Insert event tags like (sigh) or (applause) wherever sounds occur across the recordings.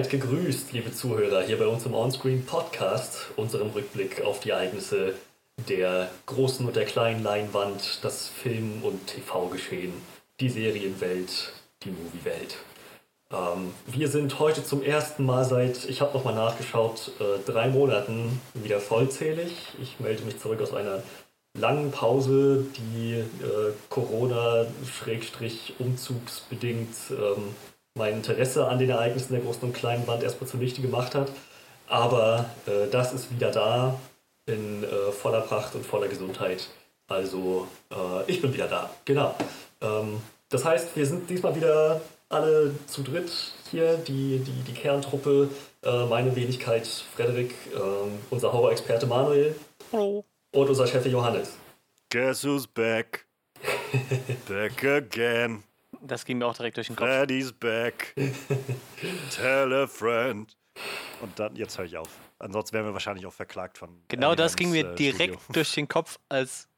Seid gegrüßt, liebe Zuhörer, hier bei uns im Onscreen Podcast, unserem Rückblick auf die Ereignisse der großen und der kleinen Leinwand, das Film- und TV-Geschehen, die Serienwelt, die Moviewelt. Ähm, wir sind heute zum ersten Mal seit, ich habe nochmal nachgeschaut, äh, drei Monaten wieder vollzählig. Ich melde mich zurück aus einer langen Pause, die äh, Corona-umzugsbedingt ähm, mein Interesse an den Ereignissen der großen und kleinen Wand erstmal zunichte gemacht hat. Aber äh, das ist wieder da in äh, voller Pracht und voller Gesundheit. Also äh, ich bin wieder da, genau. Ähm, das heißt, wir sind diesmal wieder alle zu dritt hier, die, die, die Kerntruppe, äh, meine Wenigkeit Frederik, ähm, unser Horror-Experte Manuel Hallo. und unser Chef Johannes. Guess who's back? (laughs) back again. Das ging mir auch direkt durch den Kopf. Freddy's back. (laughs) Tell a friend. Und dann, jetzt höre ich auf. Ansonsten wären wir wahrscheinlich auch verklagt von. Genau das ging mir äh, direkt Studio. (laughs) durch den Kopf, als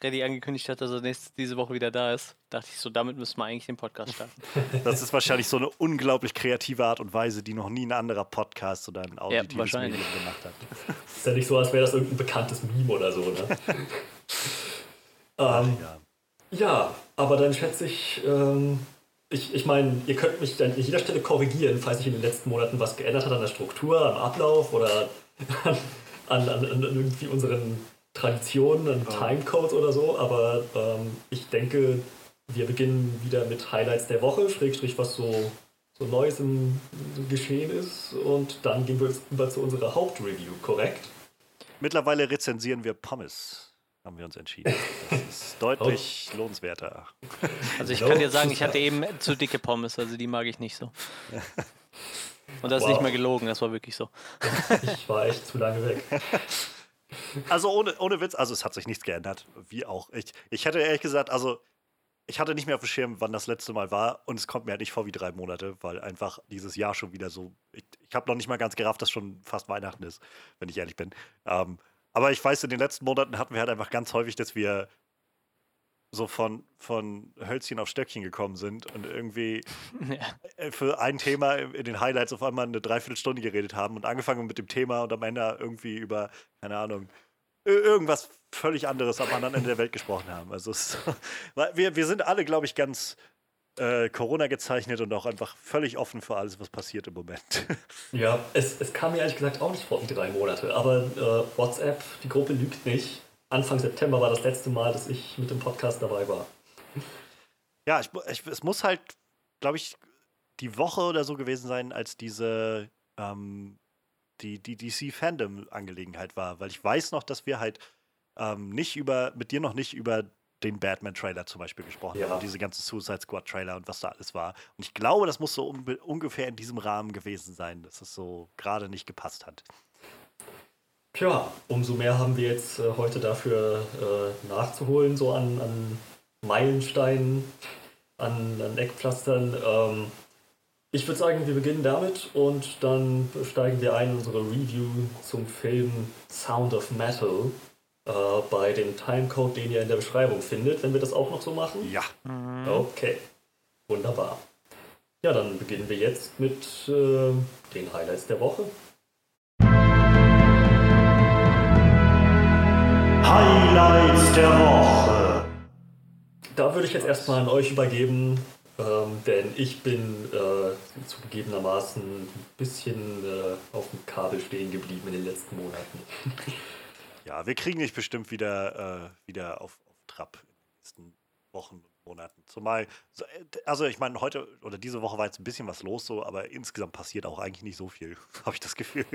Freddy angekündigt hat, dass er nächste, diese Woche wieder da ist. Dachte ich so, damit müssen wir eigentlich den Podcast starten. (laughs) Das ist wahrscheinlich so eine unglaublich kreative Art und Weise, die noch nie ein anderer Podcast oder ein auditives ja, Medium gemacht hat. Ist ja nicht so, als wäre das irgendein bekanntes Meme oder so, ne? ähm, ja. Ja, aber dann schätze ich, ähm, ich, ich meine, ihr könnt mich dann an jeder Stelle korrigieren, falls sich in den letzten Monaten was geändert hat an der Struktur, am Ablauf oder an, (laughs) an, an, an irgendwie unseren Traditionen, an ja. Timecodes oder so. Aber ähm, ich denke, wir beginnen wieder mit Highlights der Woche, Schrägstrich, was so, so Neues im Geschehen ist. Und dann gehen wir jetzt über zu unserer Hauptreview, korrekt? Mittlerweile rezensieren wir Pommes haben wir uns entschieden. Das ist (laughs) deutlich oh. lohnenswerter. Also ich kann dir sagen, ich hatte eben zu dicke Pommes, also die mag ich nicht so. (laughs) Und das wow. ist nicht mehr gelogen, das war wirklich so. (laughs) Ich war echt zu lange weg. Also ohne, ohne Witz, also es hat sich nichts geändert, wie auch. Ich, ich hätte ehrlich gesagt, also ich hatte nicht mehr auf dem Schirm, wann das letzte Mal war und es kommt mir halt nicht vor wie drei Monate, weil einfach dieses Jahr schon wieder so, ich, ich habe noch nicht mal ganz gerafft, dass schon fast Weihnachten ist, wenn ich ehrlich bin. Ähm, aber ich weiß, in den letzten Monaten hatten wir halt einfach ganz häufig, dass wir so von, von Hölzchen auf Stöckchen gekommen sind und irgendwie (laughs) ja. Äh, für ein Thema in den Highlights auf einmal eine Dreiviertelstunde geredet haben und angefangen mit dem Thema und am Ende irgendwie über, keine Ahnung, irgendwas völlig anderes am anderen Ende der Welt gesprochen haben. Also es, (laughs) wir, wir sind alle, glaube ich, ganz äh, Corona gezeichnet und auch einfach völlig offen für alles, was passiert im Moment. (laughs) Ja, es, es kam mir ehrlich gesagt auch nicht vor wie drei Monate, aber äh, WhatsApp, die Gruppe lügt nicht. Anfang September war das letzte Mal, dass ich mit dem Podcast dabei war. Ja, ich, ich, es muss halt, glaube ich, die Woche oder so gewesen sein, als diese ähm, die, die DC-Fandom-Angelegenheit war, weil ich weiß noch, dass wir halt ähm, nicht über, mit dir noch nicht über den Batman-Trailer zum Beispiel gesprochen ja. haben, diese ganze Suicide Squad-Trailer und was da alles war. Und ich glaube, das muss so ungefähr in diesem Rahmen gewesen sein, dass es so gerade nicht gepasst hat. Tja, umso mehr haben wir jetzt äh, heute dafür äh, nachzuholen, so an, an Meilensteinen, an, an Eckpflastern. Ähm, ich würde sagen, wir beginnen damit und dann steigen wir ein in unsere Review zum Film Sound of Metal äh, bei dem Timecode, den ihr in der Beschreibung findet, wenn wir das auch noch so machen? Ja. Mhm. Okay, wunderbar. Ja, dann beginnen wir jetzt mit äh, den Highlights der Woche. Highlights der Woche. Da würde ich jetzt erstmal an euch übergeben, ähm, denn ich bin äh, zugegebenermaßen ein bisschen äh, auf dem Kabel stehen geblieben in den letzten Monaten. Ja, wir kriegen dich bestimmt wieder, äh, wieder auf, auf Trab in den nächsten Wochen und Monaten. Zumal, äh, also ich meine, heute oder diese Woche war jetzt ein bisschen was los, so, aber insgesamt passiert auch eigentlich nicht so viel, (laughs) habe ich das Gefühl.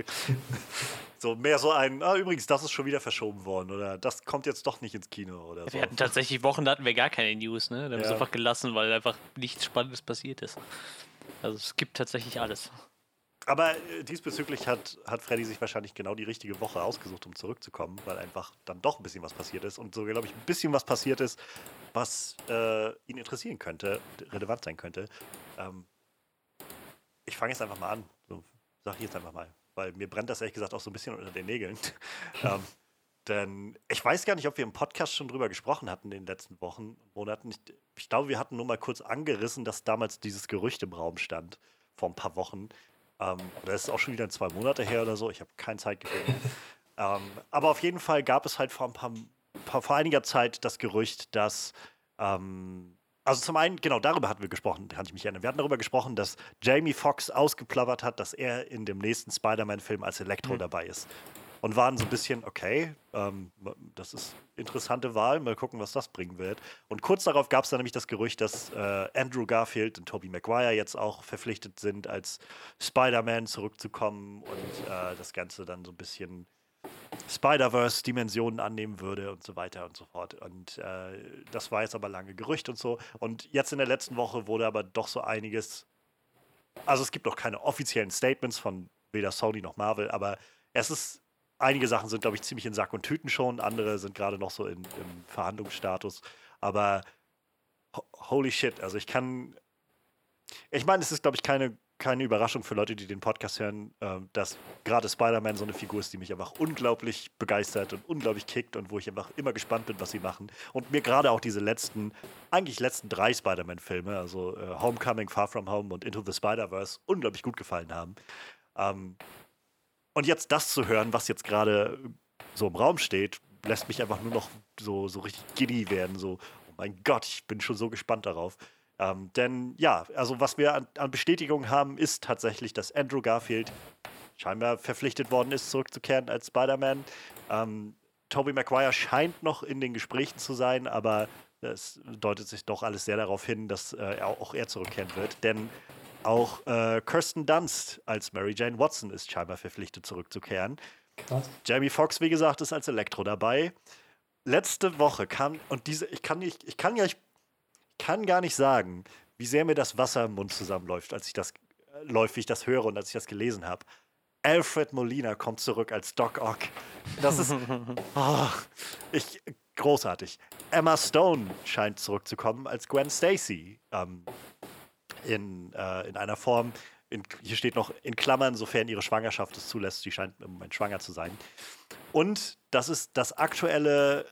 (laughs) so mehr so ein, ah, übrigens, das ist schon wieder verschoben worden oder das kommt jetzt doch nicht ins Kino oder so. Wir hatten tatsächlich Wochen, da hatten wir gar keine News, ne? Da haben wir es einfach gelassen, weil einfach nichts Spannendes passiert ist. Also es gibt tatsächlich alles. Aber äh, diesbezüglich hat, hat Freddy sich wahrscheinlich genau die richtige Woche ausgesucht, um zurückzukommen, weil einfach dann doch ein bisschen was passiert ist und so, glaube ich, ein bisschen was passiert ist, was äh, ihn interessieren könnte, relevant sein könnte. Ähm, ich fange jetzt einfach mal an, so sage ich jetzt einfach mal, weil mir brennt das ehrlich gesagt auch so ein bisschen unter den Nägeln. (laughs) ähm, denn ich weiß gar nicht, ob wir im Podcast schon drüber gesprochen hatten in den letzten Wochen, Monaten. Ich, ich glaube, wir hatten nur mal kurz angerissen, dass damals dieses Gerücht im Raum stand, vor ein paar Wochen, Ähm, das ist auch schon wieder zwei Monate her oder so. Ich habe kein Zeitgefühl. (laughs) ähm, aber auf jeden Fall gab es halt vor ein paar, paar vor einiger Zeit das Gerücht, dass ähm, also zum einen, genau darüber hatten wir gesprochen, kann ich mich erinnern. Wir hatten darüber gesprochen, dass Jamie Foxx ausgeplappert hat, dass er in dem nächsten Spider-Man-Film als Elektro mhm. dabei ist und waren so ein bisschen, okay, ähm, das ist interessante Wahl, mal gucken, was das bringen wird. Und kurz darauf gab es dann nämlich das Gerücht, dass äh, Andrew Garfield und Tobey Maguire jetzt auch verpflichtet sind, als Spider-Man zurückzukommen und äh, das Ganze dann so ein bisschen Spider-Verse-Dimensionen annehmen würde und so weiter und so fort. Und äh, das war jetzt aber lange Gerücht und so. Und jetzt in der letzten Woche wurde aber doch so einiges. Also es gibt noch keine offiziellen Statements von weder Sony noch Marvel, aber es ist einige Sachen sind, glaube ich, ziemlich in Sack und Tüten schon, andere sind gerade noch so in, im Verhandlungsstatus. Aber holy shit, also ich kann. Ich meine, es ist, glaube ich, keine, keine Überraschung für Leute, die den Podcast hören, äh, dass gerade Spider-Man so eine Figur ist, die mich einfach unglaublich begeistert und unglaublich kickt und wo ich einfach immer gespannt bin, was sie machen. Und mir gerade auch diese letzten, eigentlich letzten drei Spider-Man-Filme, also äh, Homecoming, Far From Home und Into the Spider-Verse, unglaublich gut gefallen haben. Ähm, und jetzt das zu hören, was jetzt gerade so im Raum steht, lässt mich einfach nur noch so, so richtig giddy werden. So, oh mein Gott, ich bin schon so gespannt darauf. Ähm, denn ja, also was wir an, an Bestätigung haben, ist tatsächlich, dass Andrew Garfield scheinbar verpflichtet worden ist, zurückzukehren als Spider-Man. Ähm, Tobey Maguire scheint noch in den Gesprächen zu sein, aber es deutet sich doch alles sehr darauf hin, dass äh, auch er zurückkehren wird. Denn auch äh, Kirsten Dunst als Mary Jane Watson ist scheinbar verpflichtet zurückzukehren. Was? Jamie Foxx, wie gesagt, ist als Elektro dabei. Letzte Woche kam, und diese, ich kann nicht, ich kann ja, ich kann gar nicht sagen, wie sehr mir das Wasser im Mund zusammenläuft, als ich das äh, läuft, wie ich das höre und als ich das gelesen habe. Alfred Molina kommt zurück als Doc Ock. Das ist (laughs) oh, ich, großartig. Emma Stone scheint zurückzukommen als Gwen Stacy. Ähm, in, äh, in einer Form, in, hier steht noch in Klammern, sofern ihre Schwangerschaft es zulässt, sie scheint im Moment schwanger zu sein. Und das ist das aktuelle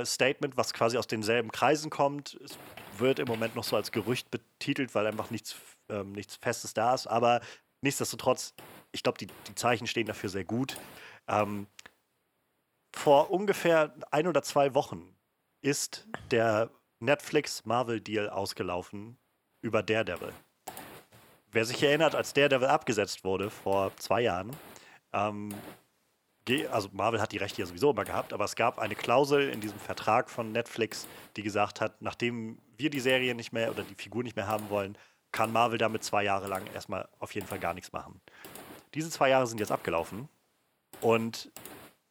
äh, Statement, was quasi aus denselben Kreisen kommt. Es wird im Moment noch so als Gerücht betitelt, weil einfach nichts, ähm, nichts Festes da ist. Aber nichtsdestotrotz, ich glaube, die, die Zeichen stehen dafür sehr gut. Ähm, vor ungefähr ein oder zwei Wochen ist der Netflix-Marvel-Deal ausgelaufen über Daredevil. Wer sich erinnert, als Daredevil abgesetzt wurde vor zwei Jahren, ähm, also Marvel hat die Rechte ja sowieso immer gehabt, aber es gab eine Klausel in diesem Vertrag von Netflix, die gesagt hat, nachdem wir die Serie nicht mehr oder die Figur nicht mehr haben wollen, kann Marvel damit zwei Jahre lang erstmal auf jeden Fall gar nichts machen. Diese zwei Jahre sind jetzt abgelaufen und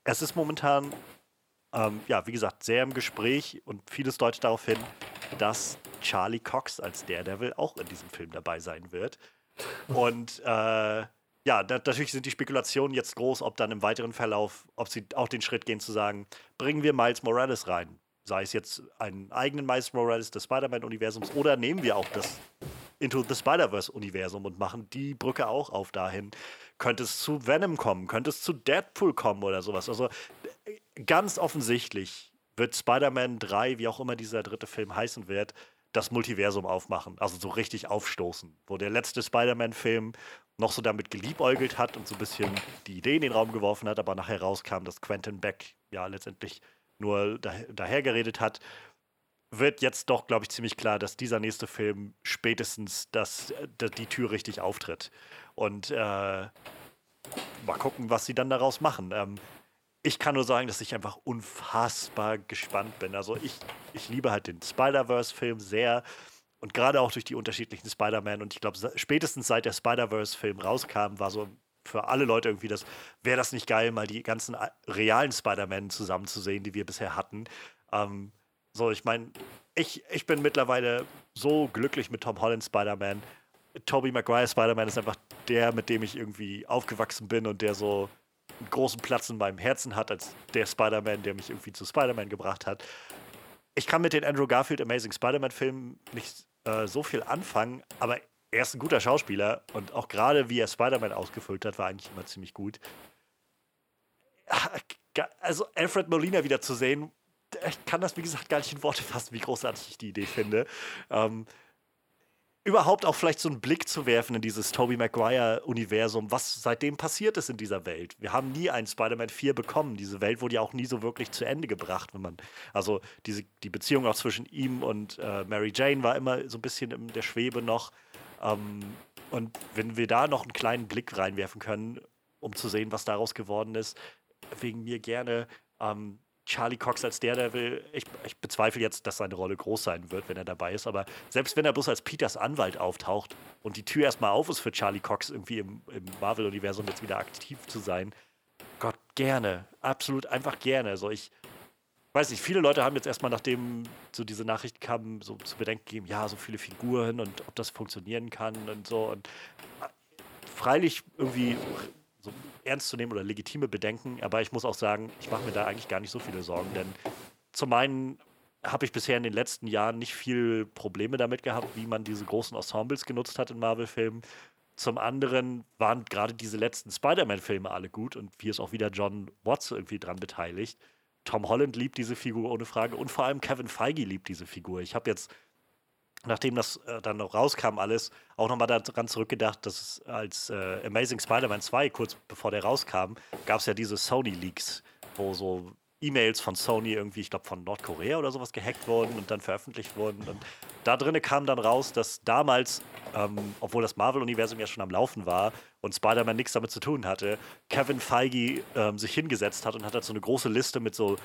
es ist momentan, ähm, ja, wie gesagt, sehr im Gespräch und vieles deutet darauf hin, dass Charlie Cox als Daredevil auch in diesem Film dabei sein wird. Und äh, ja, da, natürlich sind die Spekulationen jetzt groß, ob dann im weiteren Verlauf, ob sie auch den Schritt gehen zu sagen, bringen wir Miles Morales rein. Sei es jetzt einen eigenen Miles Morales des Spider-Man-Universums oder nehmen wir auch das Into the Spider-Verse-Universum und machen die Brücke auch auf dahin. Könnte es zu Venom kommen? Könnte es zu Deadpool kommen oder sowas? Also ganz offensichtlich wird Spider-Man 3, wie auch immer dieser dritte Film heißen wird, das Multiversum aufmachen, also so richtig aufstoßen. Wo der letzte Spider-Man-Film noch so damit geliebäugelt hat und so ein bisschen die Idee in den Raum geworfen hat, aber nachher rauskam, dass Quentin Beck ja letztendlich nur dahergeredet hat, wird jetzt doch, glaube ich, ziemlich klar, dass dieser nächste Film spätestens das, die Tür richtig auftritt. Und äh, mal gucken, was sie dann daraus machen. Ähm, ich kann nur sagen, dass ich einfach unfassbar gespannt bin. Also ich, ich liebe halt den Spider-Verse-Film sehr. Und gerade auch durch die unterschiedlichen Spider-Man. Und ich glaube, spätestens seit der Spider-Verse-Film rauskam, war so für alle Leute irgendwie das, wäre das nicht geil, mal die ganzen realen Spider-Man zusammenzusehen, die wir bisher hatten. Ähm, so, ich meine, ich, ich bin mittlerweile so glücklich mit Tom Holland Spider-Man. Tobey Maguire Spider-Man ist einfach der, mit dem ich irgendwie aufgewachsen bin und der so einen großen Platz in meinem Herzen hat, als der Spider-Man, der mich irgendwie zu Spider-Man gebracht hat. Ich kann mit den Andrew Garfield Amazing Spider-Man-Filmen nicht äh, so viel anfangen, aber er ist ein guter Schauspieler und auch gerade wie er Spider-Man ausgefüllt hat, war eigentlich immer ziemlich gut. Also Alfred Molina wieder zu sehen, ich kann das wie gesagt gar nicht in Worte fassen, wie großartig ich die Idee finde. Ähm, überhaupt auch vielleicht so einen Blick zu werfen in dieses Tobey Maguire-Universum, was seitdem passiert ist in dieser Welt. Wir haben nie einen Spider-Man 4 bekommen. Diese Welt wurde ja auch nie so wirklich zu Ende gebracht, wenn man. Also diese, die Beziehung auch zwischen ihm und äh, Mary Jane war immer so ein bisschen in der Schwebe noch. Ähm, und wenn wir da noch einen kleinen Blick reinwerfen können, um zu sehen, was daraus geworden ist, wegen mir gerne. Ähm, Charlie Cox als Daredevil, ich, ich bezweifle jetzt, dass seine Rolle groß sein wird, wenn er dabei ist, aber selbst wenn er bloß als Peters Anwalt auftaucht und die Tür erstmal auf ist für Charlie Cox, irgendwie im, im Marvel-Universum jetzt wieder aktiv zu sein, Gott, gerne. Absolut einfach gerne. Also ich weiß nicht, viele Leute haben jetzt erstmal, nachdem so diese Nachricht kam, so zu bedenken gegeben, ja, so viele Figuren und ob das funktionieren kann und so. Und äh, freilich irgendwie so ernst zu nehmen oder legitime Bedenken, aber ich muss auch sagen, ich mache mir da eigentlich gar nicht so viele Sorgen, denn zum einen habe ich bisher in den letzten Jahren nicht viel Probleme damit gehabt, wie man diese großen Ensembles genutzt hat in Marvel-Filmen. Zum anderen waren gerade diese letzten Spider-Man-Filme alle gut und hier ist auch wieder John Watts irgendwie dran beteiligt. Tom Holland liebt diese Figur ohne Frage und vor allem Kevin Feige liebt diese Figur. Ich habe jetzt nachdem das äh, dann noch rauskam, alles, auch nochmal daran zurückgedacht, dass es als äh, Amazing Spider-Man 2, kurz bevor der rauskam, gab es ja diese Sony-Leaks, wo so E-Mails von Sony irgendwie, ich glaube von Nordkorea oder sowas gehackt wurden und dann veröffentlicht wurden. Und da drinnen kam dann raus, dass damals, ähm, obwohl das Marvel-Universum ja schon am Laufen war und Spider-Man nichts damit zu tun hatte, Kevin Feige ähm, sich hingesetzt hat und hat halt so eine große Liste mit so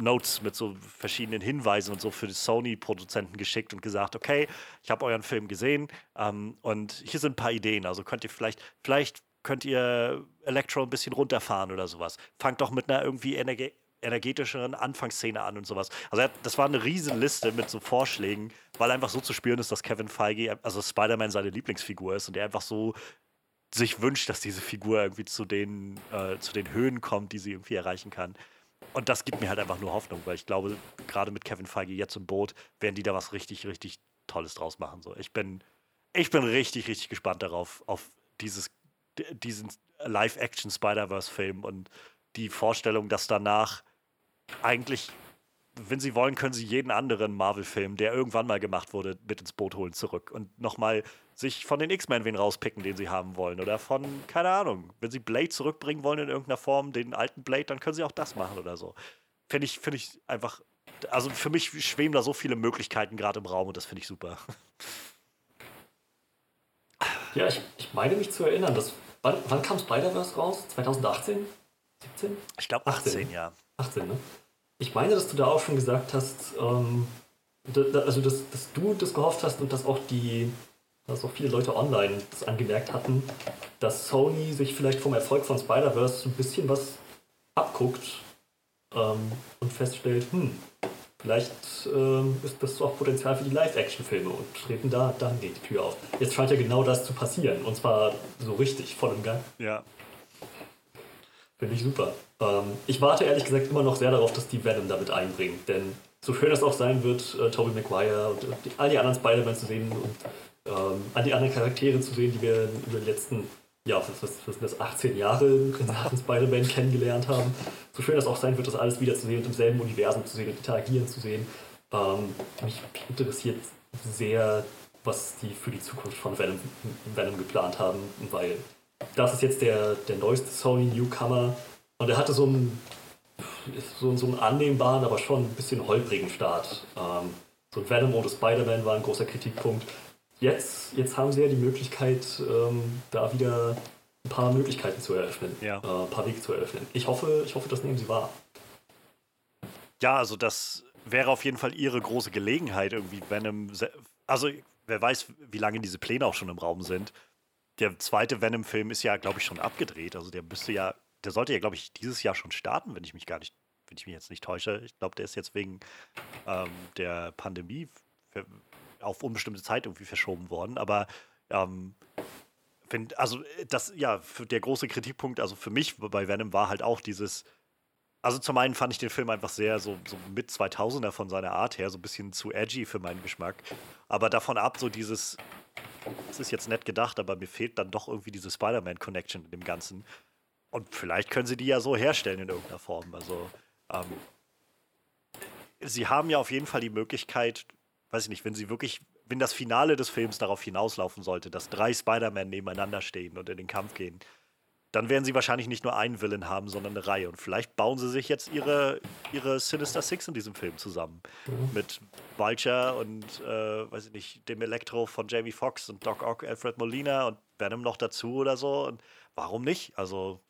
Notes mit so verschiedenen Hinweisen und so für die Sony-Produzenten geschickt und gesagt, okay, ich habe euren Film gesehen ähm, und hier sind ein paar Ideen. Also könnt ihr vielleicht, vielleicht könnt ihr Electro ein bisschen runterfahren oder sowas. Fangt doch mit einer irgendwie energe energetischeren Anfangsszene an und sowas. Also das war eine riesen Liste mit so Vorschlägen, weil einfach so zu spüren ist, dass Kevin Feige, also Spider-Man seine Lieblingsfigur ist und er einfach so sich wünscht, dass diese Figur irgendwie zu den, äh, zu den Höhen kommt, die sie irgendwie erreichen kann. Und das gibt mir halt einfach nur Hoffnung, weil ich glaube, gerade mit Kevin Feige jetzt im Boot, werden die da was richtig, richtig Tolles draus machen. So, ich bin, ich bin richtig, richtig gespannt darauf, auf dieses, diesen Live-Action Spider-Verse-Film und die Vorstellung, dass danach eigentlich wenn sie wollen, können sie jeden anderen Marvel-Film, der irgendwann mal gemacht wurde, mit ins Boot holen zurück und nochmal sich von den X-Men wen rauspicken, den sie haben wollen. Oder von, keine Ahnung, wenn sie Blade zurückbringen wollen in irgendeiner Form, den alten Blade, dann können sie auch das machen oder so. Finde ich, finde ich einfach, also für mich schweben da so viele Möglichkeiten gerade im Raum und das finde ich super. (laughs) Ja, ich, ich meine mich zu erinnern, dass, wann, wann kam Spider-Verse raus? 2018? 17? Ich glaube 18, 18, ja. 18, ne? Ich meine, dass du da auch schon gesagt hast, ähm, da, also dass, dass, du das gehofft hast und dass auch die, dass auch viele Leute online das angemerkt hatten, dass Sony sich vielleicht vom Erfolg von Spider-Verse ein bisschen was abguckt ähm, und feststellt, hm, vielleicht ähm, ist das auch Potenzial für die Live-Action-Filme und treten da, dann geht die Tür auf. Jetzt scheint ja genau das zu passieren und zwar so richtig, voll im Gang. Ja. Finde ich super. Ähm, ich warte ehrlich gesagt immer noch sehr darauf, dass die Venom damit einbringen. Denn so schön es auch sein wird, äh, Tobey Maguire und, die, all die anderen Spider-Man zu sehen und ähm, all die anderen Charaktere zu sehen, die wir über die letzten, ja, was, was, was sind das, 18 Jahre in Sachen Spider-Man kennengelernt haben. So schön es auch sein wird, das alles wieder zu sehen und im selben Universum zu sehen und interagieren zu sehen. Ähm, mich interessiert sehr, was die für die Zukunft von Venom, Venom geplant haben, weil das ist jetzt der, der neueste Sony Newcomer und er hatte so einen, so, so einen annehmbaren, aber schon ein bisschen holprigen Start. Ähm, so ein Venom oder Spider-Man war ein großer Kritikpunkt. Jetzt, jetzt haben sie ja die Möglichkeit, ähm, da wieder ein paar Möglichkeiten zu eröffnen, ja. äh, ein paar Wege zu eröffnen. Ich hoffe, ich hoffe, das nehmen sie wahr. Ja, also das wäre auf jeden Fall ihre große Gelegenheit, irgendwie Venom. Also, wer weiß, wie lange diese Pläne auch schon im Raum sind. Der zweite Venom-Film ist ja, glaube ich, schon abgedreht. Also der müsste ja der sollte ja, glaube ich, dieses Jahr schon starten, wenn ich mich gar nicht, wenn ich mich jetzt nicht täusche. Ich glaube, der ist jetzt wegen ähm, der Pandemie auf unbestimmte Zeit irgendwie verschoben worden. Aber ähm, wenn, also das, ja, der große Kritikpunkt, also für mich bei Venom war halt auch dieses, also zum einen fand ich den Film einfach sehr so, so mit 2000er von seiner Art her, so ein bisschen zu edgy für meinen Geschmack. Aber davon ab, so dieses, das ist jetzt nett gedacht, aber mir fehlt dann doch irgendwie diese Spider-Man-Connection in dem Ganzen. Und vielleicht können sie die ja so herstellen in irgendeiner Form. Also, ähm, sie haben ja auf jeden Fall die Möglichkeit, weiß ich nicht, wenn sie wirklich wenn das Finale des Films darauf hinauslaufen sollte, dass drei Spider-Man nebeneinander stehen und in den Kampf gehen, dann werden sie wahrscheinlich nicht nur einen Villain haben, sondern eine Reihe. Und vielleicht bauen sie sich jetzt ihre, ihre Sinister Six in diesem Film zusammen. Mhm. Mit Vulture und, äh, weiß ich nicht, dem Elektro von Jamie Foxx und Doc Ock, Alfred Molina und Venom noch dazu oder so. Und warum nicht? Also.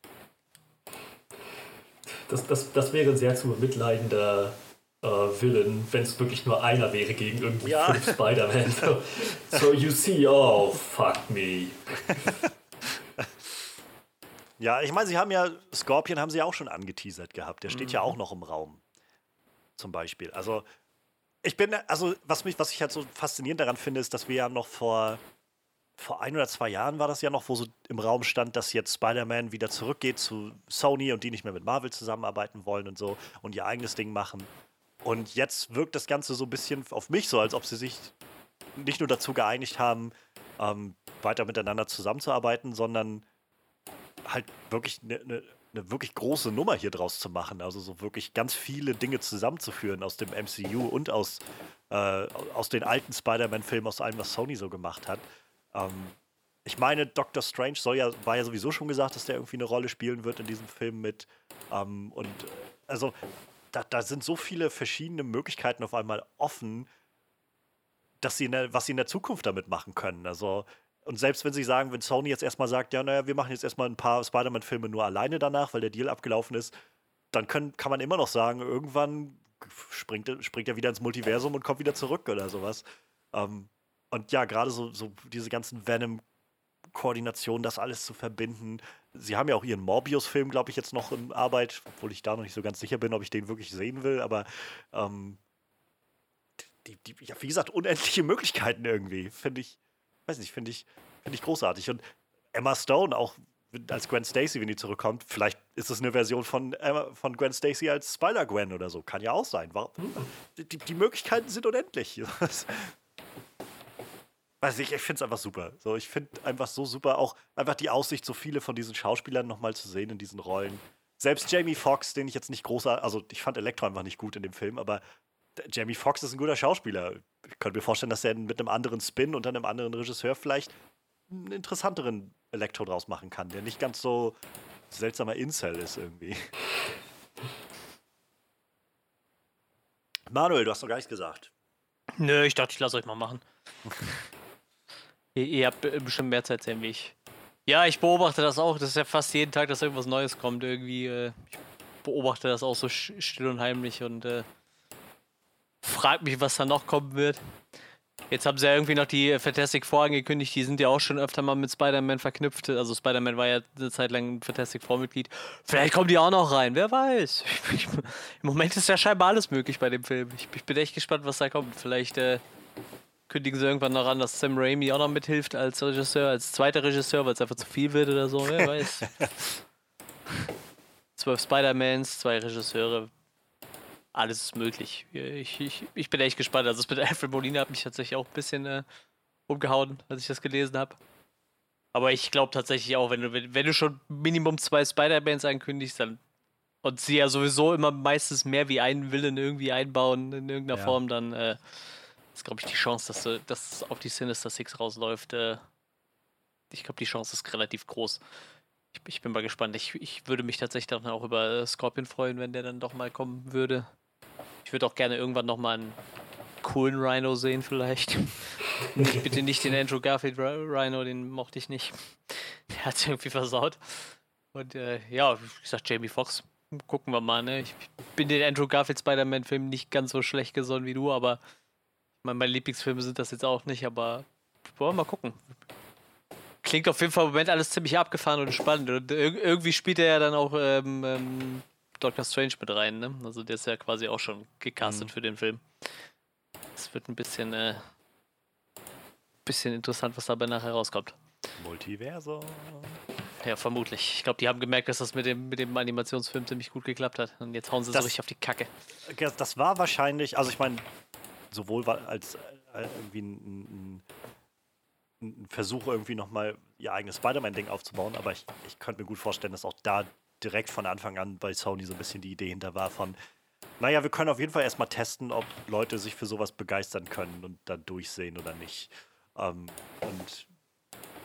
Das, das, das wäre ein sehr zu bemitleidender äh, Villain, wenn es wirklich nur einer wäre gegen irgendwie ja. fünf Spider-Man. So, so you see, oh, fuck me. (laughs) Ja, ich meine, sie haben ja, Scorpion haben sie ja auch schon angeteasert gehabt. Der steht mhm. ja auch noch im Raum. Zum Beispiel. Also, ich bin, also, was mich, was ich halt so faszinierend daran finde, ist, dass wir ja noch vor, vor ein oder zwei Jahren war das ja noch, wo so im Raum stand, dass jetzt Spider-Man wieder zurückgeht zu Sony und die nicht mehr mit Marvel zusammenarbeiten wollen und so und ihr eigenes Ding machen. Und jetzt wirkt das Ganze so ein bisschen auf mich so, als ob sie sich nicht nur dazu geeinigt haben, ähm, weiter miteinander zusammenzuarbeiten, sondern halt wirklich eine ne, ne wirklich große Nummer hier draus zu machen. Also so wirklich ganz viele Dinge zusammenzuführen aus dem MCU und aus, äh, aus den alten Spider-Man-Filmen, aus allem, was Sony so gemacht hat. Ähm, ich meine, Doctor Strange soll ja, war ja sowieso schon gesagt, dass der irgendwie eine Rolle spielen wird in diesem Film mit. Ähm, und äh, also da, da sind so viele verschiedene Möglichkeiten auf einmal offen, dass sie der, was sie in der Zukunft damit machen können. Also und selbst wenn sie sagen, wenn Sony jetzt erstmal sagt, ja, naja, wir machen jetzt erstmal ein paar Spider-Man-Filme nur alleine danach, weil der Deal abgelaufen ist, dann können, kann man immer noch sagen, irgendwann springt, springt er wieder ins Multiversum und kommt wieder zurück oder sowas. Ähm, und ja, gerade so, so diese ganzen Venom-Koordinationen, das alles zu verbinden. Sie haben ja auch ihren Morbius-Film, glaube ich, jetzt noch in Arbeit, obwohl ich da noch nicht so ganz sicher bin, ob ich den wirklich sehen will, aber ähm, die, die, ja, wie gesagt, unendliche Möglichkeiten irgendwie, finde ich weiß nicht, finde ich, find ich großartig. Und Emma Stone auch als Gwen Stacy, wenn die zurückkommt, vielleicht ist es eine Version von, Emma, von Gwen Stacy als Spider-Gwen oder so. Kann ja auch sein. Die, die Möglichkeiten sind unendlich. (laughs) Weiß ich, ich finde es einfach super. So, ich finde einfach so super, auch einfach die Aussicht, so viele von diesen Schauspielern nochmal zu sehen in diesen Rollen. Selbst Jamie Foxx, den ich jetzt nicht großartig, also ich fand Elektro einfach nicht gut in dem Film, aber Jamie Foxx ist ein guter Schauspieler. Ich könnte mir vorstellen, dass er mit einem anderen Spin und einem anderen Regisseur vielleicht einen interessanteren Elektro draus machen kann, der nicht ganz so seltsamer Incel ist irgendwie. Manuel, du hast noch gar nichts gesagt. Nö, ich dachte, ich lasse euch mal machen. (laughs) ihr, ihr, habt bestimmt mehr Zeit wie ich. Ja, ich beobachte das auch. Das ist ja fast jeden Tag, dass irgendwas Neues kommt. Irgendwie, äh, ich beobachte das auch so still und heimlich und äh, frag mich, was da noch kommen wird. Jetzt haben sie ja irgendwie noch die Fantastic Four angekündigt, die sind ja auch schon öfter mal mit Spider-Man verknüpft. Also Spider-Man war ja eine Zeit lang ein Fantastic Four-Mitglied. Vielleicht kommen die auch noch rein, wer weiß. Ich, (laughs) Im Moment ist ja scheinbar alles möglich bei dem Film. Ich, ich bin echt gespannt, was da kommt. Vielleicht äh, kündigen sie irgendwann noch an, dass Sam Raimi auch noch mithilft als Regisseur, als zweiter Regisseur, weil es einfach zu viel wird oder so, wer weiß. (laughs) Zwölf Spider-Mans, zwei Regisseure, alles ist möglich. Ich, ich, ich bin echt gespannt. Also das mit (laughs) Alfred Molina hat mich tatsächlich auch ein bisschen äh, umgehauen, als ich das gelesen habe. Aber ich glaube tatsächlich auch, wenn du, wenn, wenn du schon Minimum zwei Spider-Mans ankündigst, dann und sie ja sowieso immer meistens mehr wie einen Willen irgendwie einbauen in irgendeiner ja. Form, dann äh, ist, glaube ich, die Chance, dass, du, dass auf die Sinister Six rausläuft. Äh, ich glaube, die Chance ist relativ groß. Ich, ich, bin mal gespannt. Ich, ich würde mich tatsächlich dann auch über Scorpion freuen, wenn der dann doch mal kommen würde. Ich würde auch gerne irgendwann nochmal einen coolen Rhino sehen, vielleicht. (laughs) nicht, bitte nicht den Andrew Garfield Rhino, den mochte ich nicht. (laughs) Der hat es irgendwie versaut. Und äh, ja, wie gesagt, Jamie Foxx. Gucken wir mal, ne? Ich bin den Andrew Garfield Spider-Man-Film nicht ganz so schlecht gesonnen wie du, aber meine, Lieblingsfilme sind das jetzt auch nicht, aber wollen wir mal gucken. Klingt auf jeden Fall im Moment alles ziemlich abgefahren und spannend. Und irgendwie spielt er ja dann auch ähm, ähm, Doctor Strange mit rein, ne? Also der ist ja quasi auch schon gecastet mhm. für den Film. Es wird ein bisschen, äh, bisschen interessant, was dabei nachher rauskommt. Multiversum. Ja, vermutlich. Ich glaube, die haben gemerkt, dass das mit dem, mit dem Animationsfilm ziemlich gut geklappt hat. Und jetzt hauen sie das, so richtig auf die Kacke. Das war wahrscheinlich, also ich meine, sowohl als äh, irgendwie ein, ein, ein Versuch, irgendwie nochmal ihr eigenes Spider-Man-Ding aufzubauen, aber ich, ich könnte mir gut vorstellen, dass auch da direkt von Anfang an bei Sony so ein bisschen die Idee hinter war von, naja, wir können auf jeden Fall erstmal testen, ob Leute sich für sowas begeistern können und dann durchsehen oder nicht. Ähm, und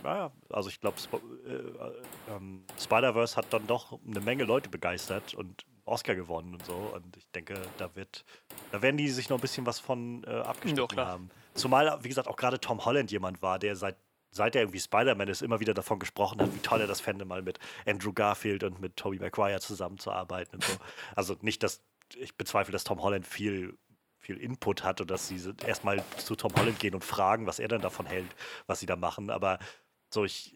naja, also ich glaube, Sp äh, äh, ähm, Spider-Verse hat dann doch eine Menge Leute begeistert und Oscar gewonnen und so. Und ich denke, da wird, da werden die sich noch ein bisschen was von äh, abgeschnitten Ja, haben. Zumal, wie gesagt, auch gerade Tom Holland jemand war, der seit seit er irgendwie Spider-Man ist, immer wieder davon gesprochen hat, wie toll er das fände, mal mit Andrew Garfield und mit Tobey Maguire zusammenzuarbeiten und so. Also nicht, dass ich bezweifle, dass Tom Holland viel, viel Input hat und dass sie erstmal zu Tom Holland gehen und fragen, was er dann davon hält, was sie da machen. Aber so, ich,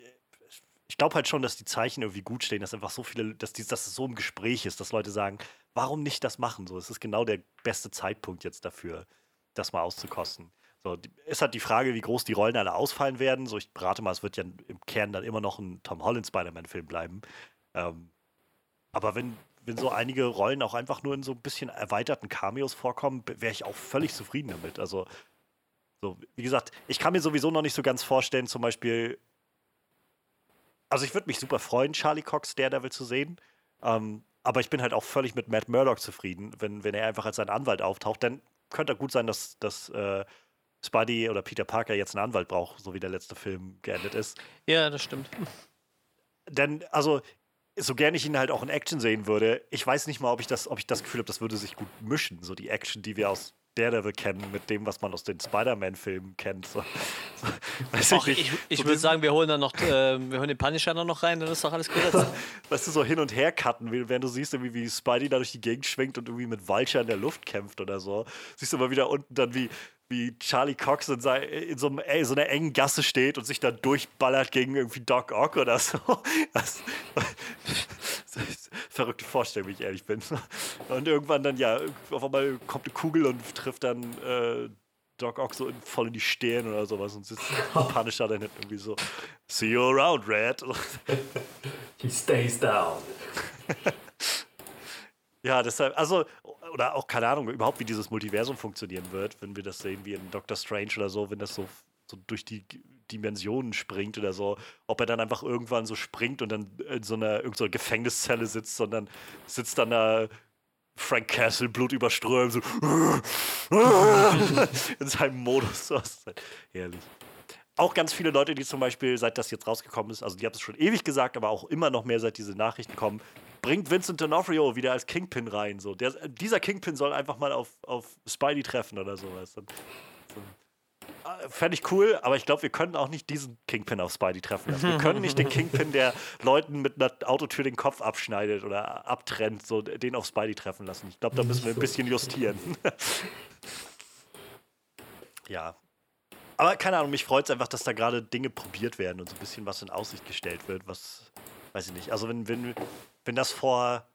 ich glaube halt schon, dass die Zeichen irgendwie gut stehen, dass einfach so viele, dass, die, dass es so im Gespräch ist, dass Leute sagen, warum nicht das machen? So, es ist genau der beste Zeitpunkt jetzt dafür, das mal auszukosten. So, die, ist halt die Frage, wie groß die Rollen alle ausfallen werden. So, ich berate mal, es wird ja im Kern dann immer noch ein Tom Holland Spider-Man-Film bleiben. Ähm, aber wenn, wenn so einige Rollen auch einfach nur in so ein bisschen erweiterten Cameos vorkommen, wäre ich auch völlig zufrieden damit. Also, so, wie gesagt, ich kann mir sowieso noch nicht so ganz vorstellen, zum Beispiel. Also, ich würde mich super freuen, Charlie Cox Daredevil zu sehen. Ähm, aber ich bin halt auch völlig mit Matt Murdock zufrieden, wenn, wenn er einfach als sein Anwalt auftaucht. Dann könnte gut sein, dass, dass äh, Spidey oder Peter Parker jetzt einen Anwalt braucht, so wie der letzte Film geendet ist. Ja, das stimmt. Denn, also, so gern ich ihn halt auch in Action sehen würde, ich weiß nicht mal, ob ich das, ob ich das Gefühl habe, das würde sich gut mischen. So die Action, die wir aus Daredevil kennen, mit dem, was man aus den Spider-Man-Filmen kennt. So, (laughs) so, Och, ich ich So würde sagen, wir holen dann noch, äh, wir holen den Punisher dann noch rein, dann ist doch alles gesetzt. (laughs) weißt du, so hin und her cutten, während du siehst, irgendwie, wie Spidey da durch die Gegend schwingt und irgendwie mit Vulture in der Luft kämpft oder so. Siehst du mal wieder unten dann, wie, wie Charlie Cox in, sei, in so, einem, ey, so einer engen Gasse steht und sich dann durchballert gegen irgendwie Doc Ock oder so. (laughs) Das, das verrückte Vorstellung, wenn ich ehrlich bin. Und irgendwann dann, ja, auf einmal kommt eine Kugel und trifft dann äh, Doc Ock so in, voll in die Stirn oder sowas und sitzt (laughs) Punisher dann hinten irgendwie so, see you around, Red. He stays down. (laughs) Ja, deshalb, also, oder auch keine Ahnung, überhaupt wie dieses Multiversum funktionieren wird, wenn wir das sehen wie in Doctor Strange oder so, wenn das so, so durch die Dimensionen springt oder so, ob er dann einfach irgendwann so springt und dann in so einer, irgend so Gefängniszelle sitzt, sondern sitzt dann da Frank Castle, blutüberströmt, so (laughs) in seinem Modus. (laughs) Halt herrlich. Auch ganz viele Leute, die zum Beispiel, seit das jetzt rausgekommen ist, also die haben es schon ewig gesagt, aber auch immer noch mehr, seit diese Nachrichten kommen, bringt Vincent D'Onofrio wieder als Kingpin rein. So. Der, dieser Kingpin soll einfach mal auf, auf Spidey treffen oder sowas. So. Äh, Fände ich cool, aber ich glaube, wir können auch nicht diesen Kingpin auf Spidey treffen lassen. Wir (laughs) können nicht den Kingpin, der Leuten mit einer Autotür den Kopf abschneidet oder abtrennt, so den auf Spidey treffen lassen. Ich glaube, da müssen wir ein bisschen justieren. (laughs) ja. Aber keine Ahnung, mich freut es einfach, dass da gerade Dinge probiert werden und so ein bisschen was in Aussicht gestellt wird, was, weiß ich nicht. Also wenn, wenn, wenn das vor,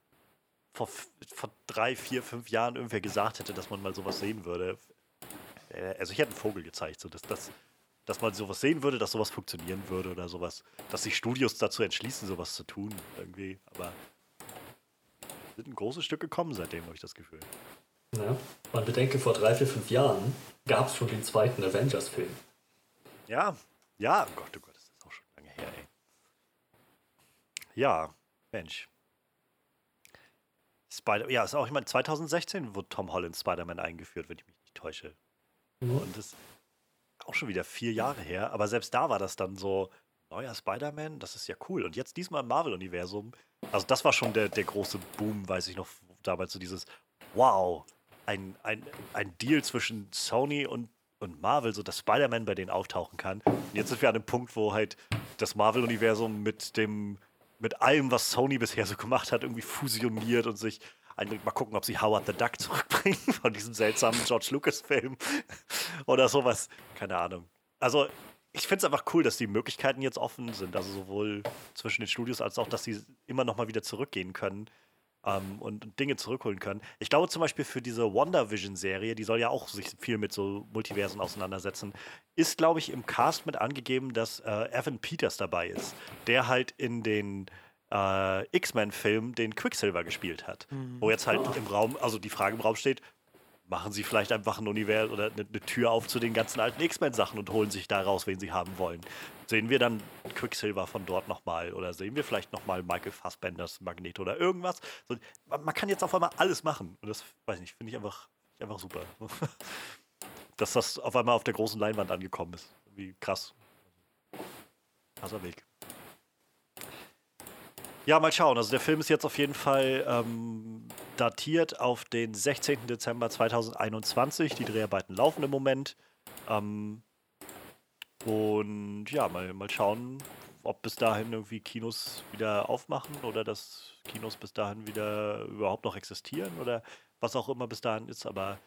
vor, vor drei, vier, fünf Jahren irgendwer gesagt hätte, dass man mal sowas sehen würde, äh, also ich hätte einen Vogel gezeigt, so dass, dass, dass man sowas sehen würde, dass sowas funktionieren würde oder sowas, dass sich Studios dazu entschließen, sowas zu tun irgendwie, aber sind ein großes Stück gekommen seitdem, habe ich das Gefühl. Ja. Man bedenke, vor drei, vier, fünf Jahren gab es schon den zweiten Avengers-Film. Ja, ja, oh Gott, oh Gott, das ist auch schon lange her, ey. Ja, Mensch. Spider ja, ist auch, ich meine, 2016 wurde Tom Holland Spider-Man eingeführt, wenn ich mich nicht täusche. Und das ist auch schon wieder vier Jahre her, aber selbst da war das dann so, neuer Spider-Man, das ist ja cool. Und jetzt diesmal im Marvel-Universum, also das war schon der, der große Boom, weiß ich noch, damals so dieses, wow, ein, ein, ein Deal zwischen Sony und, und Marvel, so dass Spider-Man bei denen auftauchen kann. Und jetzt sind wir an einem Punkt, wo halt das Marvel-Universum mit dem, mit allem, was Sony bisher so gemacht hat, irgendwie fusioniert und sich ein, mal gucken, ob sie Howard the Duck (laughs) zurückbringen von diesem seltsamen George Lucas-Film (laughs) oder sowas. Keine Ahnung. Also, ich finde es einfach cool, dass die Möglichkeiten jetzt offen sind. Also sowohl zwischen den Studios als auch, dass sie immer noch mal wieder zurückgehen können ähm, und, und Dinge zurückholen können. Ich glaube zum Beispiel für diese WandaVision-Serie, die soll ja auch sich viel mit so Multiversen auseinandersetzen, ist, glaube ich, im Cast mit angegeben, dass äh, Evan Peters dabei ist, der halt in den äh, X-Men-Film den Quicksilver gespielt hat. Wo jetzt halt im Raum, also die Frage im Raum steht, machen sie vielleicht einfach ein Universum oder eine, eine Tür auf zu den ganzen alten X-Men-Sachen und holen sich da raus, wen sie haben wollen. Sehen wir dann Quicksilver von dort nochmal oder sehen wir vielleicht nochmal Michael Fassbenders Magnet oder irgendwas? So, man, man, kann jetzt auf einmal alles machen und das, weiß nicht, finde ich einfach, einfach super. (laughs) Dass das auf einmal auf der großen Leinwand angekommen ist. Wie krass. Krasser Weg. Ja, mal schauen. Also der Film ist jetzt auf jeden Fall ähm, datiert auf den 16. Dezember 2021. Die Dreharbeiten laufen im Moment. Ähm, und ja, mal, mal schauen, ob bis dahin irgendwie Kinos wieder aufmachen oder dass Kinos bis dahin wieder überhaupt noch existieren oder was auch immer bis dahin ist. Aber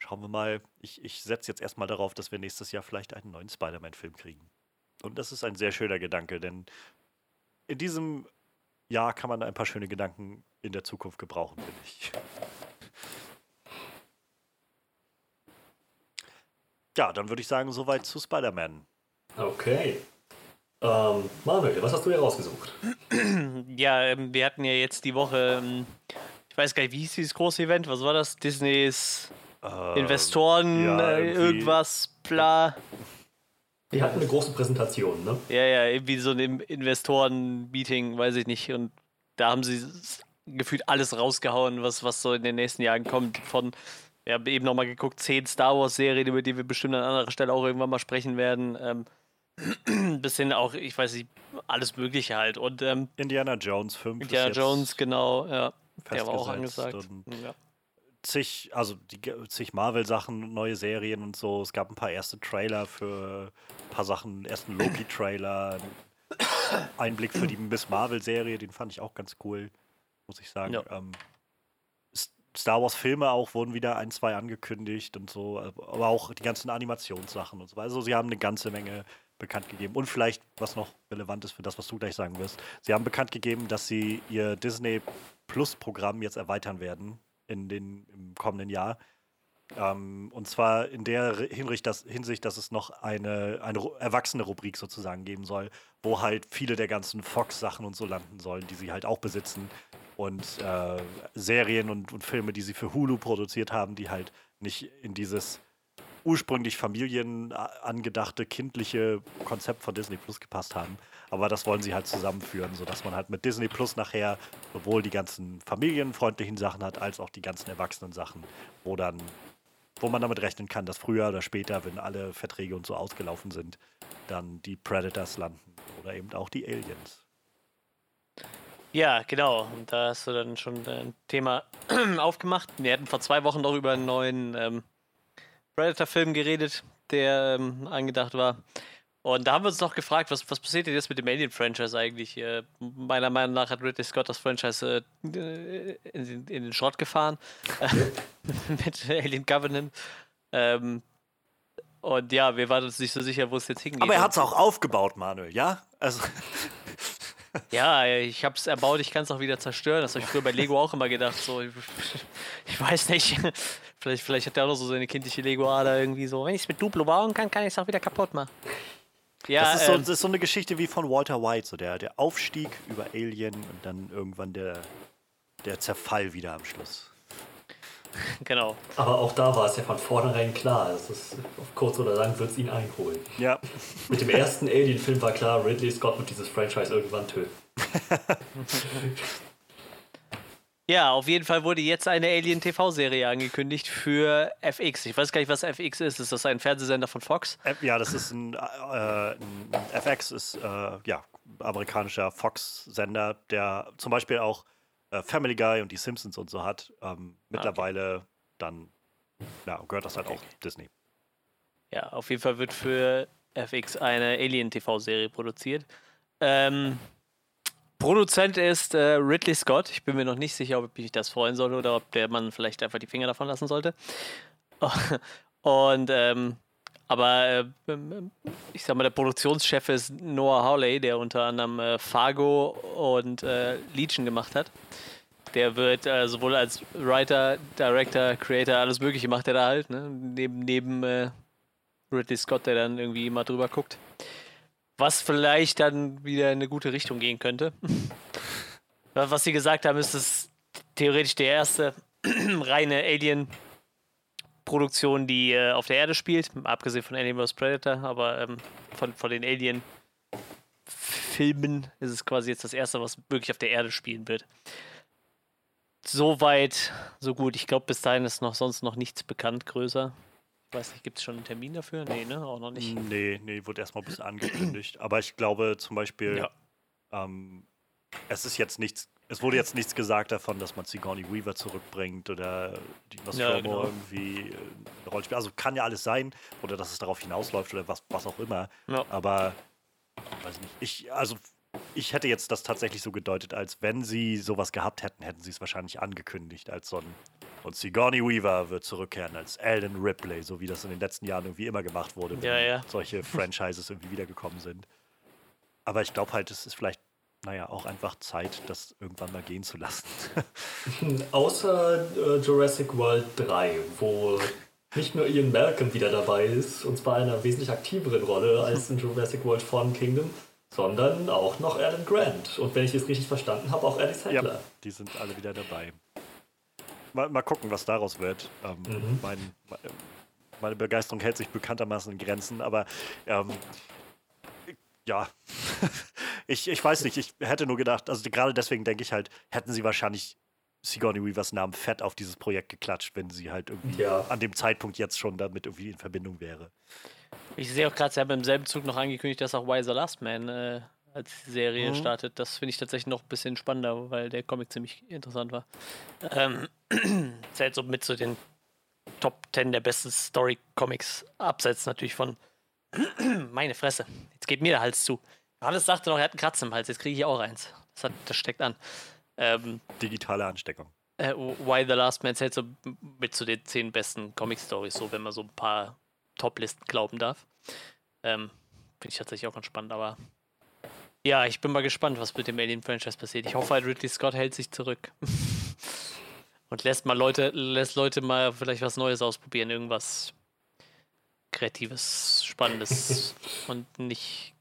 schauen wir mal. Ich, ich setze jetzt erstmal darauf, dass wir nächstes Jahr vielleicht einen neuen Spider-Man-Film kriegen. Und das ist ein sehr schöner Gedanke, denn in diesem ja, kann man ein paar schöne Gedanken in der Zukunft gebrauchen, finde ich. Ja, dann würde ich sagen, soweit zu Spider-Man. Okay. Ähm, Manuel, was hast du hier rausgesucht? (clears throat) Ja, ähm, wir hatten ja jetzt die Woche, ähm, ich weiß gar nicht, wie hieß dieses große Event? Was war das? Disneys äh, Investoren, ja, äh, irgendwas, bla. (laughs) Die hatten eine große Präsentation, ne? Ja, ja, irgendwie so ein Investoren-Meeting, weiß ich nicht. Und da haben sie gefühlt alles rausgehauen, was, was so in den nächsten Jahren kommt. Von, wir haben eben nochmal geguckt, zehn Star Wars-Serien, über die wir bestimmt an anderer Stelle auch irgendwann mal sprechen werden. Ähm, (clears throat) bis hin auch, ich weiß nicht, alles Mögliche halt. Und, ähm, Indiana Jones 5. Indiana Jones, genau, ja. Der war auch angesagt. Ja zig, also die, zig Marvel-Sachen, neue Serien und so. Es gab ein paar erste Trailer für ein paar Sachen, ersten Loki-Trailer, Einblick für die Miss Marvel-Serie, den fand ich auch ganz cool, muss ich sagen. Ja. Ähm, Star Wars-Filme auch wurden wieder ein, zwei angekündigt und so, aber auch die ganzen Animationssachen und so. Also sie haben eine ganze Menge bekannt gegeben. Und vielleicht, was noch relevant ist für das, was du gleich sagen wirst, sie haben bekannt gegeben, dass sie ihr Disney Plus-Programm jetzt erweitern werden in den, im kommenden Jahr. Ähm, und zwar in der Hinsicht dass, es noch eine, eine erwachsene Rubrik sozusagen geben soll, wo halt viele der ganzen Fox-Sachen und so landen sollen, die sie halt auch besitzen. Und äh, Serien und, und Filme, die sie für Hulu produziert haben, die halt nicht in dieses ursprünglich Familien angedachte kindliche Konzept von Disney Plus gepasst haben. Aber das wollen sie halt zusammenführen, sodass man halt mit Disney Plus nachher sowohl die ganzen familienfreundlichen Sachen hat, als auch die ganzen erwachsenen Sachen, wo dann, wo man damit rechnen kann, dass früher oder später, wenn alle Verträge und so ausgelaufen sind, dann die Predators landen oder eben auch die Aliens. Ja, genau. Und da hast du dann schon ein Thema (clears throat) aufgemacht. Wir hatten vor zwei Wochen noch über einen neuen ähm, Predator-Film geredet, der ähm, angedacht war. Und da haben wir uns noch gefragt, was, was passiert denn jetzt mit dem Alien-Franchise eigentlich? Äh, meiner Meinung nach hat Ridley Scott das Franchise äh, in, in, den Schrott gefahren äh, (laughs) mit Alien Covenant. Ähm, und ja, wir waren uns nicht so sicher, wo es jetzt hingeht. Aber er hat es auch aufgebaut, Manuel, ja? Also. (laughs) ja, ich habe es erbaut, ich kann es auch wieder zerstören. Das habe ich früher bei Lego auch immer gedacht. So, ich, (laughs) ich weiß nicht. Vielleicht, vielleicht hat er auch noch so seine kindliche Lego-Ader irgendwie so. Wenn ich es mit Duplo bauen kann, kann ich es auch wieder kaputt machen. Ja, das, ist so, ähm, das ist so eine Geschichte wie von Walter White, so der, der Aufstieg über Alien und dann irgendwann der, der Zerfall wieder am Schluss. (laughs) Genau. Aber auch da war es ja von vornherein klar, dass es auf kurz oder lang wird es ihn einholen. Ja. (laughs) Mit dem ersten Alien-Film war klar, Ridley Scott wird dieses Franchise irgendwann töten. (laughs) Ja, auf jeden Fall wurde jetzt eine Alien-TV-Serie angekündigt für FX. Ich weiß gar nicht, was FX ist. Ist das ein Fernsehsender von Fox? Ja, das ist ein, äh, ein FX ist äh, ja amerikanischer Fox-Sender, der zum Beispiel auch äh, Family Guy und die Simpsons und so hat. Ähm, mittlerweile okay. dann ja, gehört das halt okay. auch Disney. Ja, auf jeden Fall wird für FX eine Alien-TV-Serie produziert. Ähm, Produzent ist äh, Ridley Scott. Ich bin mir noch nicht sicher, ob ich das freuen soll oder ob der Mann vielleicht einfach die Finger davon lassen sollte. (laughs) Und ähm, aber äh, ich sag mal, der Produktionschef ist Noah Hawley, der unter anderem äh, Fargo und äh, Legion gemacht hat. Der wird äh, sowohl als Writer, Director, Creator, alles Mögliche macht er da halt, ne? Neben, neben äh, Ridley Scott, der dann irgendwie mal drüber guckt. Was vielleicht dann wieder in eine gute Richtung gehen könnte. Was sie gesagt haben, ist es theoretisch der erste (clears throat) reine Alien Produktion, die äh, auf der Erde spielt, abgesehen von Alien. Predator, aber ähm, von, von den Alien-Filmen ist es quasi jetzt das erste, was wirklich auf der Erde spielen wird. Soweit, so gut. Ich glaube, bis dahin ist noch sonst noch nichts bekannt größer. Weiß nicht, gibt es schon einen Termin dafür? Nee, ne? Auch noch nicht. Nee, nee, wurde erstmal ein bisschen angekündigt. Aber ich glaube zum Beispiel, Ja. ähm, es ist jetzt nichts, es wurde jetzt nichts gesagt davon, dass man Sigourney Weaver zurückbringt oder die Nostromo Ja, genau. irgendwie äh, eine Rolle spielt. Also kann ja alles sein oder dass es darauf hinausläuft oder was, was auch immer. Ja. Aber weiß nicht. Ich, also ich hätte jetzt das tatsächlich so gedeutet, als wenn sie sowas gehabt hätten, hätten sie es wahrscheinlich angekündigt als so ein und Sigourney Weaver wird zurückkehren als Alden Ripley, so wie das in den letzten Jahren irgendwie immer gemacht wurde, wenn Ja, ja. solche Franchises irgendwie wiedergekommen sind. Aber ich glaube halt, es ist vielleicht, naja, auch einfach Zeit, das irgendwann mal gehen zu lassen. (laughs) Außer äh, Jurassic World 3, wo nicht nur Ian Malcolm wieder dabei ist, und zwar in einer wesentlich aktiveren Rolle als in Jurassic World Fallen Kingdom, sondern auch noch Alan Grant. Und wenn ich es richtig verstanden habe, auch Alice Handler. die sind alle wieder dabei. Mal, mal gucken, was daraus wird. Ähm, Mhm. mein, meine Begeisterung hält sich bekanntermaßen in Grenzen, aber ähm, ja, (laughs) ich, ich weiß nicht, ich hätte nur gedacht, also gerade deswegen denke ich halt, hätten sie wahrscheinlich Sigourney Weavers Namen fett auf dieses Projekt geklatscht, wenn sie halt irgendwie Ja. an dem Zeitpunkt jetzt schon damit irgendwie in Verbindung wäre. Ich sehe auch gerade, sie haben im selben Zug noch angekündigt, dass auch Why the Last Man äh, als Serie Mhm. startet. Das finde ich tatsächlich noch ein bisschen spannender, weil der Comic ziemlich interessant war. Ähm, zählt so mit zu den Top 10 der besten Story-Comics, abseits natürlich von (clears throat) meine Fresse. Jetzt geht mir der Hals zu. Johannes sagte noch, er hat einen Kratz im Hals, jetzt kriege ich auch eins. Das, hat, das steckt an. Ähm, Digitale Ansteckung. äh, Why the Last Man zählt so mit zu den zehn besten Comic-Stories, so wenn man so ein paar Top-Listen glauben darf. Ähm, Finde ich tatsächlich auch ganz spannend, aber ja, ich bin mal gespannt, was mit dem Alien-Franchise passiert. Ich hoffe halt, Ridley Scott hält sich zurück. (laughs) Und lässt mal Leute, lässt Leute mal vielleicht was Neues ausprobieren, irgendwas Kreatives, Spannendes (laughs) und nicht,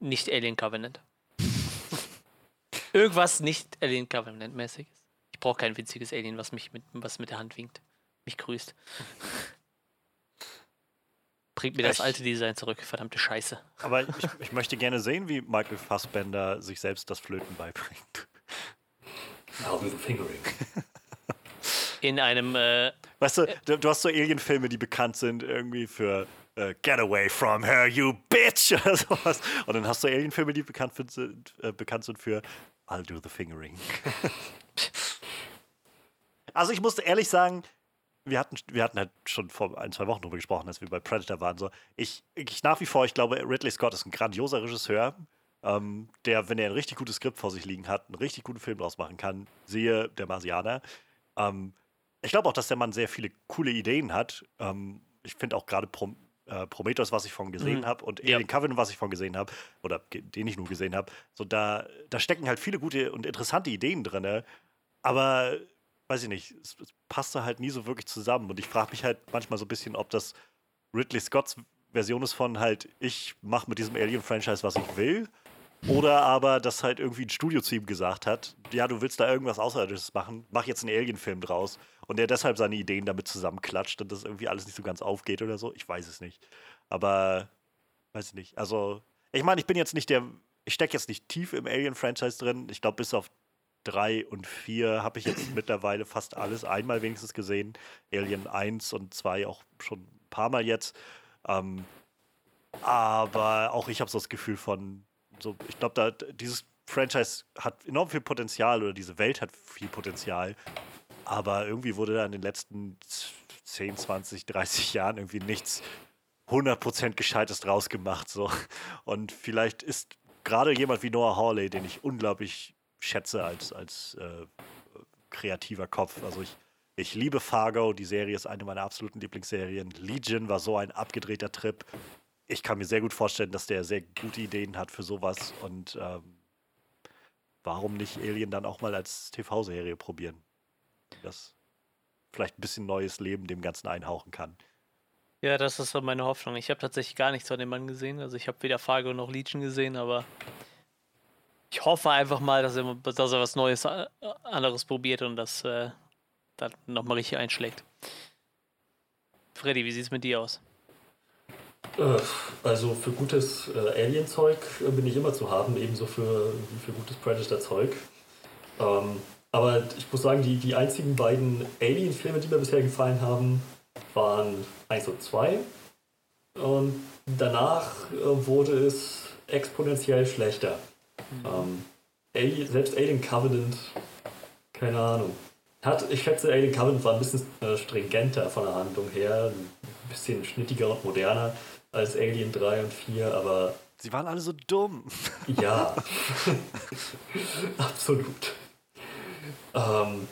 nicht Alien Covenant. (laughs) Irgendwas nicht Alien Covenant-mäßiges. Ich brauche kein winziges Alien, was mich mit, was mit der Hand winkt. Mich grüßt. (laughs) Bringt mir das Ich- alte Design zurück, verdammte Scheiße. Aber ich, ich möchte gerne sehen, wie Michael Fassbender sich selbst das Flöten beibringt. Now with the fingering. In einem, äh, Weißt du, du, hast so Alien-Filme, die bekannt sind irgendwie für äh, Get away from her, you bitch (laughs) oder sowas. Und dann hast du Alien-Filme, die bekannt, für, sind, äh, bekannt sind für I'll do the fingering. (laughs) also ich musste ehrlich sagen, wir hatten, wir hatten halt schon vor ein, zwei Wochen drüber gesprochen, als wir bei Predator waren. So. Ich, ich nach wie vor, ich glaube, Ridley Scott ist ein grandioser Regisseur, ähm, der, wenn er ein richtig gutes Skript vor sich liegen hat, einen richtig guten Film draus machen kann. Siehe der Marsianer. Ähm, ich glaube auch, dass der Mann sehr viele coole Ideen hat. Ähm, ich finde auch gerade Prom äh, Prometheus, was ich von gesehen Mhm. habe, und Ja. Alien Covenant, was ich von gesehen habe, oder den ich nur gesehen habe, so da, da stecken halt viele gute und interessante Ideen drin. Aber weiß ich nicht, es, es passte halt nie so wirklich zusammen. Und ich frage mich halt manchmal so ein bisschen, ob das Ridley Scotts Version ist von halt, ich mache mit diesem Alien-Franchise, was ich will. Oder aber, dass halt irgendwie ein Studio zu ihm gesagt hat, ja, du willst da irgendwas Außerirdisches machen, mach jetzt einen Alien-Film draus. Und der deshalb seine Ideen damit zusammenklatscht und das irgendwie alles nicht so ganz aufgeht oder so. Ich weiß es nicht. Aber, weiß ich nicht. Also, ich meine, ich bin jetzt nicht der, ich stecke jetzt nicht tief im Alien-Franchise drin. Ich glaube, bis auf drei und vier habe ich jetzt (clears throat) mittlerweile fast alles einmal wenigstens gesehen. Alien 1 und 2 auch schon ein paar Mal jetzt. Ähm, aber auch ich habe so das Gefühl von, so, ich glaube, da dieses Franchise hat enorm viel Potenzial oder diese Welt hat viel Potenzial. Aber irgendwie wurde da in den letzten 10, 20, 30 Jahren irgendwie nichts 100% Gescheites draus gemacht. So. Und vielleicht ist gerade jemand wie Noah Hawley, den ich unglaublich schätze als, als äh, kreativer Kopf. Also ich, ich liebe Fargo, die Serie ist eine meiner absoluten Lieblingsserien. Legion war so ein abgedrehter Trip. Ich kann mir sehr gut vorstellen, dass der sehr gute Ideen hat für sowas. Und ähm, warum nicht Alien dann auch mal als TV-Serie probieren? Das vielleicht ein bisschen neues Leben dem Ganzen einhauchen kann. ja, das ist so meine Hoffnung. Ich habe tatsächlich gar nichts von dem Mann gesehen. Also ich habe weder Fargo noch Legion gesehen, aber ich hoffe einfach mal, dass er, dass er was Neues, äh, anderes probiert und das äh, dann nochmal richtig einschlägt. Freddy, wie sieht es mit dir aus? Äh, also für gutes äh, Alien-Zeug bin ich immer zu haben, ebenso für, für gutes Predator-Zeug. Ähm, aber ich muss sagen, die, die einzigen beiden Alien-Filme, die mir bisher gefallen haben, waren 1 und 2. Und danach äh, wurde es exponentiell schlechter. Mhm. Ähm, Alien, selbst Alien Covenant, keine Ahnung. Hat, ich schätze, Alien Covenant war ein bisschen äh, stringenter von der Handlung her, ein bisschen schnittiger und moderner als Alien 3 und 4, aber. Sie waren alle so dumm. Ja, (laughs) absolut. Ähm,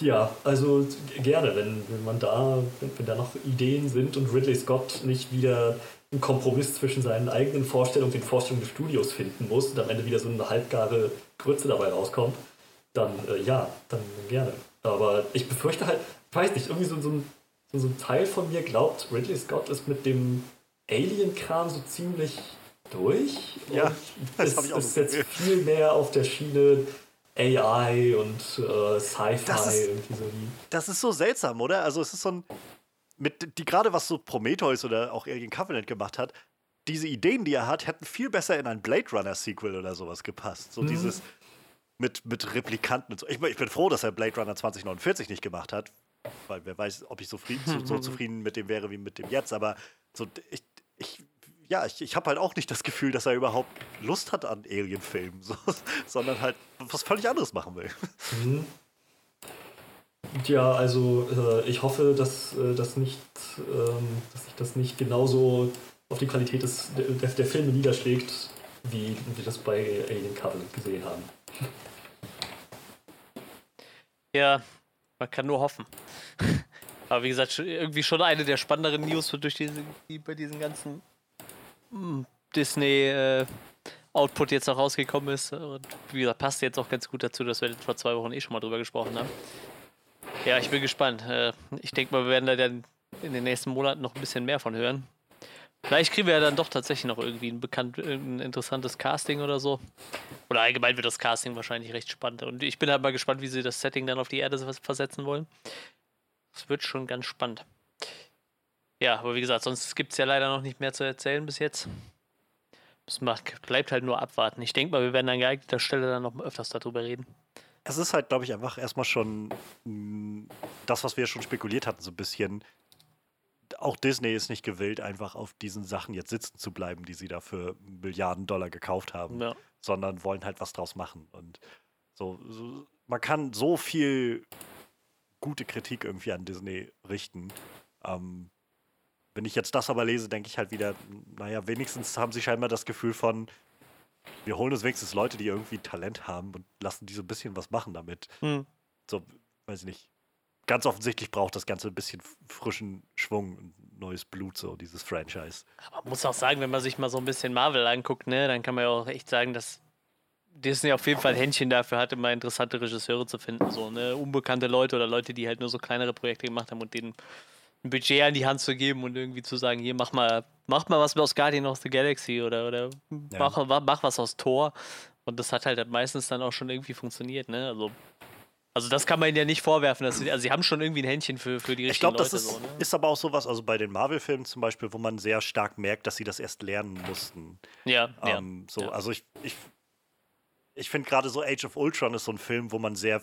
ja, also gerne, wenn, wenn man da, wenn, wenn da noch Ideen sind und Ridley Scott nicht wieder einen Kompromiss zwischen seinen eigenen Vorstellungen und den Vorstellungen des Studios finden muss und am Ende wieder so eine halbgare Grütze dabei rauskommt, dann äh, ja, dann gerne. Aber ich befürchte halt, weiß nicht, irgendwie so, so, ein, so ein Teil von mir glaubt, Ridley Scott ist mit dem Alien-Kram so ziemlich durch. Ja, das habe ich auch. Ist jetzt viel mehr auf der Schiene AI und äh, Sci-Fi. irgendwie so das ist so seltsam, oder? Also es ist so ein, mit, die gerade was so Prometheus oder auch Alien Covenant gemacht hat, diese Ideen, die er hat, hätten viel besser in ein Blade Runner Sequel oder sowas gepasst. So mhm. dieses mit, mit Replikanten und so. Ich, ich, bin froh, dass er Blade Runner 2049 nicht gemacht hat, weil wer weiß, ob ich so, so, so (laughs) zufrieden mit dem wäre wie mit dem jetzt. Aber so, ich, ich ja, ich, ich habe halt auch nicht das Gefühl, dass er überhaupt Lust hat an Alien-Filmen, (laughs) so, sondern halt was völlig anderes machen will. Mhm. Ja, also äh, ich hoffe, dass, äh, das nicht, ähm, dass sich das nicht genauso auf die Qualität des, der, der Filme niederschlägt, wie wir das bei Alien Covenant gesehen haben. Ja, man kann nur hoffen. (laughs) Aber wie gesagt, irgendwie schon eine der spannenderen News durch diese, die bei diesen ganzen hm, Disney äh, Output jetzt auch rausgekommen ist. Und wie gesagt, passt jetzt auch ganz gut dazu, dass wir vor zwei Wochen eh schon mal drüber gesprochen haben. Ja, ich bin gespannt. Äh, ich denke mal, wir werden da dann in den nächsten Monaten noch ein bisschen mehr von hören. Vielleicht kriegen wir ja dann doch tatsächlich noch irgendwie ein bekannt, ein interessantes Casting oder so. Oder allgemein wird das Casting wahrscheinlich recht spannend. Und ich bin halt mal gespannt, wie sie das Setting dann auf die Erde versetzen wollen. Das wird schon ganz spannend. Ja, aber wie gesagt, sonst gibt es ja leider noch nicht mehr zu erzählen bis jetzt. Es macht, bleibt halt nur abwarten. Ich denke mal, wir werden an geeigneter Stelle dann noch öfters darüber reden. Es ist halt, glaube ich, einfach erstmal schon mh, mm, das, was wir schon spekuliert hatten, so ein bisschen. Auch Disney ist nicht gewillt, einfach auf diesen Sachen jetzt sitzen zu bleiben, die sie da für Milliarden Dollar gekauft haben, ja. sondern wollen halt was draus machen. Und so, so, man kann so viel gute Kritik irgendwie an Disney richten. Ähm, wenn ich jetzt das aber lese, denke ich halt wieder, naja, wenigstens haben sie scheinbar das Gefühl von, wir holen uns wenigstens Leute, die irgendwie Talent haben und lassen die so ein bisschen was machen damit. Hm. So, weiß ich nicht. Ganz offensichtlich braucht das Ganze ein bisschen frischen Schwung und neues Blut, so dieses Franchise. Aber man muss auch sagen, wenn man sich mal so ein bisschen Marvel anguckt, ne, dann kann man ja auch echt sagen, dass Disney auf jeden Fall ein Händchen dafür hatte, mal interessante Regisseure zu finden. So, ne? Unbekannte Leute oder Leute, die halt nur so kleinere Projekte gemacht haben und denen ein Budget an die Hand zu geben und irgendwie zu sagen, hier mach mal, mach mal was aus Guardian of the Galaxy oder, oder ja. mach, mach was aus Thor. Und das hat halt meistens dann auch schon irgendwie funktioniert, ne? Also, also das kann man ihnen ja nicht vorwerfen. Dass sie, also sie haben schon irgendwie ein Händchen für, für die richtigen Ich glaube, das ist, so, ne? ist aber auch sowas, also bei den Marvel-Filmen zum Beispiel, wo man sehr stark merkt, dass sie das erst lernen mussten. Ja, ähm, ja. So, ja. also ich, ich, ich finde gerade so Age of Ultron ist so ein Film, wo man sehr,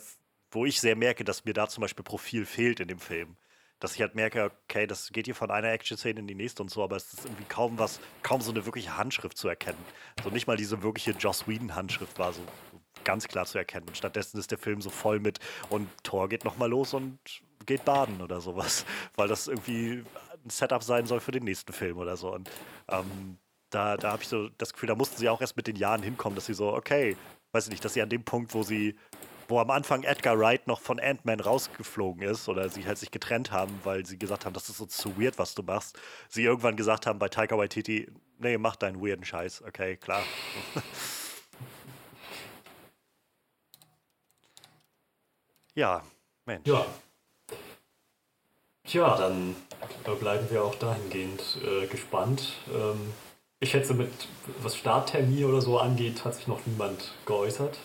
wo ich sehr merke, dass mir da zum Beispiel Profil fehlt in dem Film dass ich halt merke, okay, das geht hier von einer Action-Szene in die nächste und so, aber es ist irgendwie kaum was, kaum so eine wirkliche Handschrift zu erkennen. So nicht mal diese wirkliche Joss Whedon-Handschrift war so, so, ganz klar zu erkennen. Und stattdessen ist der Film so voll mit und Thor geht nochmal los und geht baden oder sowas, (laughs) weil das irgendwie ein Setup sein soll für den nächsten Film oder so. Und ähm, da, da habe ich so das Gefühl, da mussten sie auch erst mit den Jahren hinkommen, dass sie so, okay, weiß ich nicht, dass sie an dem Punkt, wo sie wo am Anfang Edgar Wright noch von Ant-Man rausgeflogen ist oder sie halt sich getrennt haben, weil sie gesagt haben, das ist so zu weird, was du machst. Sie irgendwann gesagt haben bei Taika Waititi, nee, mach deinen weirden Scheiß. Okay, klar. (laughs) ja, Mensch. Ja. Tja, dann bleiben wir auch dahingehend äh, gespannt. Ähm, ich schätze, mit was Starttermin oder so angeht, hat sich noch niemand geäußert.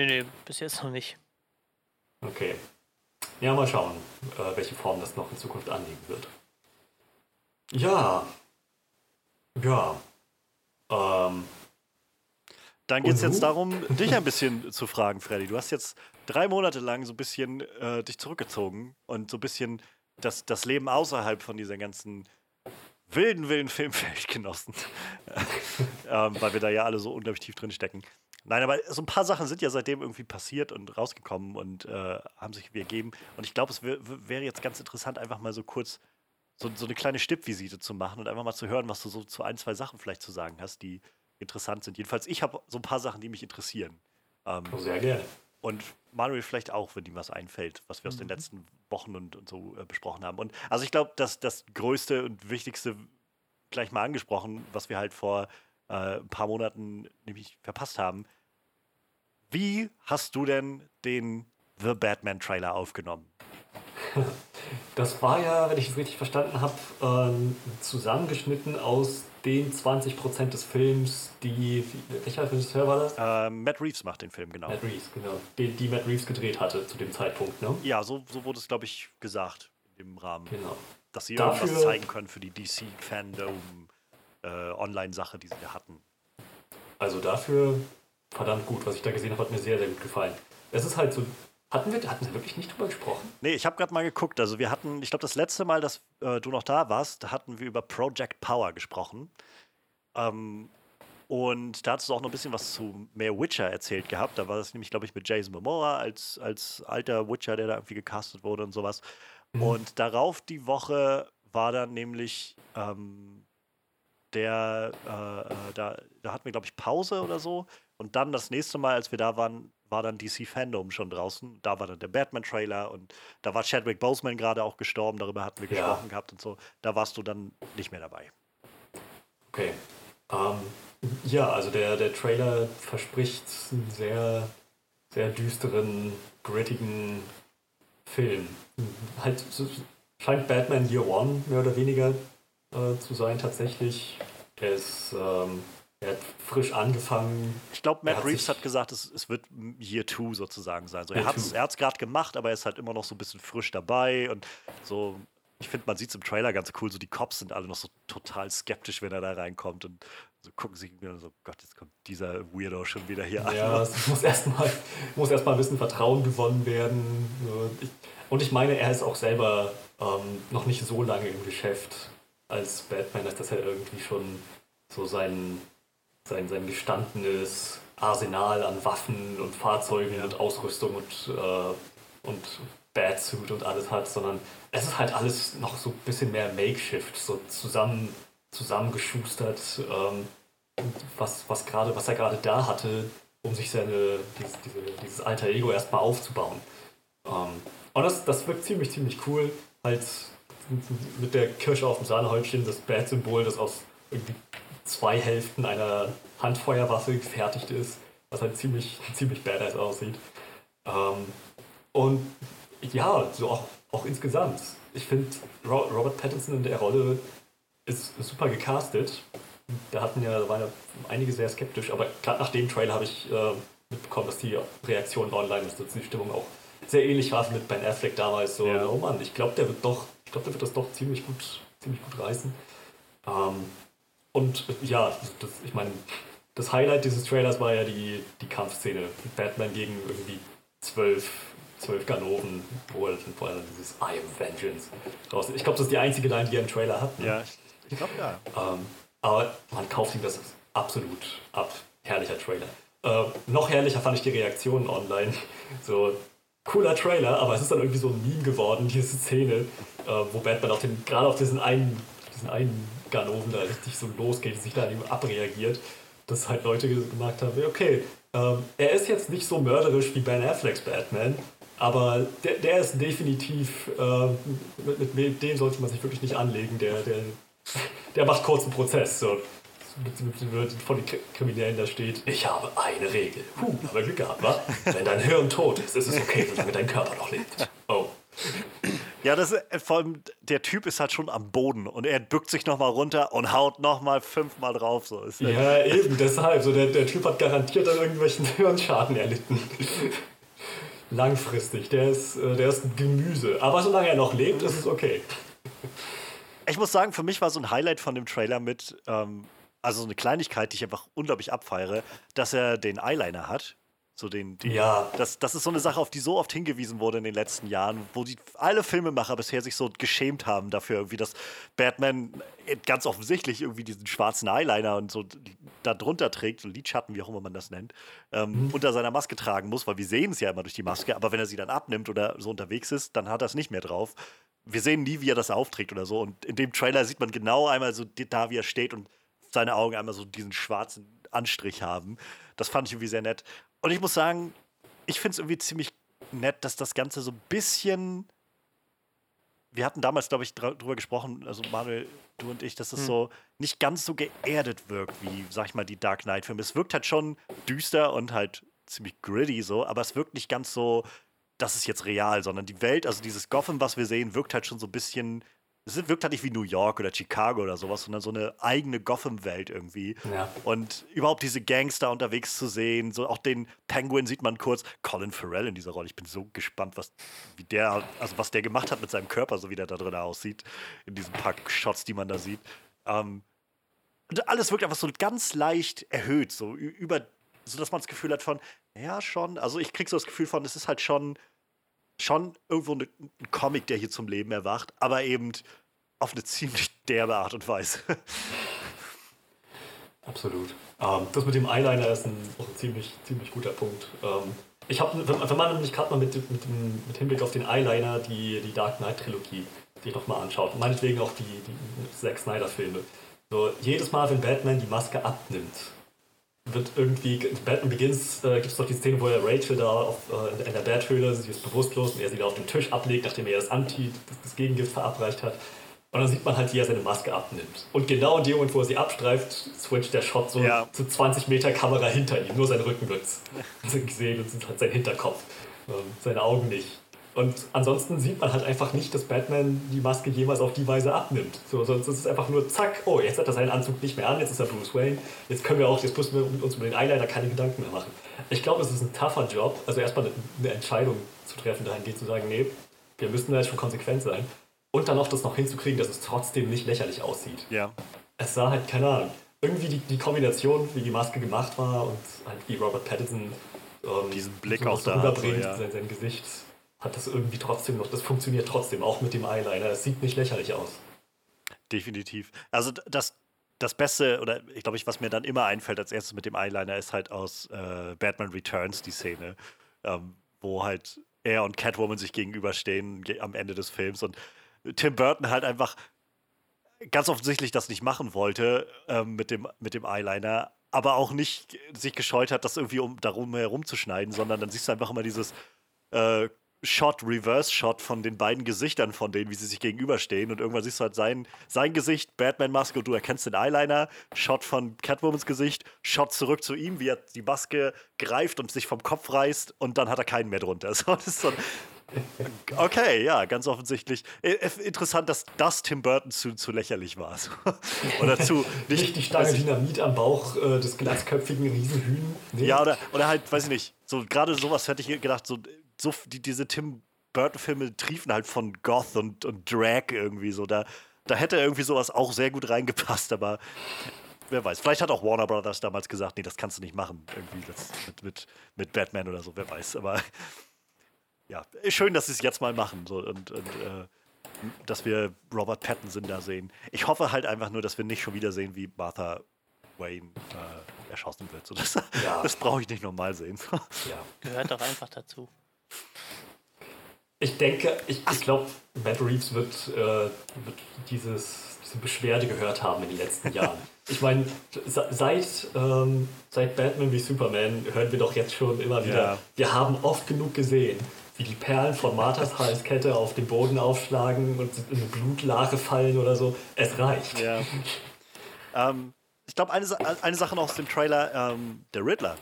Nee, nee, bis jetzt noch nicht. Okay. Ja, mal schauen, äh, welche Form das noch in Zukunft annehmen wird. Ja. Ja. Ähm, Dann geht es jetzt darum, (laughs) dich ein bisschen zu fragen, Freddy. Du hast jetzt drei Monate lang so ein bisschen äh, dich zurückgezogen und so ein bisschen das, das Leben außerhalb von dieser ganzen wilden, wilden Filmwelt genossen. (laughs) ähm, weil wir da ja alle so unglaublich tief drin stecken. Nein, aber so ein paar Sachen sind ja seitdem irgendwie passiert und rausgekommen und äh, haben sich ergeben. Und ich glaube, es wär, wäre jetzt ganz interessant, einfach mal so kurz so, so eine kleine Stippvisite zu machen und einfach mal zu hören, was du so zu ein, zwei Sachen vielleicht zu sagen hast, die interessant sind. Jedenfalls, ich habe so ein paar Sachen, die mich interessieren. Ähm, sehr gerne. und Manuel vielleicht auch, wenn ihm was einfällt, was wir aus den letzten Wochen und, und so äh, besprochen haben. Und also ich glaube, dass das Größte und Wichtigste gleich mal angesprochen, was wir halt vor äh, ein paar Monaten nämlich verpasst haben. Wie hast du denn den The Batman Trailer aufgenommen? (laughs) Das war ja, wenn ich es richtig verstanden habe, ähm, zusammengeschnitten aus den 20% des Films, die. Welcher Regisseur war das? Ähm, Matt Reeves macht den Film, genau. Matt Reeves, genau. Den, die Matt Reeves gedreht hatte zu dem Zeitpunkt, ne? Ja, so, so wurde es, glaube ich, gesagt dem Rahmen. Genau. Dass sie Dafür- irgendwas zeigen können für die DC-Fandom äh, Online-Sache, die sie da hatten. Also dafür verdammt gut. Was ich da gesehen habe, hat mir sehr, sehr gut gefallen. Es ist halt so. Hatten wir, hatten wir wirklich nicht drüber gesprochen? Nee, ich habe gerade mal geguckt. Also wir hatten, ich glaube, das letzte Mal, dass äh, du noch da warst, da hatten wir über Project Power gesprochen. Ähm, und da hast du auch noch ein bisschen was zu mehr Witcher erzählt gehabt. Da war das nämlich, glaube ich, mit Jason Momoa als, als alter Witcher, der da irgendwie gecastet wurde und sowas. Und darauf die Woche war dann nämlich ähm, der, äh, äh, da, da hatten wir, glaube ich, Pause oder so. Und dann das nächste Mal, als wir da waren, war dann DC Fandom schon draußen. Da war dann der Batman-Trailer und da war Chadwick Boseman gerade auch gestorben, darüber hatten wir Ja. gesprochen gehabt und so. Da warst du dann nicht mehr dabei. Okay. Ähm, ja, also der, der Trailer verspricht einen sehr, sehr düsteren, grittigen Film. Halt, so- scheint Batman Year One mehr oder weniger äh, zu sein tatsächlich. Er ist, ähm, er hat frisch angefangen. Ich glaube, Matt hat Reeves hat gesagt, es, es wird Year Two sozusagen sein. So, er hat es er gerade gemacht, aber er ist halt immer noch so ein bisschen frisch dabei und so. Ich finde, man sieht es im Trailer ganz cool. So die Cops sind alle noch so total skeptisch, wenn er da reinkommt und so gucken sich wieder so, Gott, jetzt kommt dieser Weirdo schon wieder hier an. Ja, es muss erstmal muss erst mal ein bisschen Vertrauen gewonnen werden. Und ich meine, er ist auch selber ähm, noch nicht so lange im Geschäft als Batman, dass das halt irgendwie schon so sein, sein, sein gestandenes Arsenal an Waffen und Fahrzeugen und Ausrüstung und, äh, und Batsuit und alles hat, sondern es ist halt alles noch so ein bisschen mehr Makeshift, so zusammen, zusammengeschustert. Ähm, was, was, gerade, was er gerade da hatte, um sich seine, dieses, diese, dieses alter Ego erstmal aufzubauen. Ähm, und das, das wirkt ziemlich, ziemlich cool. Halt mit der Kirsche auf dem Sahnehäubchen, das Bat-Symbol, das aus irgendwie zwei Hälften einer Handfeuerwaffe gefertigt ist, was halt ziemlich, ziemlich badass aussieht. Ähm, und ja, so auch, auch insgesamt. Ich finde, Ro Robert Pattinson in der Rolle ist super gecastet. Da hatten ja, da waren ja einige sehr skeptisch, aber gerade nach dem Trailer habe ich äh, mitbekommen, dass die Reaktion online ist, dass die Stimmung auch sehr ähnlich war wie mit Ben Affleck damals. So, Ja. oh Mann, ich glaube, der wird doch, ich glaube, der wird das doch ziemlich gut, ziemlich gut reißen. Ähm, und ja, das, ich meine, das Highlight dieses Trailers war ja die, die Kampfszene mit Batman gegen irgendwie zwölf, zwölf Ganoven, wo er dann vorher dieses I am Vengeance raus. Ich glaube, das ist die einzige Line, die er im Trailer hat. ne? Ja, ich, ich glaube ja. Ähm, aber man kauft ihm das absolut ab. Herrlicher Trailer. Äh, noch herrlicher fand ich die Reaktionen online. (laughs) So, cooler Trailer, aber es ist dann irgendwie so ein Meme geworden, diese Szene, äh, wo Batman auf den, gerade auf diesen einen, diesen einen Ganoven da richtig so losgeht sich da ihm abreagiert. Dass halt Leute gemacht haben, okay, ähm, er ist jetzt nicht so mörderisch wie Ben Afflecks Batman, aber der, der ist definitiv, äh, mit, mit dem sollte man sich wirklich nicht anlegen. Der, der, der macht kurzen Prozess. So. Von den K- Kriminellen da steht, ich habe eine Regel. Puh, haben wir Glück gehabt, wa? Wenn dein Hirn tot ist, ist es okay, solange dein Körper noch lebt. Oh. Ja, das ist, äh, vor allem, der Typ ist halt schon am Boden und er bückt sich nochmal runter und haut nochmal fünfmal drauf. So. Ist Ja, eben, deshalb. So, der, der Typ hat garantiert an irgendwelchen (laughs) Hirnschaden erlitten. Langfristig. Der ist, äh, der ist Gemüse. Aber solange er noch lebt, ist es okay. Ich muss sagen, für mich war so ein Highlight von dem Trailer mit, ähm, also so eine Kleinigkeit, die ich einfach unglaublich abfeiere, dass er den Eyeliner hat. So den, die, Ja. Das, das ist so eine Sache, auf die so oft hingewiesen wurde in den letzten Jahren, wo die alle Filmemacher bisher sich so geschämt haben dafür, irgendwie, dass Batman ganz offensichtlich irgendwie diesen schwarzen Eyeliner und so da drunter trägt, so Lidschatten, wie auch immer man das nennt, ähm, unter seiner Maske tragen muss, weil wir sehen es ja immer durch die Maske, aber wenn er sie dann abnimmt oder so unterwegs ist, dann hat er es nicht mehr drauf. Wir sehen nie, wie er das aufträgt oder so. Und in dem Trailer sieht man genau einmal so da, wie er steht und seine Augen einmal so diesen schwarzen Anstrich haben. Das fand ich irgendwie sehr nett. Und ich muss sagen, ich finde es irgendwie ziemlich nett, dass das Ganze so ein bisschen. Wir hatten damals, glaube ich, drüber gesprochen, also Manuel, du und ich, dass es so nicht ganz so geerdet wirkt wie, sag ich mal, die Dark Knight-Filme. Es wirkt halt schon düster und halt ziemlich gritty so, aber es wirkt nicht ganz so, das ist jetzt real, sondern die Welt, also dieses Gotham, was wir sehen, wirkt halt schon so ein bisschen. Es wirkt halt nicht wie New York oder Chicago oder sowas, sondern so eine eigene Gotham-Welt irgendwie. Ja. Und überhaupt diese Gangster unterwegs zu sehen, so auch den Penguin sieht man kurz, Colin Farrell in dieser Rolle. Ich bin so gespannt, was, wie der, also was der gemacht hat mit seinem Körper, so wie der da drin aussieht, in diesen paar Shots, die man da sieht. Ähm, und alles wirkt einfach so ganz leicht erhöht, so über, so dass man das Gefühl hat von, ja, schon, also ich krieg so das Gefühl von, es ist halt schon, schon irgendwo ne, ein Comic, der hier zum Leben erwacht, aber eben auf eine ziemlich derbe Art und Weise. (laughs) Absolut. Ähm, das mit dem Eyeliner ist ein, ein ziemlich, ziemlich guter Punkt. Ähm, ich habe, wenn, wenn man nämlich gerade mal mit, mit, dem, mit Hinblick auf den Eyeliner die, die Dark Knight Trilogie sich nochmal anschaut, meinetwegen auch die, die Zack Snyder Filme. So, jedes Mal, wenn Batman die Maske abnimmt, wird irgendwie, in Batman Begins äh, gibt es doch die Szene, wo er Rachel da auf, äh, in der Bathöhle, sie ist bewusstlos und er sie da auf den Tisch ablegt, nachdem er das Anti, das, das Gegengift verabreicht hat. Und dann sieht man halt, wie er seine Maske abnimmt. Und genau in dem Moment, wo er sie abstreift, switcht der Shot so Ja. zu 20 Meter Kamera hinter ihm. Nur sein Rücken wird gesehen und halt sein Hinterkopf. Ähm, seine Augen nicht. Und ansonsten sieht man halt einfach nicht, dass Batman die Maske jemals auf die Weise abnimmt. So, sonst ist es einfach nur zack, oh, jetzt hat er seinen Anzug nicht mehr an, jetzt ist er Bruce Wayne. Jetzt können wir auch, jetzt müssen wir uns über den Eyeliner keine Gedanken mehr machen. Ich glaube, es ist ein tougher Job, also erstmal eine, Entscheidung zu treffen, dahingehend zu sagen, nee, wir müssen da jetzt schon konsequent sein. Und dann auch das noch hinzukriegen, dass es trotzdem nicht lächerlich aussieht. ja. Es sah halt, keine Ahnung, irgendwie die, die Kombination, wie die Maske gemacht war und halt wie Robert Pattinson ähm, Diesen Blick sowas auch da hat, so, rüberbringt, ja. sein, sein Gesicht, hat das irgendwie trotzdem noch, das funktioniert trotzdem, auch mit dem Eyeliner. Es sieht nicht lächerlich aus. Definitiv. Also das, das Beste, oder ich glaube, ich, was mir dann immer einfällt als erstes mit dem Eyeliner, ist halt aus äh, Batman Returns die Szene, ähm, wo halt er und Catwoman sich gegenüberstehen ge am Ende des Films und Tim Burton halt einfach ganz offensichtlich das nicht machen wollte ähm, mit, dem, mit dem Eyeliner, aber auch nicht sich gescheut hat, das irgendwie um darum herum zu schneiden, sondern dann siehst du einfach immer dieses äh, Shot, Reverse-Shot von den beiden Gesichtern von denen, wie sie sich gegenüberstehen. Und irgendwann siehst du halt sein, sein Gesicht, Batman-Maske und du erkennst den Eyeliner. Shot von Catwomans Gesicht, Shot zurück zu ihm, wie er die Maske greift und sich vom Kopf reißt und dann hat er keinen mehr drunter. (laughs) So, das ist so, okay, ja, ganz offensichtlich. Äh, äh, Interessant, dass das Tim Burton zu, zu lächerlich war. So. (laughs) Oder zu nicht, weiß ich- Dynamit am Bauch äh, des glatzköpfigen Riesenhühn. Nee. ja, oder, oder halt, weiß ich nicht, so gerade sowas hätte ich gedacht, so, so die, diese Tim Burton-Filme triefen halt von Goth und, und Drag irgendwie so. Da, da hätte irgendwie sowas auch sehr gut reingepasst, aber wer weiß. Vielleicht hat auch Warner Brothers damals gesagt, nee, das kannst du nicht machen, irgendwie das, mit, mit, mit Batman oder so, wer weiß. Aber ja, schön, dass sie es jetzt mal machen so, und, und äh, dass wir Robert Pattinson da sehen. Ich hoffe halt einfach nur, dass wir nicht schon wieder sehen, wie Martha Wayne äh, erschossen wird. So, das Ja. (laughs) das brauche ich nicht nochmal sehen. (laughs) Ja. Gehört doch einfach dazu. Ich denke, ich, ich glaube, Matt Reeves wird, äh, wird dieses, diese Beschwerde gehört haben in den letzten (laughs) Jahren. Ich meine, se- seit, ähm, seit Batman wie Superman hören wir doch jetzt schon immer wieder, Ja. wir haben oft genug gesehen, wie die Perlen von Marthas Halskette auf den Boden aufschlagen und in eine Blutlache fallen oder so. Es reicht. Ja. ähm, ich glaube, eine, eine Sache noch aus dem Trailer, ähm, der Riddler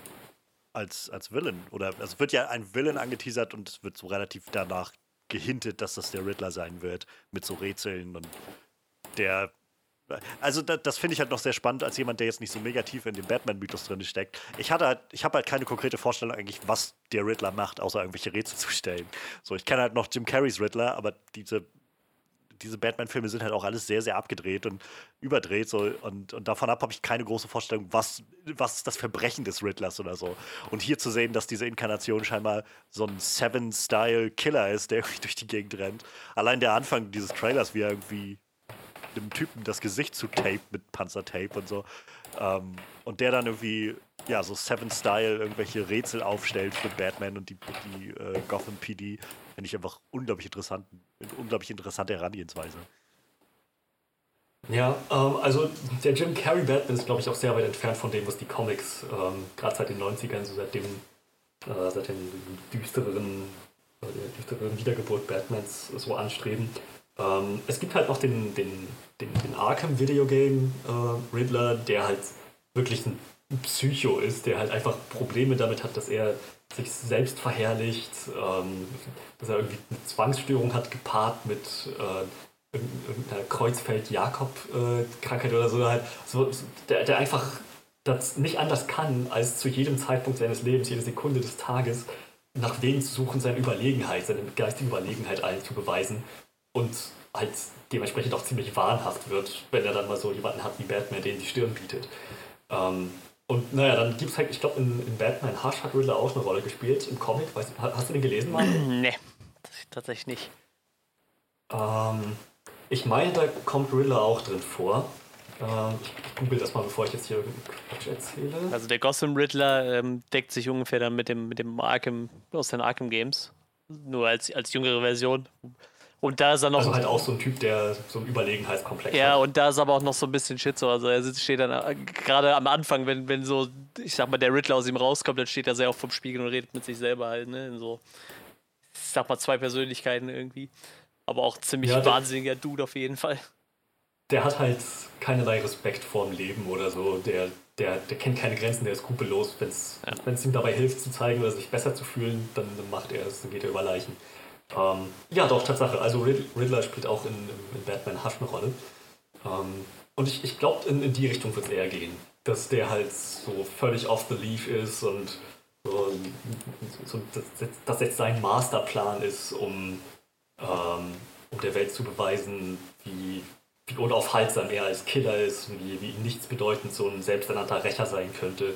als, als Villain. Oder also es wird ja ein Villain angeteasert und es wird so relativ danach gehintet, dass das der Riddler sein wird, mit so Rätseln und der. Also da, das finde ich halt noch sehr spannend als jemand, der jetzt nicht so mega tief in dem Batman-Mythos drin steckt. Ich halt, ich habe halt keine konkrete Vorstellung eigentlich, was der Riddler macht, außer irgendwelche Rätsel zu stellen. So, ich kenne halt noch Jim Carreys Riddler, aber diese diese Batman-Filme sind halt auch alles sehr, sehr abgedreht und überdreht. So, und, und davon ab habe ich keine große Vorstellung, was, was das Verbrechen des Riddlers oder so. Und hier zu sehen, dass diese Inkarnation scheinbar so ein Seven-Style-Killer ist, der (laughs) irgendwie durch die Gegend rennt. Allein der Anfang dieses Trailers, wie er irgendwie einem Typen das Gesicht zu tape mit Panzertape und so. Ähm, und der dann irgendwie, ja, so Seven-Style irgendwelche Rätsel aufstellt für Batman und die, die äh, Gotham PD, finde ich einfach unglaublich interessant, unglaublich interessante Herangehensweise. Ja, ähm, also der Jim Carrey Batman ist, glaube ich, auch sehr weit entfernt von dem, was die Comics, ähm, gerade seit den 90ern, so seit dem, äh, seit den düstereren, äh, der düstereren Wiedergeburt Batmans so anstreben. Ähm, es gibt halt noch den, den, den, den Arkham Videogame äh, Riddler, der halt wirklich ein Psycho ist, der halt einfach Probleme damit hat, dass er sich selbst verherrlicht, ähm, dass er irgendwie eine Zwangsstörung hat, gepaart mit äh, irgendeiner Kreuzfeld-Jakob-Krankheit oder so, halt, so der, der einfach das nicht anders kann, als zu jedem Zeitpunkt seines Lebens, jede Sekunde des Tages, nach Wegen zu suchen, seine Überlegenheit, seine geistige Überlegenheit allen zu beweisen und halt dementsprechend auch ziemlich wahnhaft wird, wenn er dann mal so jemanden hat wie Batman, den die Stirn bietet. Ähm, und naja, dann gibt es halt, ich glaube, in, in, Batman Hush hat Riddler auch eine Rolle gespielt im Comic. Weißt, hast du den gelesen, Mann? (clears throat) Nee, tatsächlich nicht. Ähm, ich meine, da kommt Riddler auch drin vor. Ähm, ich google das mal, bevor ich jetzt hier Quatsch erzähle. Also der Gotham Riddler ähm, deckt sich ungefähr dann mit dem, mit dem Arkham aus den Arkham Games. Nur als, als jüngere Version. Und da ist er noch. Also halt auch so ein Typ, der so einen Überlegenheitskomplex ja, hat. Ja, und da ist aber auch noch so ein bisschen Schizo. Also er steht dann äh, gerade am Anfang, wenn, wenn so, ich sag mal, der Riddler aus ihm rauskommt, dann steht er sehr oft vom Spiegel und redet mit sich selber halt, ne? In so, ich sag mal, zwei Persönlichkeiten irgendwie. Aber auch ziemlich ja, wahnsinniger Dude auf jeden Fall. Der hat halt keinerlei Respekt vorm Leben oder so. Der, der, der kennt keine Grenzen, der ist skrupellos. Wenn es ja. ihm dabei hilft zu zeigen oder sich besser zu fühlen, dann, dann macht er es, dann geht er über Leichen. Ähm, ja, doch, Tatsache. Also Riddler spielt auch in, in Batman Hush eine Rolle. Ähm, und ich, ich glaube, in, in die Richtung wird es eher gehen. Dass der halt so völlig off the leaf ist und so, so dass das jetzt sein Masterplan ist, um, ähm, um der Welt zu beweisen, wie, wie unaufhaltsam er als Killer ist und wie, wie nichts bedeutend so ein selbsternannter Rächer sein könnte.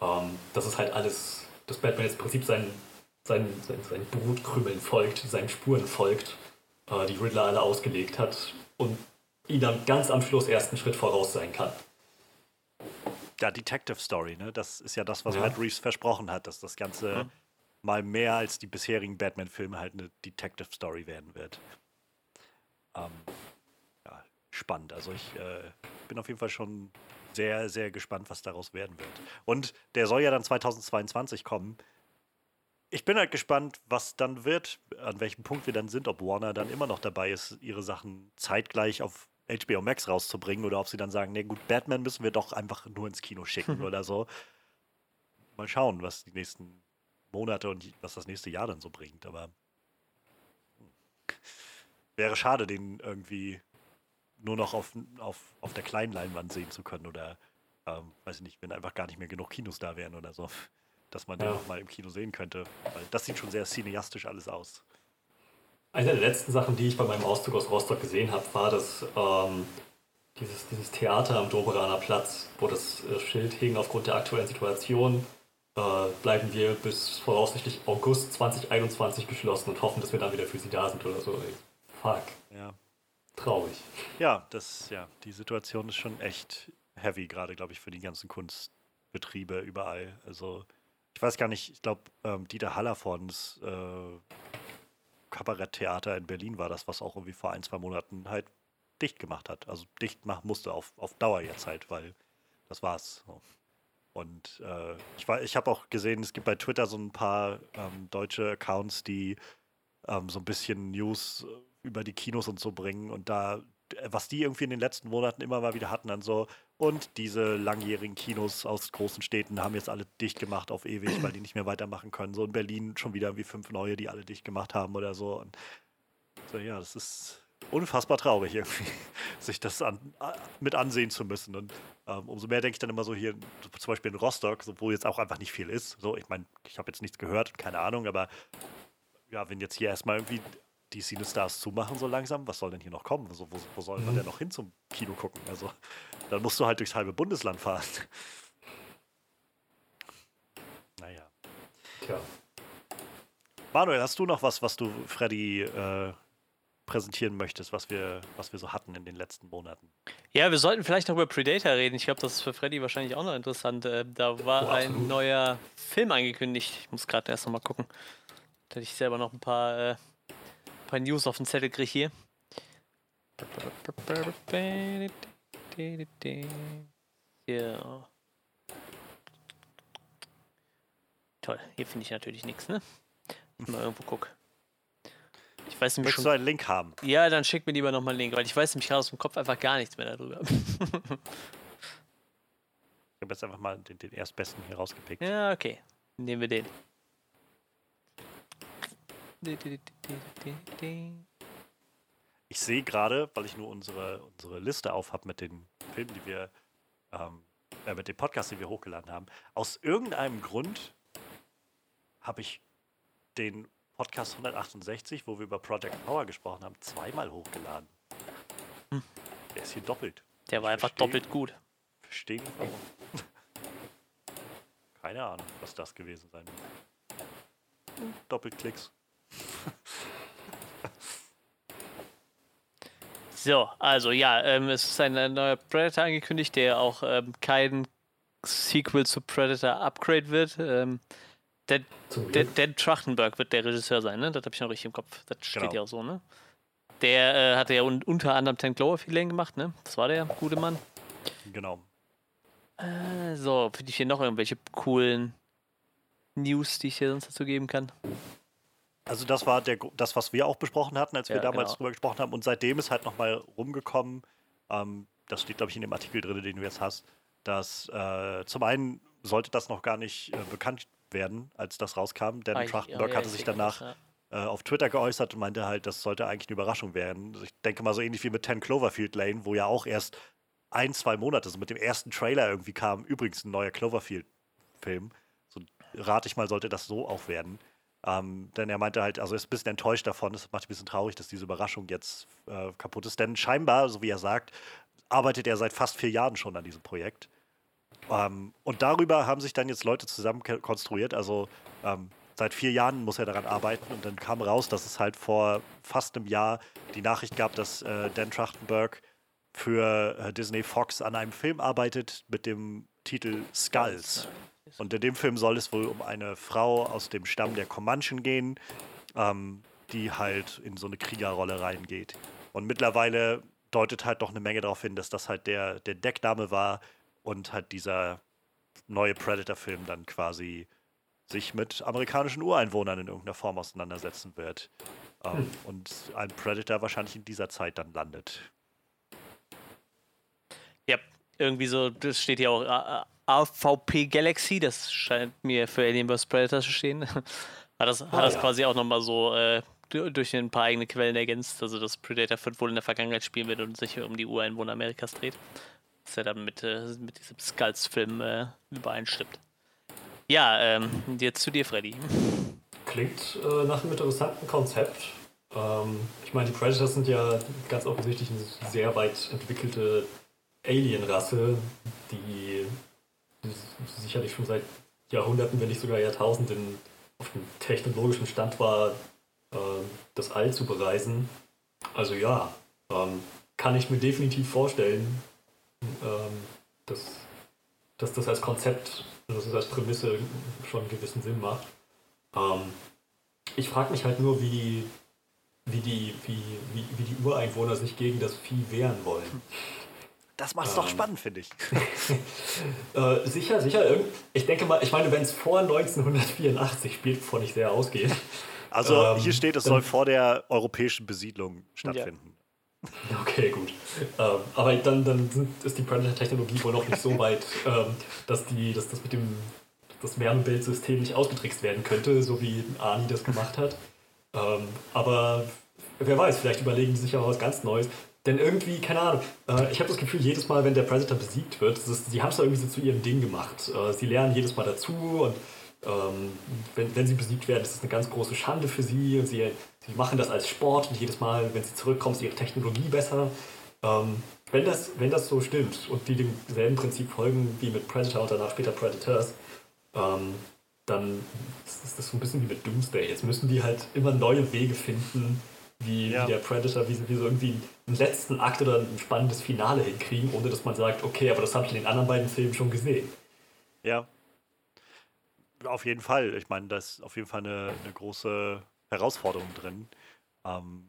Ähm, das ist halt alles, dass Batman jetzt im Prinzip sein seinen, seinen, seinen Brutkrümmeln folgt, seinen Spuren folgt, äh, die Riddler alle ausgelegt hat und ihn dann ganz am Schluss erst einen Schritt voraus sein kann. Ja, Detective Story, ne? Das ist ja das, was ja. Matt Reeves versprochen hat, dass das Ganze mhm. mal mehr als die bisherigen Batman-Filme halt eine Detective Story werden wird. Ähm, ja, spannend. Also ich äh, bin auf jeden Fall schon sehr, sehr gespannt, was daraus werden wird. Und der soll ja dann 2022 kommen ich bin halt gespannt, was dann wird, an welchem Punkt wir dann sind, ob Warner dann immer noch dabei ist, ihre Sachen zeitgleich auf HBO Max rauszubringen oder ob sie dann sagen, nee, gut, Batman müssen wir doch einfach nur ins Kino schicken (laughs) oder so. Mal schauen, was die nächsten Monate und was das nächste Jahr dann so bringt, aber hm. wäre schade, den irgendwie nur noch auf, auf, auf der kleinen Leinwand sehen zu können oder ähm, weiß ich nicht, wenn einfach gar nicht mehr genug Kinos da wären oder so dass man ja. den auch mal im Kino sehen könnte. Weil das sieht schon sehr cineastisch alles aus. Eine der letzten Sachen, die ich bei meinem Auszug aus Rostock gesehen habe, war das ähm, dieses, dieses Theater am Doberaner Platz, wo das äh, Schild hing aufgrund der aktuellen Situation. Äh, bleiben wir bis voraussichtlich August 2021 geschlossen und hoffen, dass wir dann wieder für sie da sind oder so. Ey, fuck. Ja. Traurig. Ja, das, ja, die Situation ist schon echt heavy, gerade, glaube ich, für die ganzen Kunstbetriebe überall. Also ich weiß gar nicht, ich glaube, ähm, Dieter Hallervons äh, Kabaretttheater in Berlin war das, was auch irgendwie vor ein, zwei Monaten halt dicht gemacht hat. Also dicht machen musste auf, auf Dauer jetzt halt, weil das war's. So. Und äh, ich, ich habe auch gesehen, es gibt bei Twitter so ein paar ähm, deutsche Accounts, die ähm, so ein bisschen News über die Kinos und so bringen. Und da was die irgendwie in den letzten Monaten immer mal wieder hatten, dann so, und diese langjährigen Kinos aus großen Städten haben jetzt alle dicht gemacht auf ewig, weil die nicht mehr weitermachen können. So in Berlin schon wieder wie fünf neue, die alle dicht gemacht haben oder so. Und so, ja, das ist unfassbar traurig irgendwie, (laughs) sich das an, mit ansehen zu müssen. Und ähm, umso mehr denke ich dann immer so hier, zum Beispiel in Rostock, so, wo jetzt auch einfach nicht viel ist. So, ich meine, ich habe jetzt nichts gehört, keine Ahnung, aber ja, wenn jetzt hier erstmal irgendwie die Cine-Stars zumachen so langsam, was soll denn hier noch kommen? Also, wo, wo soll man Mhm. denn noch hin zum Kino gucken? Also, dann musst du halt durchs halbe Bundesland fahren. Naja. Tja. Manuel, hast du noch was, was du Freddy äh, präsentieren möchtest, was wir, was wir so hatten in den letzten Monaten? Ja, wir sollten vielleicht noch über Predator reden. Ich glaube, das ist für Freddy wahrscheinlich auch noch interessant. Äh, da war Oh, ein neuer Film angekündigt. Ich muss gerade erst noch mal gucken. Da hätte ich selber noch ein paar, äh, paar News auf den Zettel kriege hier. Ja. Toll, hier finde ich natürlich nichts, ne? Ich mal irgendwo guck. Ich weiß nämlich Möchtest schon du einen Link haben? ja, dann schick mir lieber nochmal einen Link, weil ich weiß nämlich gerade aus dem Kopf einfach gar nichts mehr darüber. (laughs) Ich habe jetzt einfach mal den, den erstbesten hier rausgepickt. ja, okay. Nehmen wir den. Ich sehe gerade, weil ich nur unsere, unsere Liste auf habe mit den Filmen, die wir, ähm, äh, mit dem Podcast, den wir hochgeladen haben. Aus irgendeinem Grund habe ich den Podcast 168, wo wir über Project Power gesprochen haben, zweimal hochgeladen. Der ist hier doppelt. Der war Ich einfach verstehe. doppelt gut. Verstehe nicht warum. (laughs) Keine Ahnung, was das gewesen sein muss. Doppelklicks. (laughs) So, also ja, ähm, es ist ein, äh, neuer Predator angekündigt, der auch ähm, kein Sequel zu Predator Upgrade wird. Ähm, Dan, Dan. Dan Trachtenberg wird der Regisseur sein, ne? Das habe ich noch richtig im Kopf. Das steht Genau. ja auch so, ne? Der äh, hatte ja un unter anderem Ten Cloverfield Lane gemacht, ne? Das war der gute Mann. Genau. Äh, so, finde ich hier noch irgendwelche coolen News, die ich hier sonst dazu geben kann. Also das war der, das, was wir auch besprochen hatten, als wir Ja, damals genau. drüber gesprochen haben. Und seitdem ist halt nochmal rumgekommen, ähm, das steht, glaube ich, in dem Artikel drin, den du jetzt hast, dass äh, zum einen sollte das noch gar nicht äh, bekannt werden, als das rauskam, denn Ah, ich- Trachtenberg ja, ja, hatte ich sich danach das, äh, auf Twitter geäußert und meinte halt, das sollte eigentlich eine Überraschung werden. Also ich denke mal so ähnlich wie mit 10 Cloverfield Lane, wo ja auch erst ein, zwei Monate, so mit dem ersten Trailer irgendwie kam, übrigens ein neuer Cloverfield-Film. So rate ich mal, sollte das so auch werden. Ähm, denn er meinte halt, also ist ein bisschen enttäuscht davon, es macht ein bisschen traurig, dass diese Überraschung jetzt äh, kaputt ist. Denn scheinbar, so wie er sagt, arbeitet er seit fast vier Jahren schon an diesem Projekt. Ähm, und darüber haben sich dann jetzt Leute zusammen konstruiert. Also ähm, seit vier Jahren muss er daran arbeiten und dann kam raus, dass es halt vor fast einem Jahr die Nachricht gab, dass äh, Dan Trachtenberg für äh, Disney Fox an einem Film arbeitet mit dem Titel Skulls. Und in dem Film soll es wohl um eine Frau aus dem Stamm der Comanchen gehen, ähm, die halt in so eine Kriegerrolle reingeht. Und mittlerweile deutet halt doch eine Menge darauf hin, dass das halt der, der Deckname war und halt dieser neue Predator-Film dann quasi sich mit amerikanischen Ureinwohnern in irgendeiner Form auseinandersetzen wird. Ähm, Und ein Predator wahrscheinlich in dieser Zeit dann landet. Ja, irgendwie so, das steht hier auch A- AVP Galaxy, das scheint mir für Alien vs. Predator zu stehen. (laughs) hat das, hat Ah, das ja. quasi auch nochmal so äh, du- durch ein paar eigene Quellen ergänzt, also dass Predator 5 wohl in der Vergangenheit spielen wird und sich um die Ureinwohner Amerikas dreht. Was ja dann mit, äh, mit diesem Skulls-Film äh, übereinstimmt. Ja, ähm, jetzt zu dir, Freddy. (laughs) Klingt äh, nach einem interessanten Konzept. Ähm, ich meine, die Predators sind ja ganz offensichtlich eine sehr weit entwickelte Alien-Rasse, die sicherlich schon seit Jahrhunderten, wenn nicht sogar Jahrtausenden auf dem technologischen Stand war, äh, das All zu bereisen. Also ja, ähm, kann ich mir definitiv vorstellen, ähm, dass, dass das als Konzept, dass es als Prämisse schon einen gewissen Sinn macht. Ähm, ich frage mich halt nur, wie wie, die, wie, wie, wie die Ureinwohner sich gegen das Vieh wehren wollen. Das macht es doch Ähm. spannend, finde ich. (laughs) Äh, sicher, sicher. Ich denke mal, ich meine, wenn es vor 1984 spielt, wovon ich sehr ausgehe. Also ähm, hier steht, es soll vor der europäischen Besiedlung stattfinden. (laughs) Okay, gut. Ähm, aber dann, dann ist die Predator-Technologie wohl noch nicht so weit, (laughs) ähm, dass, die, dass das mit dem das Wärmebildsystem nicht ausgetrickst werden könnte, so wie Ani das gemacht hat. Ähm, aber wer weiß, vielleicht überlegen die sich ja auch was ganz Neues. Denn irgendwie, keine Ahnung, äh, ich habe das Gefühl, jedes Mal, wenn der Predator besiegt wird, sie haben es irgendwie so zu ihrem Ding gemacht. Äh, sie lernen jedes Mal dazu und Ähm, wenn, wenn sie besiegt werden, ist es eine ganz große Schande für sie und sie, sie machen das als Sport und jedes Mal, wenn sie zurückkommen, ist ihre Technologie besser. Ähm, wenn, das, wenn das so stimmt und die demselben Prinzip folgen wie mit Predator und danach später Predators, ähm, dann ist das so ein bisschen wie mit Doomsday. Jetzt müssen die halt immer neue Wege finden, wie, ja. wie der Predator, wie, wie so irgendwie einen letzten Akt oder ein spannendes Finale hinkriegen, ohne dass man sagt, okay, aber das habe ich in den anderen beiden Filmen schon gesehen. Ja. Auf jeden Fall. Ich meine, da ist auf jeden Fall eine, eine große Herausforderung drin. Ähm,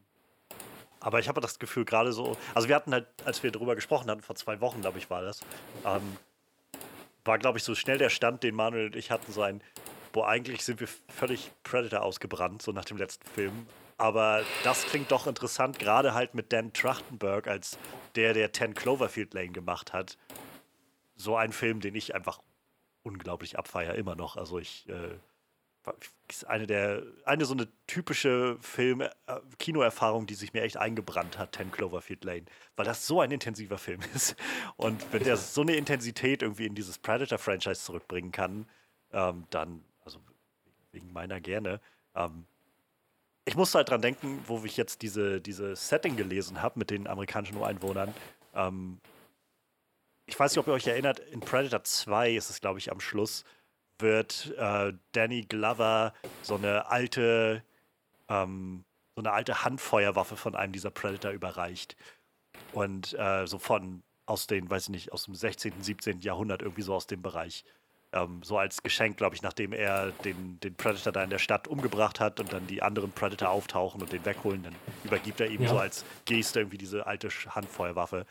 aber ich habe das Gefühl, gerade so, also wir hatten halt, als wir darüber gesprochen hatten, vor zwei Wochen, glaube ich, war das, ähm, war, glaube ich, so schnell der Stand, den Manuel und ich hatten, so ein, boah, eigentlich sind wir völlig Predator ausgebrannt, so nach dem letzten Film. Aber das klingt doch interessant, gerade halt mit Dan Trachtenberg als der, der 10 Cloverfield Lane gemacht hat. So ein Film, den ich einfach unglaublich abfeier, immer noch. Also ich, äh, ist eine der, eine so eine typische Film, äh, die sich mir echt eingebrannt hat, 10 Cloverfield Lane, weil das so ein intensiver Film (laughs) ist. Und wenn der so eine Intensität irgendwie in dieses Predator-Franchise zurückbringen kann, ähm, dann, also wegen meiner gerne, ähm, ich musste halt dran denken, wo ich jetzt diese, diese Setting gelesen habe mit den amerikanischen Ureinwohnern. Ähm, ich weiß nicht, ob ihr euch erinnert, in Predator 2 ist es, glaube ich, am Schluss, wird äh, Danny Glover so eine alte, ähm, so eine alte Handfeuerwaffe von einem dieser Predator überreicht. Und äh, so von aus den, weiß ich nicht, aus dem 16., 17. Jahrhundert, irgendwie so aus dem Bereich. Ähm, so als Geschenk, glaube ich, nachdem er den, den Predator da in der Stadt umgebracht hat und dann die anderen Predator auftauchen und den wegholen, dann übergibt er ihm ja. so als Geste irgendwie diese alte Handfeuerwaffe.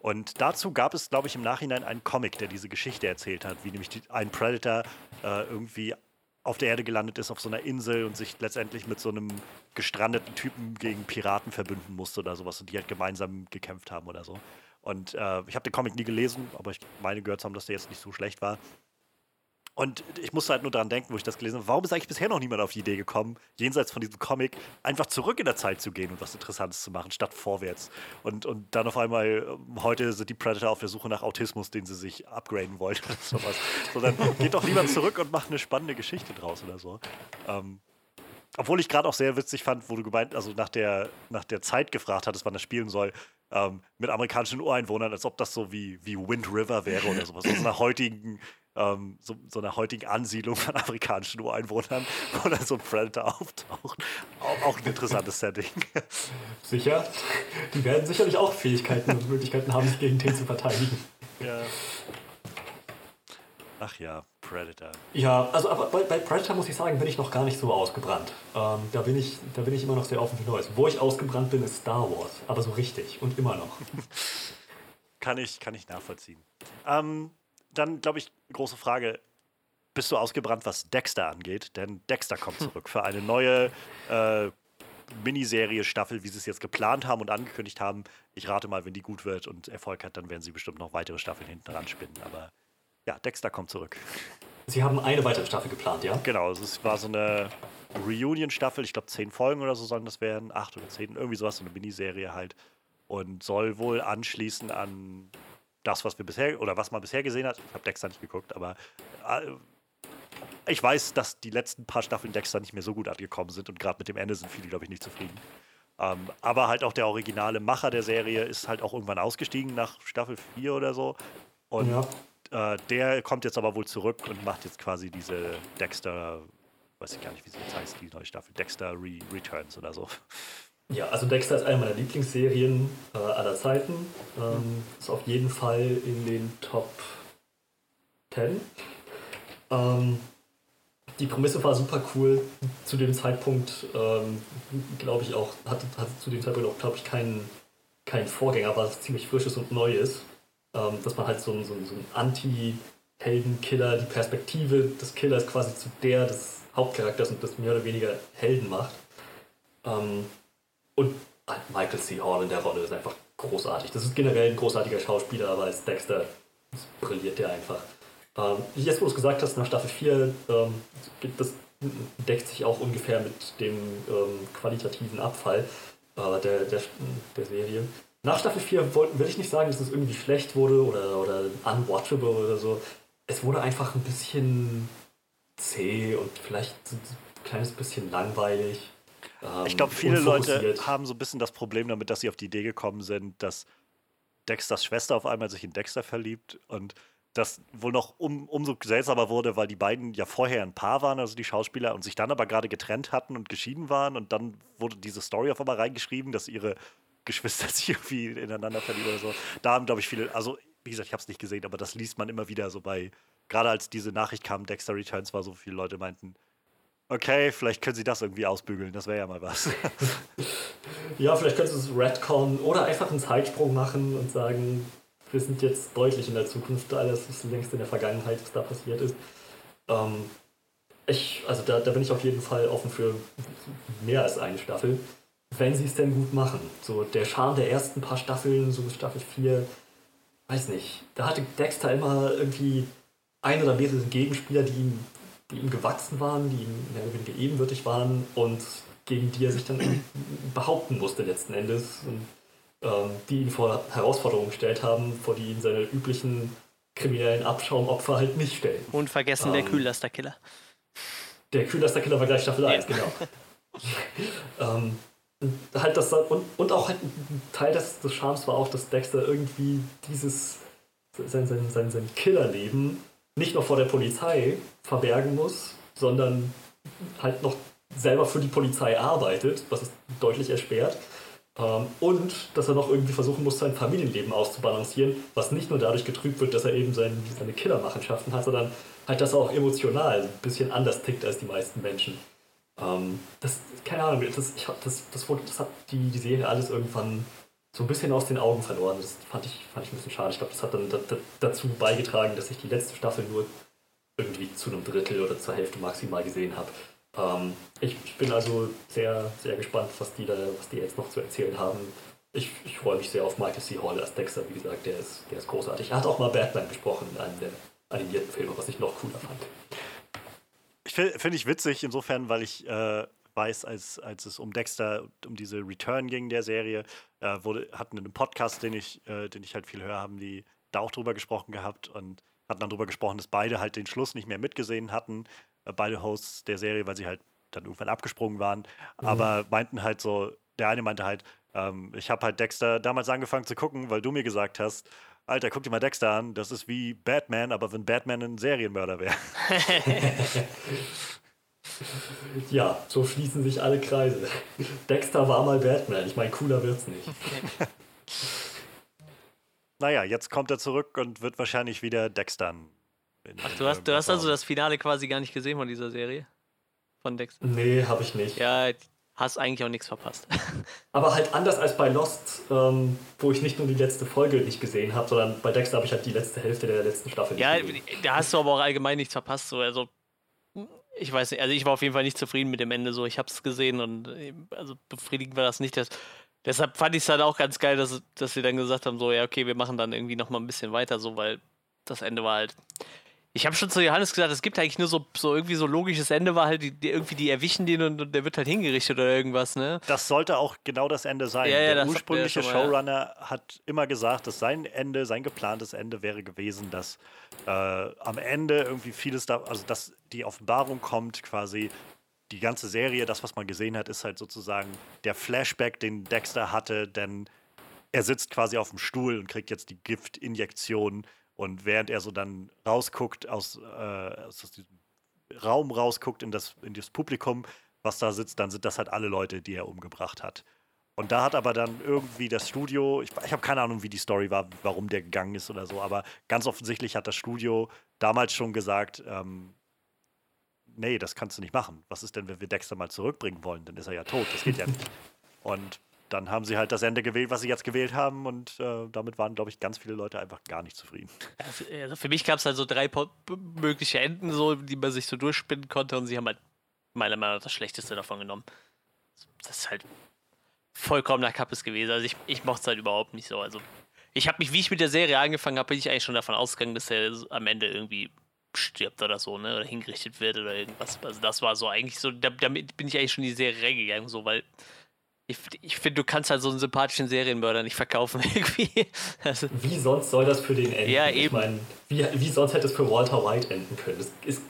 Und dazu gab es, glaube ich, im Nachhinein einen Comic, der diese Geschichte erzählt hat, wie nämlich die, ein Predator äh, irgendwie auf der Erde gelandet ist, auf so einer Insel und sich letztendlich mit so einem gestrandeten Typen gegen Piraten verbünden musste oder sowas und die halt gemeinsam gekämpft haben oder so. Und äh, ich habe den Comic nie gelesen, aber ich meine gehört zu haben, dass der jetzt nicht so schlecht war. Und ich musste halt nur daran denken, wo ich das gelesen habe, warum ist eigentlich bisher noch niemand auf die Idee gekommen, jenseits von diesem Comic, einfach zurück in der Zeit zu gehen und was Interessantes zu machen, statt vorwärts. Und, und dann auf einmal, ähm, heute sind die Predator auf der Suche nach Autismus, den sie sich upgraden wollen oder (laughs) sowas. Sondern geht doch lieber zurück und macht eine spannende Geschichte draus oder so. Ähm, obwohl ich gerade auch sehr witzig fand, wo du gemeint, also nach der, nach der Zeit gefragt hattest, wann das spielen soll, ähm, mit amerikanischen Ureinwohnern, als ob das so wie, wie Wind River wäre oder sowas. Aus einer heutigen ähm, so, so einer heutigen Ansiedlung von afrikanischen Ureinwohnern, (laughs) wo dann so ein Predator auftaucht. Auch, auch ein interessantes Setting. Sicher. Die werden sicherlich auch Fähigkeiten und Möglichkeiten haben, sich gegen den zu verteidigen. Ja. Ach ja, Predator. Ja, also aber bei, bei, Predator muss ich sagen, bin ich noch gar nicht so ausgebrannt. Ähm, da, bin ich, da bin ich immer noch sehr offen für Neues. Wo ich ausgebrannt bin, ist Star Wars. Aber so richtig und immer noch. (laughs) kann, ich, kann ich nachvollziehen. Ähm, dann, glaube ich, große Frage. Bist du ausgebrannt, was Dexter angeht? Denn Dexter kommt (laughs) zurück für eine neue äh, Miniserie, Staffel, wie sie es jetzt geplant haben und angekündigt haben. Ich rate mal, wenn die gut wird und Erfolg hat, dann werden sie bestimmt noch weitere Staffeln hinten ran spinnen. Aber ja, Dexter kommt zurück. Sie haben eine weitere Staffel geplant, ja? Genau, es war so eine Reunion-Staffel, ich glaube zehn Folgen oder so sollen das werden, acht oder zehn, irgendwie sowas, so eine Miniserie halt. Und soll wohl anschließen an das, was wir bisher oder was man bisher gesehen hat. Ich habe Dexter nicht geguckt, aber äh, ich weiß, dass die letzten paar Staffeln Dexter nicht mehr so gut angekommen sind und gerade mit dem Ende sind viele, glaube ich, nicht zufrieden. Ähm, aber halt auch der originale Macher der Serie ist halt auch irgendwann ausgestiegen nach Staffel 4 oder so. Und ja. äh, der kommt jetzt aber wohl zurück und macht jetzt quasi diese Dexter, weiß ich gar nicht, wie sie jetzt heißt, die neue Staffel, Dexter Re Returns oder so. Ja, also Dexter ist eine meiner Lieblingsserien äh, aller Zeiten. Ähm, ist auf jeden Fall in den Top 10. Ähm, die Prämisse war super cool. Zu dem Zeitpunkt, ähm, glaube ich auch, hatte, hatte zu dem Zeitpunkt auch, glaube ich, keinen kein Vorgänger, was ziemlich frisches und Neues. Ähm, dass man halt so, so, so ein Anti-Helden-Killer, die Perspektive des Killers quasi zu der des Hauptcharakters und des mehr oder weniger Helden macht. Ähm, und Michael C. Hall in der Rolle ist einfach großartig. Das ist generell ein großartiger Schauspieler, aber als Dexter brilliert der einfach. Ähm, jetzt, wo du es gesagt hast, nach Staffel 4, ähm, das deckt sich auch ungefähr mit dem ähm, qualitativen Abfall äh, der, der, der Serie. Nach Staffel 4 will ich nicht sagen, dass es irgendwie schlecht wurde oder, oder unwatchable oder so. Es wurde einfach ein bisschen zäh und vielleicht ein kleines bisschen langweilig. Ähm, ich glaube, viele Leute haben so ein bisschen das Problem damit, dass sie auf die Idee gekommen sind, dass Dexters Schwester auf einmal sich in Dexter verliebt und das wohl noch um, umso seltsamer wurde, weil die beiden ja vorher ein Paar waren, also die Schauspieler, und sich dann aber gerade getrennt hatten und geschieden waren. Und dann wurde diese Story auf einmal reingeschrieben, dass ihre Geschwister (laughs) sich irgendwie ineinander verlieben oder so. Da haben, glaube ich, viele, also wie gesagt, ich habe es nicht gesehen, aber das liest man immer wieder so bei, gerade als diese Nachricht kam, Dexter Returns war, so viele Leute meinten, okay, vielleicht können sie das irgendwie ausbügeln, das wäre ja mal was. (laughs) ja, vielleicht können sie es Redcon oder einfach einen Zeitsprung machen und sagen, wir sind jetzt deutlich in der Zukunft, alles ist längst in der Vergangenheit, was da passiert ist. Ähm, ich, also da, da bin ich auf jeden Fall offen für mehr als eine Staffel, wenn sie es denn gut machen. So der Charme der ersten paar Staffeln, so Staffel 4, weiß nicht, da hatte Dexter immer irgendwie ein oder mehrere Gegenspieler, die ihm, die ihm gewachsen waren, die ihm mehr oder weniger ebenwürdig waren und gegen die er sich dann (clears throat) behaupten musste letzten Endes. Und ähm, die ihn vor Herausforderungen gestellt haben, vor die ihn seine üblichen kriminellen Abschaumopfer halt nicht stellen. Und vergessen ähm, der Kühllasterkiller. Der Kühllasterkiller war gleich Staffel 1, genau. (laughs) ähm, halt das, und, und auch halt ein Teil des, des Charmes war auch, dass Dexter irgendwie dieses sein, sein, sein, sein Killerleben nicht nur vor der Polizei verbergen muss, sondern halt noch selber für die Polizei arbeitet, was es deutlich erschwert. Ähm, und dass er noch irgendwie versuchen muss, sein Familienleben auszubalancieren, was nicht nur dadurch getrübt wird, dass er eben sein, seine Killermachenschaften hat, sondern halt, dass er auch emotional ein bisschen anders tickt als die meisten Menschen. Ähm, das, keine Ahnung, das, ich, das, das, das hat die, die Serie alles irgendwann so ein bisschen aus den Augen verloren. Das fand ich, fand ich ein bisschen schade. Ich glaube, das hat dann dazu beigetragen, dass ich die letzte Staffel nur irgendwie zu einem Drittel oder zur Hälfte maximal gesehen habe. Ähm, ich, ich, bin also sehr, sehr gespannt, was die da, was die jetzt noch zu erzählen haben. Ich, ich freue mich sehr auf Michael C. Hall als Dexter, wie gesagt, der ist, der ist großartig. Er hat auch mal Batman gesprochen in einem der animierten Filme, was ich noch cooler fand. Ich finde find ich witzig insofern, weil ich äh, weiß, als, als es um Dexter, um diese Return ging der Serie, äh, wurde, hatten in einem Podcast, den ich, äh, den ich halt viel höre, haben die da auch drüber gesprochen gehabt und hatten dann drüber gesprochen, dass beide halt den Schluss nicht mehr mitgesehen hatten äh, beide Hosts der Serie, weil sie halt dann irgendwann abgesprungen waren. Mhm. Aber meinten halt so, der eine meinte halt, ähm, ich habe halt Dexter damals angefangen zu gucken, weil du mir gesagt hast, Alter, guck dir mal Dexter an, das ist wie Batman, aber wenn Batman ein Serienmörder wäre. (laughs) (laughs) (laughs) ja, so schließen sich alle Kreise. Dexter war mal Batman, ich meine, cooler wird's nicht. naja, jetzt kommt er zurück und wird wahrscheinlich wieder Dextern Ach, du hast, du hast also das Finale quasi gar nicht gesehen von dieser Serie? Von Dexter? Nee, habe ich nicht. Ja, hast eigentlich auch nichts verpasst. (laughs) Aber halt anders als bei Lost, ähm, wo ich nicht nur die letzte Folge nicht gesehen habe, sondern bei Dexter habe ich halt die letzte Hälfte der letzten Staffel ja, gesehen. Ja, da hast du aber auch allgemein nichts verpasst. So. Also, ich weiß nicht, also ich war auf jeden Fall nicht zufrieden mit dem Ende. So, ich habe es gesehen und also befriedigend war das nicht. Das, deshalb fand ich es halt auch ganz geil, dass, dass sie dann gesagt haben, so, ja, okay, wir machen dann irgendwie noch mal ein bisschen weiter, so, weil das Ende war halt ich habe schon zu Johannes gesagt, es gibt eigentlich nur so, so irgendwie so logisches Ende, war halt, die, die irgendwie die erwischen den und, und, der wird halt hingerichtet oder irgendwas, ne? Das sollte auch genau das Ende sein. Ja, ja, der ursprüngliche mal, Showrunner ja. hat immer gesagt, dass sein Ende, sein geplantes Ende wäre gewesen, dass äh, am Ende irgendwie vieles da, also dass die Offenbarung kommt, quasi die ganze Serie, das, was man gesehen hat, ist halt sozusagen der Flashback, den Dexter hatte, denn er sitzt quasi auf dem Stuhl und kriegt jetzt die Giftinjektion und während er so dann rausguckt, aus, äh, aus diesem Raum rausguckt in das, in das Publikum, was da sitzt, dann sind das halt alle Leute, die er umgebracht hat. Und da hat aber dann irgendwie das Studio, ich, ich habe keine Ahnung, wie die Story war, warum der gegangen ist oder so, aber ganz offensichtlich hat das Studio damals schon gesagt, ähm, nee, das kannst du nicht machen. Was ist denn, wenn wir Dexter mal zurückbringen wollen? Dann ist er ja tot, das geht ja nicht. Und dann haben sie halt das Ende gewählt, was sie jetzt gewählt haben und äh, damit waren, glaube ich, ganz viele Leute einfach gar nicht zufrieden. Also für mich gab es halt so drei mögliche Enden, so, die man sich so durchspinnen konnte und sie haben halt meiner Meinung nach das Schlechteste davon genommen. Das ist halt vollkommener Kappes gewesen. Also ich, ich mochte es halt überhaupt nicht so. Also ich habe mich, wie ich mit der Serie angefangen habe, bin ich eigentlich schon davon ausgegangen, dass er am Ende irgendwie stirbt oder so, ne? Oder hingerichtet wird oder irgendwas. Also das war so eigentlich so, damit bin ich eigentlich schon in die Serie reingegangen, so, weil ich, ich finde, du kannst halt so einen sympathischen Serienmörder nicht verkaufen, (laughs) irgendwie. Also, wie sonst soll das für den enden? Ja, eben. Ich mein, wie, wie sonst hätte es für Walter White enden können? Das ist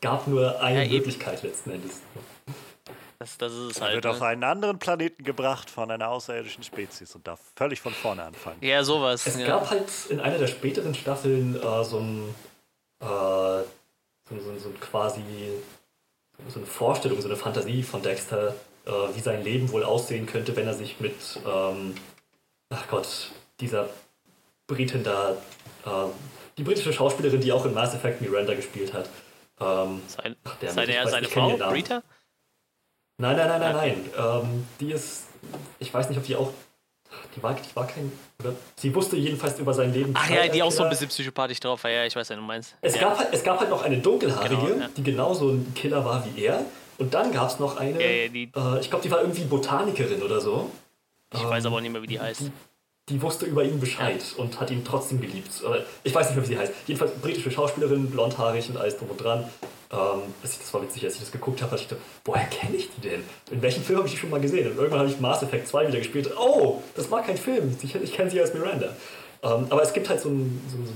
gab nur eine Ja, eben. Möglichkeit letzten Endes. Das, das ist es Er halt. wird auf Ne? einen anderen Planeten gebracht von einer außerirdischen Spezies und darf völlig von vorne anfangen. Ja, sowas. Es ja. gab halt in einer der späteren Staffeln äh, so ein äh, so, so, so ein quasi so eine Vorstellung, so eine Fantasie von Dexter, äh, wie sein Leben wohl aussehen könnte, wenn er sich mit, ähm, ach Gott, dieser Britin da, äh, die britische Schauspielerin, die auch in Mass Effect Miranda gespielt hat. Ähm, Sein, der seine, weiß, seine Frau, ihren Namen. Rita? Nein, nein, nein, nein, nein. Ähm, die ist, ich weiß nicht, ob die auch, die war, die war kein, oder? Sie wusste jedenfalls über sein Leben. Ach ja, die auch so ein bisschen psychopathisch drauf war. Ja, ich weiß, was du meinst. Es, ja. gab halt, es gab halt noch eine dunkelhaarige, Genau, ja. die genauso ein Killer war wie er. Und dann gab es noch eine, Ja, ja, die- äh, ich glaube, die war irgendwie Botanikerin oder so. Ich weiß aber auch nicht mehr, wie die heißt. Die wusste über ihn Bescheid und hat ihn trotzdem geliebt. Oder, ich weiß nicht mehr, wie sie heißt. Jedenfalls britische Schauspielerin, blondhaarig und alles drum und dran. Ähm, das, war witzig, als ich das geguckt habe, dachte ich, woher kenne ich die denn? In welchem Film habe ich die schon mal gesehen? Und irgendwann habe ich Mass Effect 2 wieder gespielt. Oh, das war kein Film. Ich, ich kenne sie als Miranda. Ähm, aber es gibt halt so, ein, so, so, so,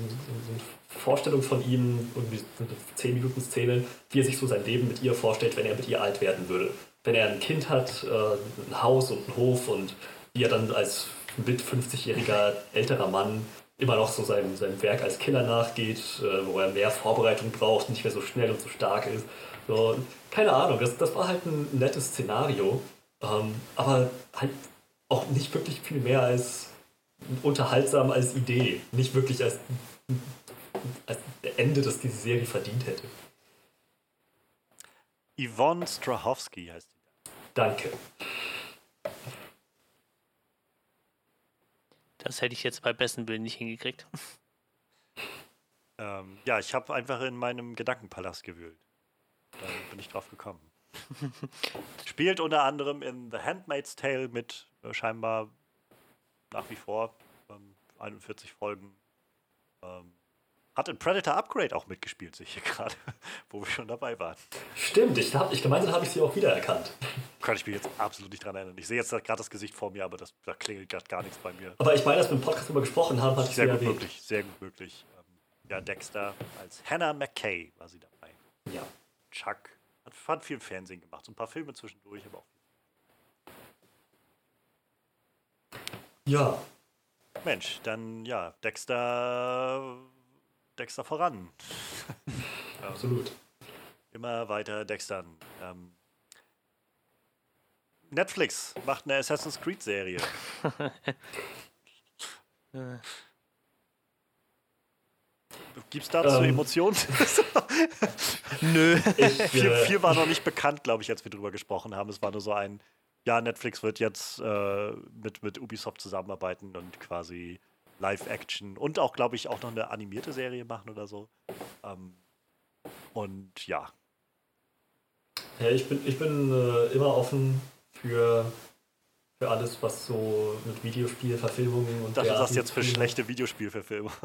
Vorstellung von ihm, irgendwie eine 10 Minuten Szene, wie er sich so sein Leben mit ihr vorstellt, wenn er mit ihr alt werden würde. Wenn er ein Kind hat, äh, ein Haus und einen Hof und wie er dann als mit 50-jähriger älterer Mann immer noch so seinem, seinem Werk als Killer nachgeht, äh, wo er mehr Vorbereitung braucht, nicht mehr so schnell und so stark ist. So, keine Ahnung, das, das war halt ein nettes Szenario, ähm, aber halt auch nicht wirklich viel mehr als unterhaltsam als Idee, nicht wirklich als Ende, das diese Serie verdient hätte. Yvonne Strahovski heißt die. Danke. Das hätte ich jetzt bei besten Willen nicht hingekriegt. Ähm, ja, ich habe einfach in meinem Gedankenpalast gewühlt. Da bin ich drauf gekommen. (laughs) Spielt unter anderem in The Handmaid's Tale mit, äh, scheinbar nach wie vor ähm, 41 Folgen. Ähm, hat in Predator Upgrade auch mitgespielt, sehe ich hier gerade, (laughs) wo wir schon dabei waren. Stimmt, ich, hab, ich gemeint, dann habe ich sie auch wiedererkannt. (laughs) Kann ich mich jetzt absolut nicht dran erinnern. Ich sehe jetzt gerade das Gesicht vor mir, aber das, da klingelt gerade gar nichts bei mir. Aber ich meine, als wir im Podcast darüber gesprochen haben, sie Sehr gut erwähnt. möglich, sehr gut möglich. Ähm, ja, Dexter als Hannah McKay war sie dabei. Ja. Chuck hat, hat viel Fernsehen gemacht, so ein paar Filme zwischendurch, aber auch Ja, Mensch, dann ja, Dexter, Dexter voran. (laughs) absolut. Immer weiter Dextern. Ähm, Netflix macht eine Assassin's Creed Serie. (laughs) Gibt's dazu Ähm. Emotionen? (laughs) Nö. Ich, viel, äh, viel war noch nicht bekannt, glaube ich, als wir drüber gesprochen haben. Es war nur so ein, ja, Netflix wird jetzt äh, mit, mit Ubisoft zusammenarbeiten und quasi Live-Action und auch, glaube ich, auch noch eine animierte Serie machen oder so. Ähm, und ja, Ja, ich bin, ich bin äh, immer offen für, für alles, was so mit Videospielverfilmungen und das ist jetzt für schlechte Videospielverfilmung. (laughs)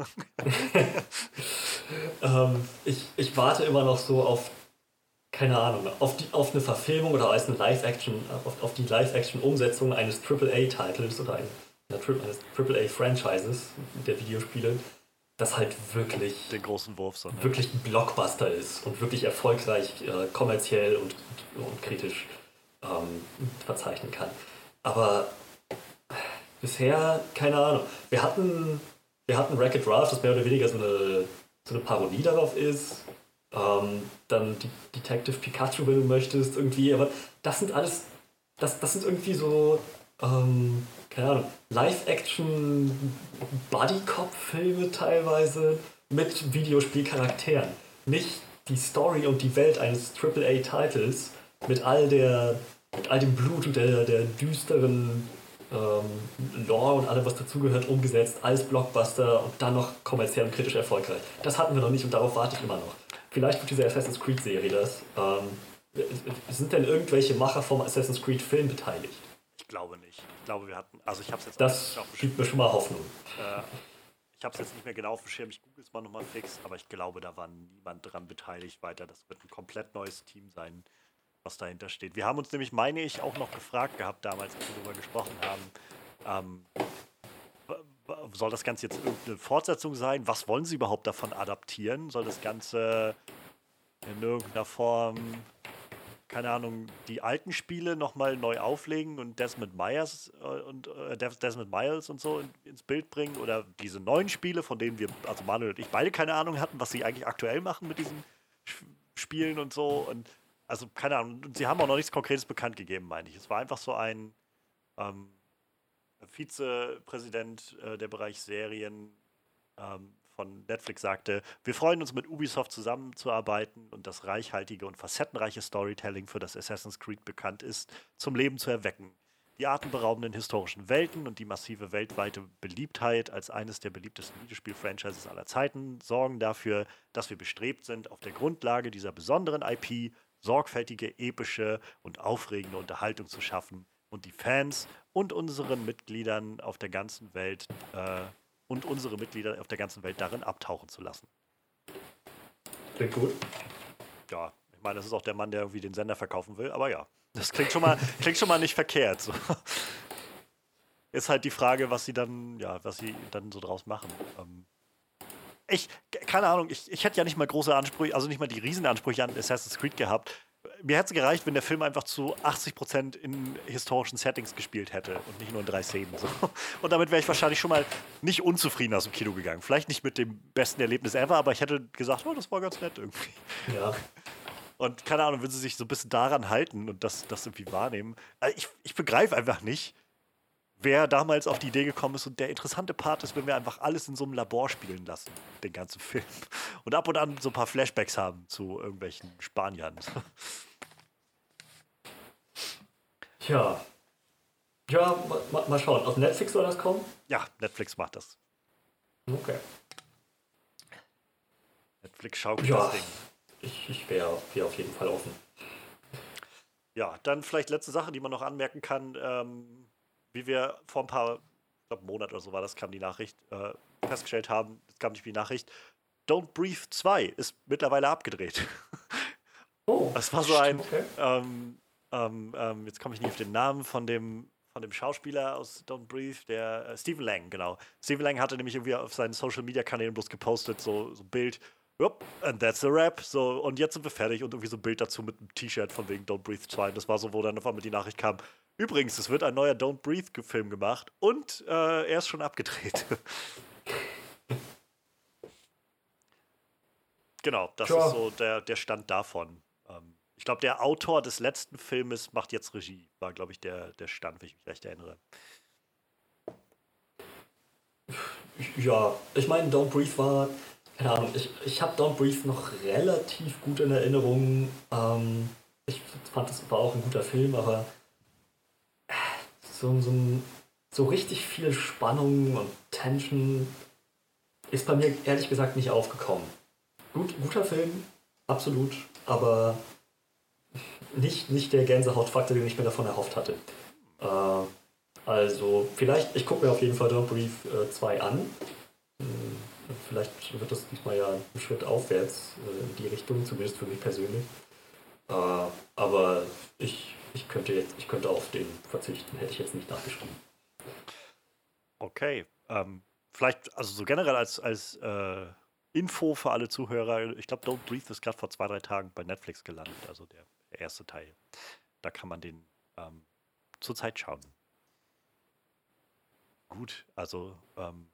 Ähm, ich, ich warte immer noch so auf, keine Ahnung, auf, die, auf eine Verfilmung oder als eine Live-Action, auf, auf die Live-Action-Umsetzung eines AAA-Titles oder ein, einer Tri eines AAA-Franchises der Videospiele, das halt wirklich Den großen Wurf, so. Ne? wirklich ein Blockbuster ist und wirklich erfolgreich äh, kommerziell und, und kritisch ähm, verzeichnen kann. Aber bisher, keine Ahnung. Wir hatten, wir hatten Wreck-It Ralph, das mehr oder weniger so eine, so eine Parodie darauf ist. Ähm, dann die Detective Pikachu, wenn du möchtest, irgendwie. Aber das sind alles, das, das sind irgendwie so, ähm, keine Ahnung, Live-Action Buddy-Cop-Filme teilweise mit Videospielcharakteren. Nicht die Story und die Welt eines AAA-Titles mit all mit all dem Blut und der, der düsteren ähm, Lore und allem, was dazugehört, umgesetzt als Blockbuster und dann noch kommerziell und kritisch erfolgreich. Das hatten wir noch nicht und darauf warte ich immer noch. Vielleicht wird diese Assassin's Creed-Serie das. Ähm, sind denn irgendwelche Macher vom Assassin's Creed-Film beteiligt? Ich glaube nicht. Ich glaube, wir hatten, also ich habe es jetzt Das gibt mir schon mal Hoffnung. Äh, ich habe es jetzt nicht mehr genau auf dem Schirm, ich google es mal nochmal fix, aber ich glaube, da war niemand dran beteiligt weiter. Das wird ein komplett neues Team sein, was dahinter steht. Wir haben uns nämlich, meine ich, auch noch gefragt gehabt damals, als wir darüber gesprochen haben, ähm, soll das Ganze jetzt irgendeine Fortsetzung sein? Was wollen sie überhaupt davon adaptieren? Soll das Ganze in irgendeiner Form, keine Ahnung, die alten Spiele nochmal neu auflegen und Desmond Myers äh, und äh, Desmond Miles und so in, ins Bild bringen oder diese neuen Spiele, von denen wir, also Manuel und ich beide keine Ahnung hatten, was sie eigentlich aktuell machen mit diesen Spielen und so. Und also keine Ahnung, sie haben auch noch nichts Konkretes bekannt gegeben, meine ich. Es war einfach so ein ähm, Vizepräsident äh, der Bereich Serien ähm, von Netflix sagte, wir freuen uns mit Ubisoft zusammenzuarbeiten und das reichhaltige und facettenreiche Storytelling, für das Assassin's Creed bekannt ist, zum Leben zu erwecken. Die atemberaubenden historischen Welten und die massive weltweite Beliebtheit als eines der beliebtesten Videospiel-Franchises aller Zeiten sorgen dafür, dass wir bestrebt sind, auf der Grundlage dieser besonderen IP sorgfältige, epische und aufregende Unterhaltung zu schaffen und die Fans und unseren Mitgliedern auf der ganzen Welt äh, und unsere Mitglieder auf der ganzen Welt darin abtauchen zu lassen. Klingt gut. Ja, ich meine, das ist auch der Mann, der irgendwie den Sender verkaufen will, aber ja, das klingt schon mal, (laughs) klingt schon mal nicht verkehrt. So. Ist halt die Frage, was sie dann, ja, was sie dann so draus machen. Ähm, ich, keine Ahnung, ich, ich hätte ja nicht mal große Ansprüche, also nicht mal die Riesenansprüche an Assassin's Creed gehabt. Mir hätte es gereicht, wenn der Film einfach zu 80% in historischen Settings gespielt hätte und nicht nur in drei Szenen. So. Und damit wäre ich wahrscheinlich schon mal nicht unzufrieden aus dem Kino gegangen. Vielleicht nicht mit dem besten Erlebnis ever, aber ich hätte gesagt, oh, das war ganz nett irgendwie. Ja. Und keine Ahnung, wenn sie sich so ein bisschen daran halten und das, das irgendwie wahrnehmen. Also ich, ich begreife einfach nicht, wer damals auf die Idee gekommen ist. Und der interessante Part ist, wenn wir einfach alles in so einem Labor spielen lassen, den ganzen Film. Und ab und an so ein paar Flashbacks haben zu irgendwelchen Spaniern. Tja. Ja, mal, mal schauen. Auf Netflix soll das kommen? Ja, Netflix macht das. Okay. Netflix schaukelt Ja. das Ding. Ich, ich wäre wär auf jeden Fall offen. Ja, dann vielleicht letzte Sache, die man noch anmerken kann. Ähm, wie wir vor ein paar, ich glaube, Monat oder so war das, kam die Nachricht, äh, festgestellt haben, es kam nicht die Nachricht, Don't Breathe 2 ist mittlerweile abgedreht. Oh, Das war so ein, Okay. ähm, ähm, ähm, jetzt komme ich nicht auf den Namen von dem, von dem Schauspieler aus Don't Breathe, der äh, Stephen Lang, genau. Stephen Lang hatte nämlich irgendwie auf seinen Social Media Kanälen bloß gepostet, so, so ein Bild, Yup, and that's the rap. So, und jetzt sind wir fertig und irgendwie so ein Bild dazu mit einem T-Shirt von wegen Don't Breathe 2. Und das war so, wo dann auf einmal die Nachricht kam. Übrigens, es wird ein neuer Don't Breathe-Film gemacht und äh, er ist schon abgedreht. (laughs) genau, das Tja. ist so der, der Stand davon. Ich glaube, der Autor des letzten Filmes macht jetzt Regie, war, glaube ich, der, der Stand, wenn ich mich recht erinnere. Ja, ich meine, Don't Breathe war, keine Ahnung, ich, ich habe Don't Breathe noch relativ gut in Erinnerung. Ähm, ich fand, es war auch ein guter Film, aber so, so, so richtig viel Spannung und Tension ist bei mir ehrlich gesagt nicht aufgekommen. Gut, guter Film, absolut, aber nicht, nicht der Gänsehautfaktor, den ich mir davon erhofft hatte. Äh, also, vielleicht, ich gucke mir auf jeden Fall Don't äh, 2 an. Hm, Vielleicht wird das diesmal ja ein Schritt aufwärts äh, in die Richtung, zumindest für mich persönlich. Äh, aber ich, ich, könnte jetzt, ich könnte auf den verzichten, hätte ich jetzt nicht nachgeschrieben. Okay. Ähm, vielleicht, also so generell als, als äh, Info für alle Zuhörer, ich glaube, Don't Breathe ist gerade vor zwei, drei Tagen bei Netflix gelandet, also der, der erste Teil. Da kann man den ähm, zurzeit schauen. Gut, also, ähm,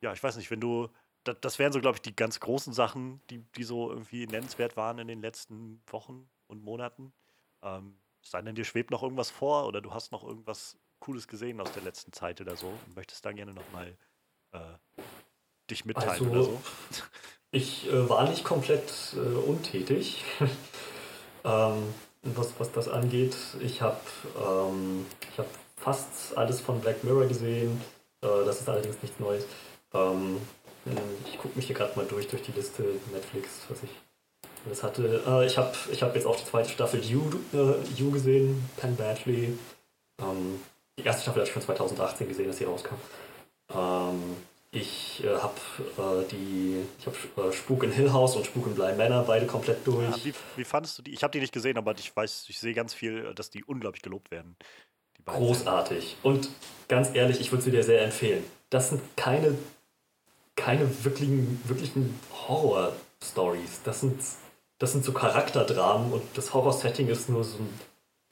ja, ich weiß nicht, wenn du, das, das wären so, glaube ich, die ganz großen Sachen, die, die so irgendwie nennenswert waren in den letzten Wochen und Monaten. Ähm, sei denn, dir schwebt noch irgendwas vor oder du hast noch irgendwas Cooles gesehen aus der letzten Zeit oder so und möchtest da gerne nochmal äh, dich mitteilen Also, oder so. Ich äh, war nicht komplett äh, untätig, ähm, was, was das angeht. Ich habe ähm, hab fast alles von Black Mirror gesehen. Äh, das ist allerdings nichts Neues. Ähm, ich gucke mich hier gerade mal durch, durch die Liste Netflix, was ich alles hatte. Äh, ich habe ich hab jetzt auch die zweite Staffel You, äh, you gesehen, Penn Badgley. Ähm, die erste Staffel habe ich schon 2018 gesehen, dass sie rauskam. Ähm, ich äh, habe äh, die, ich habe äh, Spuk in Hill House und Spuk in Bly Manor beide komplett durch. Ah, wie, wie fandest du die? Ich habe die nicht gesehen, aber ich weiß, ich sehe ganz viel, dass die unglaublich gelobt werden. Großartig. Und ganz ehrlich, ich würde sie dir sehr empfehlen. Das sind keine, keine wirklichen, wirklichen Horror-Stories. Das sind, das sind so Charakterdramen und das Horror-Setting ist nur so ein,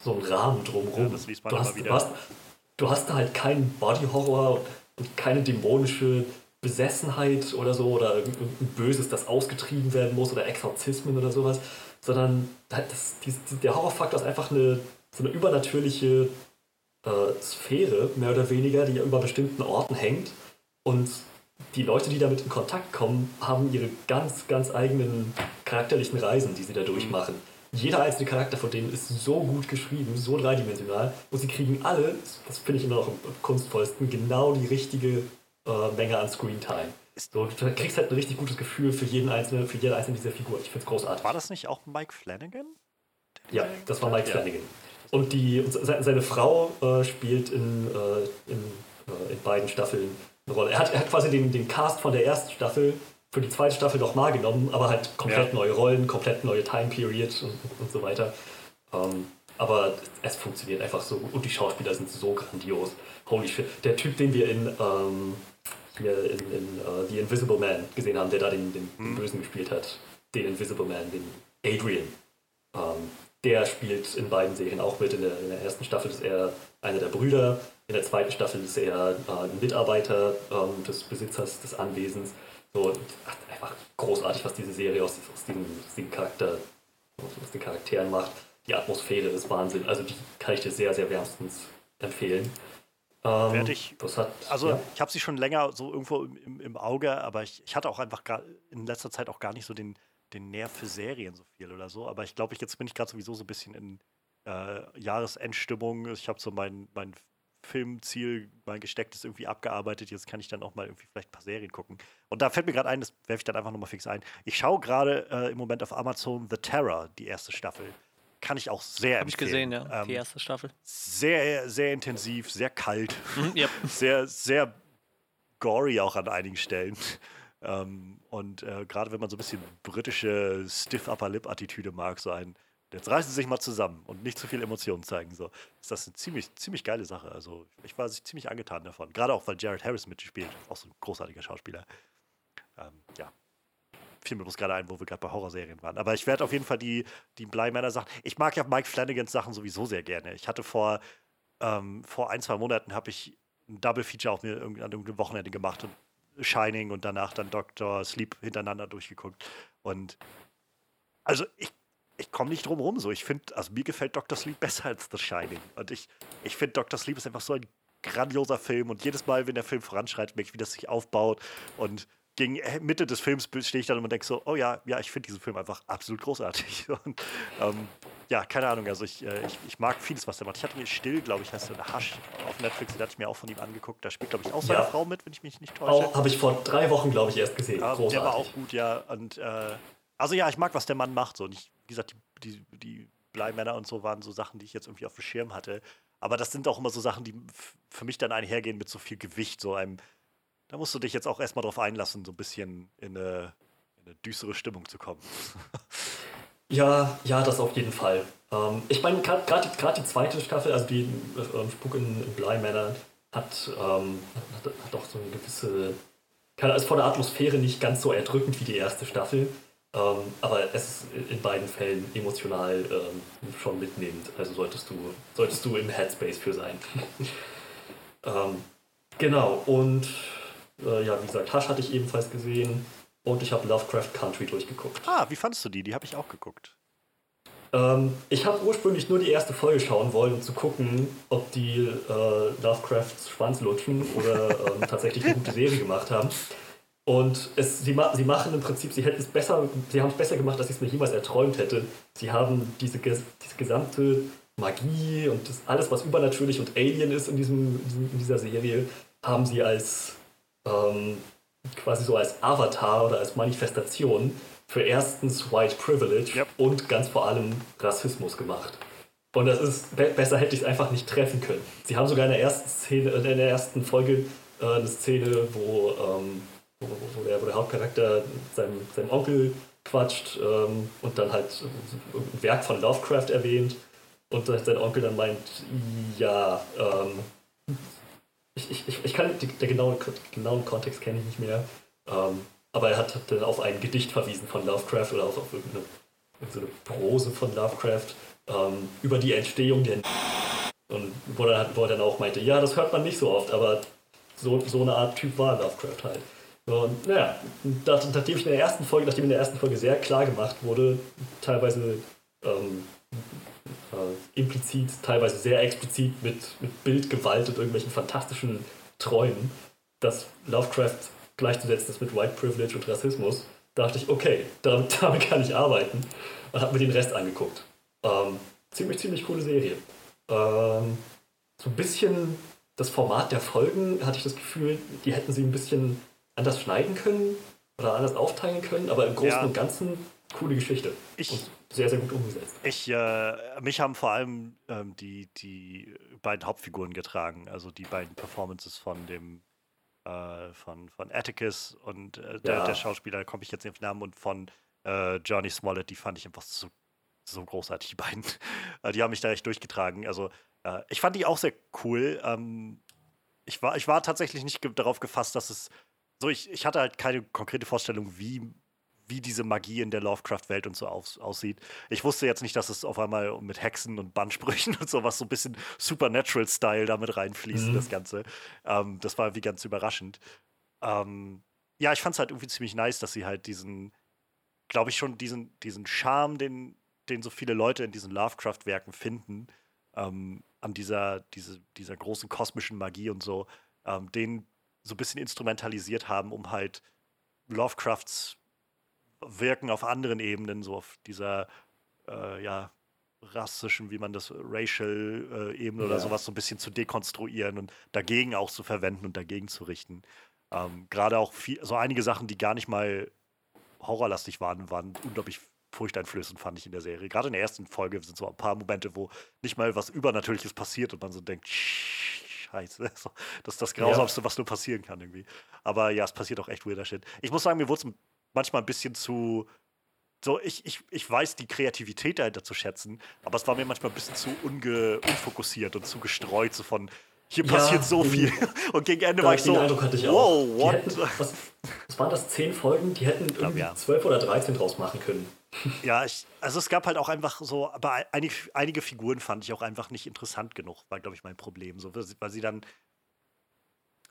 so ein Rahmen drumherum. Ja, das liest man du, hast, wieder. Du, hast, du hast da halt keinen Body-Horror keine dämonische Besessenheit oder so oder irgendein Böses, das ausgetrieben werden muss oder Exorzismen oder sowas, sondern das, die, der Horrorfaktor ist einfach eine, so eine übernatürliche äh, Sphäre, mehr oder weniger, die über bestimmten Orten hängt und die Leute, die damit in Kontakt kommen, haben ihre ganz, ganz eigenen charakterlichen Reisen, die sie da durchmachen. Jeder einzelne Charakter von denen ist so gut geschrieben, so dreidimensional und sie kriegen alle, das finde ich immer noch am kunstvollsten, genau die richtige äh, Menge an Screentime. So, du kriegst halt ein richtig gutes Gefühl für jeden einzelnen, für jede einzelne dieser Figuren. Ich finde es großartig. War das nicht auch Mike Flanagan? Ja, das war Mike Ja. Flanagan. Und, die, und seine Frau äh, spielt in, äh, in, äh, in beiden Staffeln eine Rolle. Er hat, er hat quasi den, den Cast von der ersten Staffel für die zweite Staffel nochmal genommen, aber halt komplett Ja. neue Rollen, komplett neue Time Period und, und so weiter. Ähm, aber es funktioniert einfach so gut und die Schauspieler sind so grandios. Holy shit. Der Typ, den wir in, ähm, hier in, in äh, The Invisible Man gesehen haben, der da den, den, den Bösen gespielt hat, den Invisible Man, den Adrian. Ähm, der spielt in beiden Serien auch mit. In der, in der ersten Staffel ist er einer der Brüder, in der zweiten Staffel ist er äh, ein Mitarbeiter ähm, des Besitzers des Anwesens. So, ach, einfach großartig, was diese Serie aus, aus, diesem, aus, diesem Charakter, aus den Charakteren macht. Die Atmosphäre ist Wahnsinn. Also die kann ich dir sehr, sehr wärmstens empfehlen. Ähm, Werd ich- hat, Also ja. ich habe sie schon länger so irgendwo im, im, Auge, aber ich, ich hatte auch einfach gar, in letzter Zeit auch gar nicht so den, den Nerv für Serien so viel oder so. Aber ich glaube, ich, jetzt bin ich gerade sowieso so ein bisschen in äh, Jahresendstimmung. Ich habe so mein, mein Filmziel, mein gestecktes irgendwie abgearbeitet. Jetzt kann ich dann auch mal irgendwie vielleicht ein paar Serien gucken. Und da fällt mir gerade ein, das werfe ich dann einfach nochmal fix ein. Ich schaue gerade äh, im Moment auf Amazon The Terror, die erste Staffel. Kann ich auch sehr Habe ich empfehlen. gesehen, ja. Die Ähm, erste Staffel. sehr, sehr intensiv, sehr kalt Mhm, ja. (laughs) sehr, sehr gory auch an einigen Stellen. Ähm, und äh, gerade wenn man so ein bisschen britische Stiff Upper Lip Attitüde mag, so ein, jetzt reißen sie sich mal zusammen und nicht zu viel Emotionen zeigen, so, ist das eine ziemlich, ziemlich geile Sache. Also ich war ziemlich angetan davon. Gerade auch, weil Jared Harris mitspielt, auch so ein großartiger Schauspieler. Ähm, ja. Fiel mir bloß gerade ein, wo wir gerade bei Horrorserien waren. Aber ich werde auf jeden Fall die, die Bleimänner-Sachen. Ich mag ja Mike Flanagans Sachen sowieso sehr gerne. Ich hatte vor, ähm, vor ein, zwei Monaten habe ich ein Double Feature auf mir an irgendeinem Wochenende gemacht und Shining und danach dann Doctor Sleep hintereinander durchgeguckt. Und also ich, ich komme nicht drum rum so. Ich finde, also mir gefällt Doctor Sleep besser als The Shining. Und ich, ich finde, Doctor Sleep ist einfach so ein grandioser Film. Und jedes Mal, wenn der Film voranschreitet, merke ich, wie das sich aufbaut. Und gegen äh, Mitte des Films stehe ich dann und denke so, oh ja, ja, ich finde diesen Film einfach absolut großartig. (laughs) Und ähm, ja, keine Ahnung, also ich, äh, ich, ich mag vieles, was der macht. Ich hatte mir Still, glaube ich, heißt der Hasch auf Netflix, den hatte ich mir auch von ihm angeguckt. Da spielt, glaube ich, auch seine Ja. Frau mit, wenn ich mich nicht täusche. Habe ich vor drei Wochen, glaube ich, erst gesehen. Ja, Großartig. der war auch gut, ja. Und äh, also ja, ich mag, was der Mann macht. So. Und ich, gesagt, die, die, die Bleimänner und so waren so Sachen, die ich jetzt irgendwie auf dem Schirm hatte. Aber das sind auch immer so Sachen, die für mich dann einhergehen mit so viel Gewicht, so einem. Da musst du dich jetzt auch erstmal drauf einlassen, so ein bisschen in eine, in eine düstere Stimmung zu kommen. (laughs) Ja, ja, das auf jeden Fall. Ähm, ich meine, gerade die zweite Staffel, also die ähm, Spuk in, in Bly Manor, hat, ähm, so eine gewisse. Ist von der Atmosphäre nicht ganz so erdrückend wie die erste Staffel, ähm, aber es ist in beiden Fällen emotional ähm, schon mitnehmend. Also solltest du, solltest du im Headspace für sein. (laughs) ähm, genau, und äh, ja, wie gesagt, Hush hatte ich ebenfalls gesehen und ich habe Lovecraft Country durchgeguckt. Ah, wie fandest du die? Die habe ich auch geguckt. Ähm, ich habe ursprünglich nur die erste Folge schauen wollen, um zu gucken, ob die äh, Lovecrafts Schwanz lutschen oder ähm, tatsächlich eine gute Serie gemacht haben. Und es, sie, ma sie machen im Prinzip, sie hätten es besser, sie haben es besser gemacht, als ich es mir jemals erträumt hätte. Sie haben diese, diese gesamte Magie und das alles, was übernatürlich und Alien ist in diesem- in dieser Serie, haben sie als ähm, quasi so als Avatar oder als Manifestation für erstens White Privilege Yep. und ganz vor allem Rassismus gemacht. Und das ist, be besser hätte ich es einfach nicht treffen können. Sie haben sogar in der ersten Szene, in der ersten Folge äh, eine Szene, wo, ähm, wo, der, wo der Hauptcharakter seinem, seinem Onkel quatscht ähm, und dann halt ein Werk von Lovecraft erwähnt und sein Onkel dann meint, ja, ähm, ich, ich, ich, kann die, der genaue, genauen Kontext kenne ich nicht mehr. Ähm, aber er hat dann auf ein Gedicht verwiesen von Lovecraft oder auf, auf irgendeine so eine Prose von Lovecraft ähm, über die Entstehung der und wo er, wo dann auch meinte, ja, das hört man nicht so oft, aber so, so eine Art Typ war Lovecraft halt. Und naja, nachdem ich in der ersten Folge, nachdem in der ersten Folge sehr klar gemacht wurde, teilweise ähm, äh, implizit, teilweise sehr explizit mit, mit Bildgewalt und irgendwelchen fantastischen Träumen, dass Lovecraft gleichzusetzen ist mit White Privilege und Rassismus, dachte ich, okay, damit, (laughs) damit kann ich arbeiten und habe mir den Rest angeguckt. Ähm, ziemlich, ziemlich coole Serie. Ähm, so ein bisschen das Format der Folgen hatte ich das Gefühl, die hätten sie ein bisschen anders schneiden können oder anders aufteilen können, aber im Großen ja. und Ganzen coole Geschichte. Ich, und sehr, sehr gut umgesetzt. Ich, äh, mich haben vor allem ähm, die, die beiden Hauptfiguren getragen, also die beiden Performances von dem äh, von, von Atticus und äh, der, ja. der Schauspieler, komme ich jetzt nicht auf den Namen, und von äh, Johnny Smollett, die fand ich einfach so, so großartig, die beiden. (laughs) Äh, die haben mich da echt durchgetragen. Also äh, ich fand die auch sehr cool. Ähm, ich, war, ich war tatsächlich nicht ge darauf gefasst, dass es so, ich, ich hatte halt keine konkrete Vorstellung, wie, wie diese Magie in der Lovecraft-Welt und so aus, aussieht. Ich wusste jetzt nicht, dass es auf einmal mit Hexen und Bandsprüchen (laughs) und sowas so ein bisschen Supernatural-Style damit reinfließt, mhm. das Ganze. Ähm, das war irgendwie ganz überraschend. Ähm, ja, ich fand es halt irgendwie ziemlich nice, dass sie halt diesen, glaube ich, schon diesen, diesen Charme, den, den so viele Leute in diesen Lovecraft-Werken finden, ähm, an dieser, diese, dieser großen kosmischen Magie und so, ähm, den so ein bisschen instrumentalisiert haben, um halt Lovecrafts Wirken auf anderen Ebenen, so auf dieser, äh, ja, rassischen, wie man das, racial äh, Ebene ja. oder sowas so ein bisschen zu dekonstruieren und dagegen auch zu verwenden und dagegen zu richten. Ähm, Gerade auch viel, so einige Sachen, die gar nicht mal horrorlastig waren, waren unglaublich furchteinflößend, fand ich in der Serie. Gerade in der ersten Folge sind so ein paar Momente, wo nicht mal was Übernatürliches passiert und man so denkt, scheiße, (laughs) das ist das Grausamste, ja. was nur passieren kann irgendwie. Aber ja, es passiert auch echt weirder Shit. Ich muss sagen, mir wurde es manchmal ein bisschen zu, so, ich, ich, ich weiß die Kreativität dahinter zu schätzen, aber es war mir manchmal ein bisschen zu unge, unfokussiert und zu gestreut, so von, hier ja, passiert so viel. (laughs) Und gegen Ende war ich so, Eindruck hatte ich wow, auch. what? Hätten, was, was waren das, zehn Folgen? Die hätten irgendwie ja. zwölf oder dreizehn draus machen können. Ja, ich, also es gab halt auch einfach so, aber einige, einige Figuren fand ich auch einfach nicht interessant genug, war, glaube ich, mein Problem. So, weil sie dann,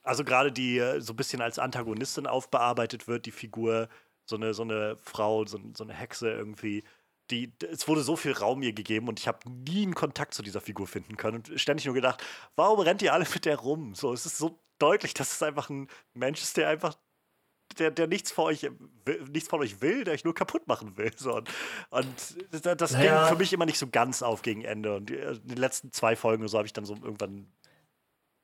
also gerade die äh, so ein bisschen als Antagonistin aufbearbeitet wird, die Figur, so eine, so eine Frau, so, so eine Hexe irgendwie, die, es wurde so viel Raum ihr gegeben und ich habe nie einen Kontakt zu dieser Figur finden können und ständig nur gedacht, warum rennt ihr alle mit der rum? So, es ist so deutlich, dass es einfach ein Mensch ist, der einfach der, der nichts, von euch, nichts von euch will, der euch nur kaputt machen will. So. Und, und das naja. ging für mich immer nicht so ganz auf gegen Ende. Und die, äh, die letzten zwei Folgen so habe ich dann so irgendwann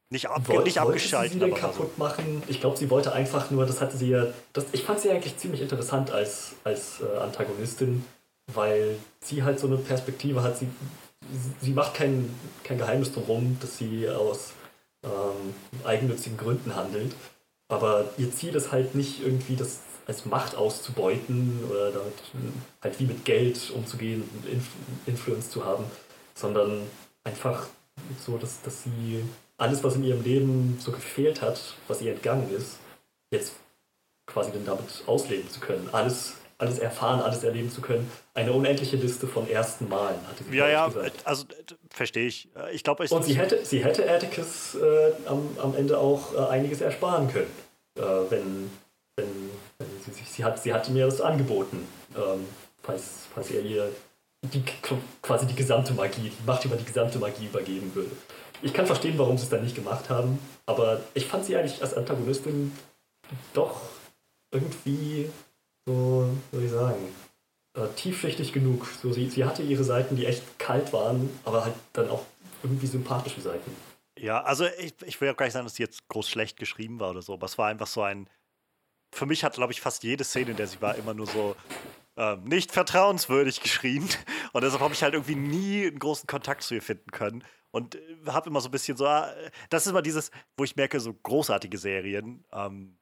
nicht, ab, Woll, nicht abgeschaltet. Sie den kaputt so. machen? Ich glaube, sie wollte einfach nur, das hatte sie ja, das, ich fand sie eigentlich ziemlich interessant als, als äh, Antagonistin, weil sie halt so eine Perspektive hat, sie, sie macht kein, kein Geheimnis drum, dass sie aus ähm, eigennützigen Gründen handelt. Aber ihr Ziel ist halt nicht irgendwie das als Macht auszubeuten oder damit halt wie mit Geld umzugehen und Inf Influence zu haben, sondern einfach so, dass, dass sie alles, was in ihrem Leben so gefehlt hat, was ihr entgangen ist, jetzt quasi dann damit ausleben zu können. Alles, alles erfahren, alles erleben zu können. Eine unendliche Liste von ersten Malen, hatte sie Ja, ja, gesagt. also verstehe ich. Ich glaube, Und sie hätte, sie hätte Atticus äh, am, am Ende auch äh, einiges ersparen können, äh, wenn, wenn, wenn sie, sie, sie, hat, sie hatte mir das angeboten, ähm, falls, falls er ihr die, quasi die gesamte Magie, die Macht über die gesamte Magie übergeben würde ich kann verstehen, warum sie es dann nicht gemacht haben, aber ich fand sie eigentlich als Antagonistin doch irgendwie so, soll ich sagen, äh, tiefschichtig genug. So, sie, sie hatte ihre Seiten, die echt kalt waren, aber halt dann auch irgendwie sympathische Seiten. Ja, also ich, ich will ja gar nicht sagen, dass sie jetzt groß schlecht geschrieben war oder so, aber es war einfach so ein. Für mich hat, glaube ich, fast jede Szene, in der sie war, immer nur so äh, nicht vertrauenswürdig geschrien. Und deshalb habe ich halt irgendwie nie einen großen Kontakt zu ihr finden können. Und äh, habe immer so ein bisschen so, ah, das ist immer dieses, wo ich merke, so großartige Serien, ähm,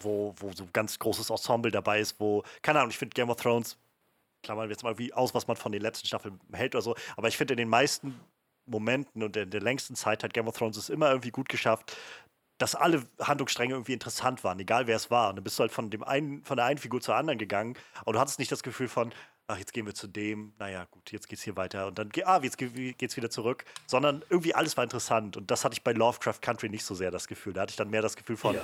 wo, wo so ganz großes Ensemble dabei ist, wo, keine Ahnung, ich finde Game of Thrones, klammern wir jetzt mal wie aus, was man von den letzten Staffeln hält oder so, aber ich finde in den meisten Momenten und in der längsten Zeit hat Game of Thrones es immer irgendwie gut geschafft, dass alle Handlungsstränge irgendwie interessant waren, egal wer es war. Und dann bist du halt von dem einen, von der einen Figur zur anderen gegangen und du hattest nicht das Gefühl von, ach, jetzt gehen wir zu dem, naja, gut, jetzt geht's hier weiter und dann, ah, jetzt geht's wieder zurück, sondern irgendwie alles war interessant und das hatte ich bei Lovecraft Country nicht so sehr das Gefühl. Da hatte ich dann mehr das Gefühl von, ja.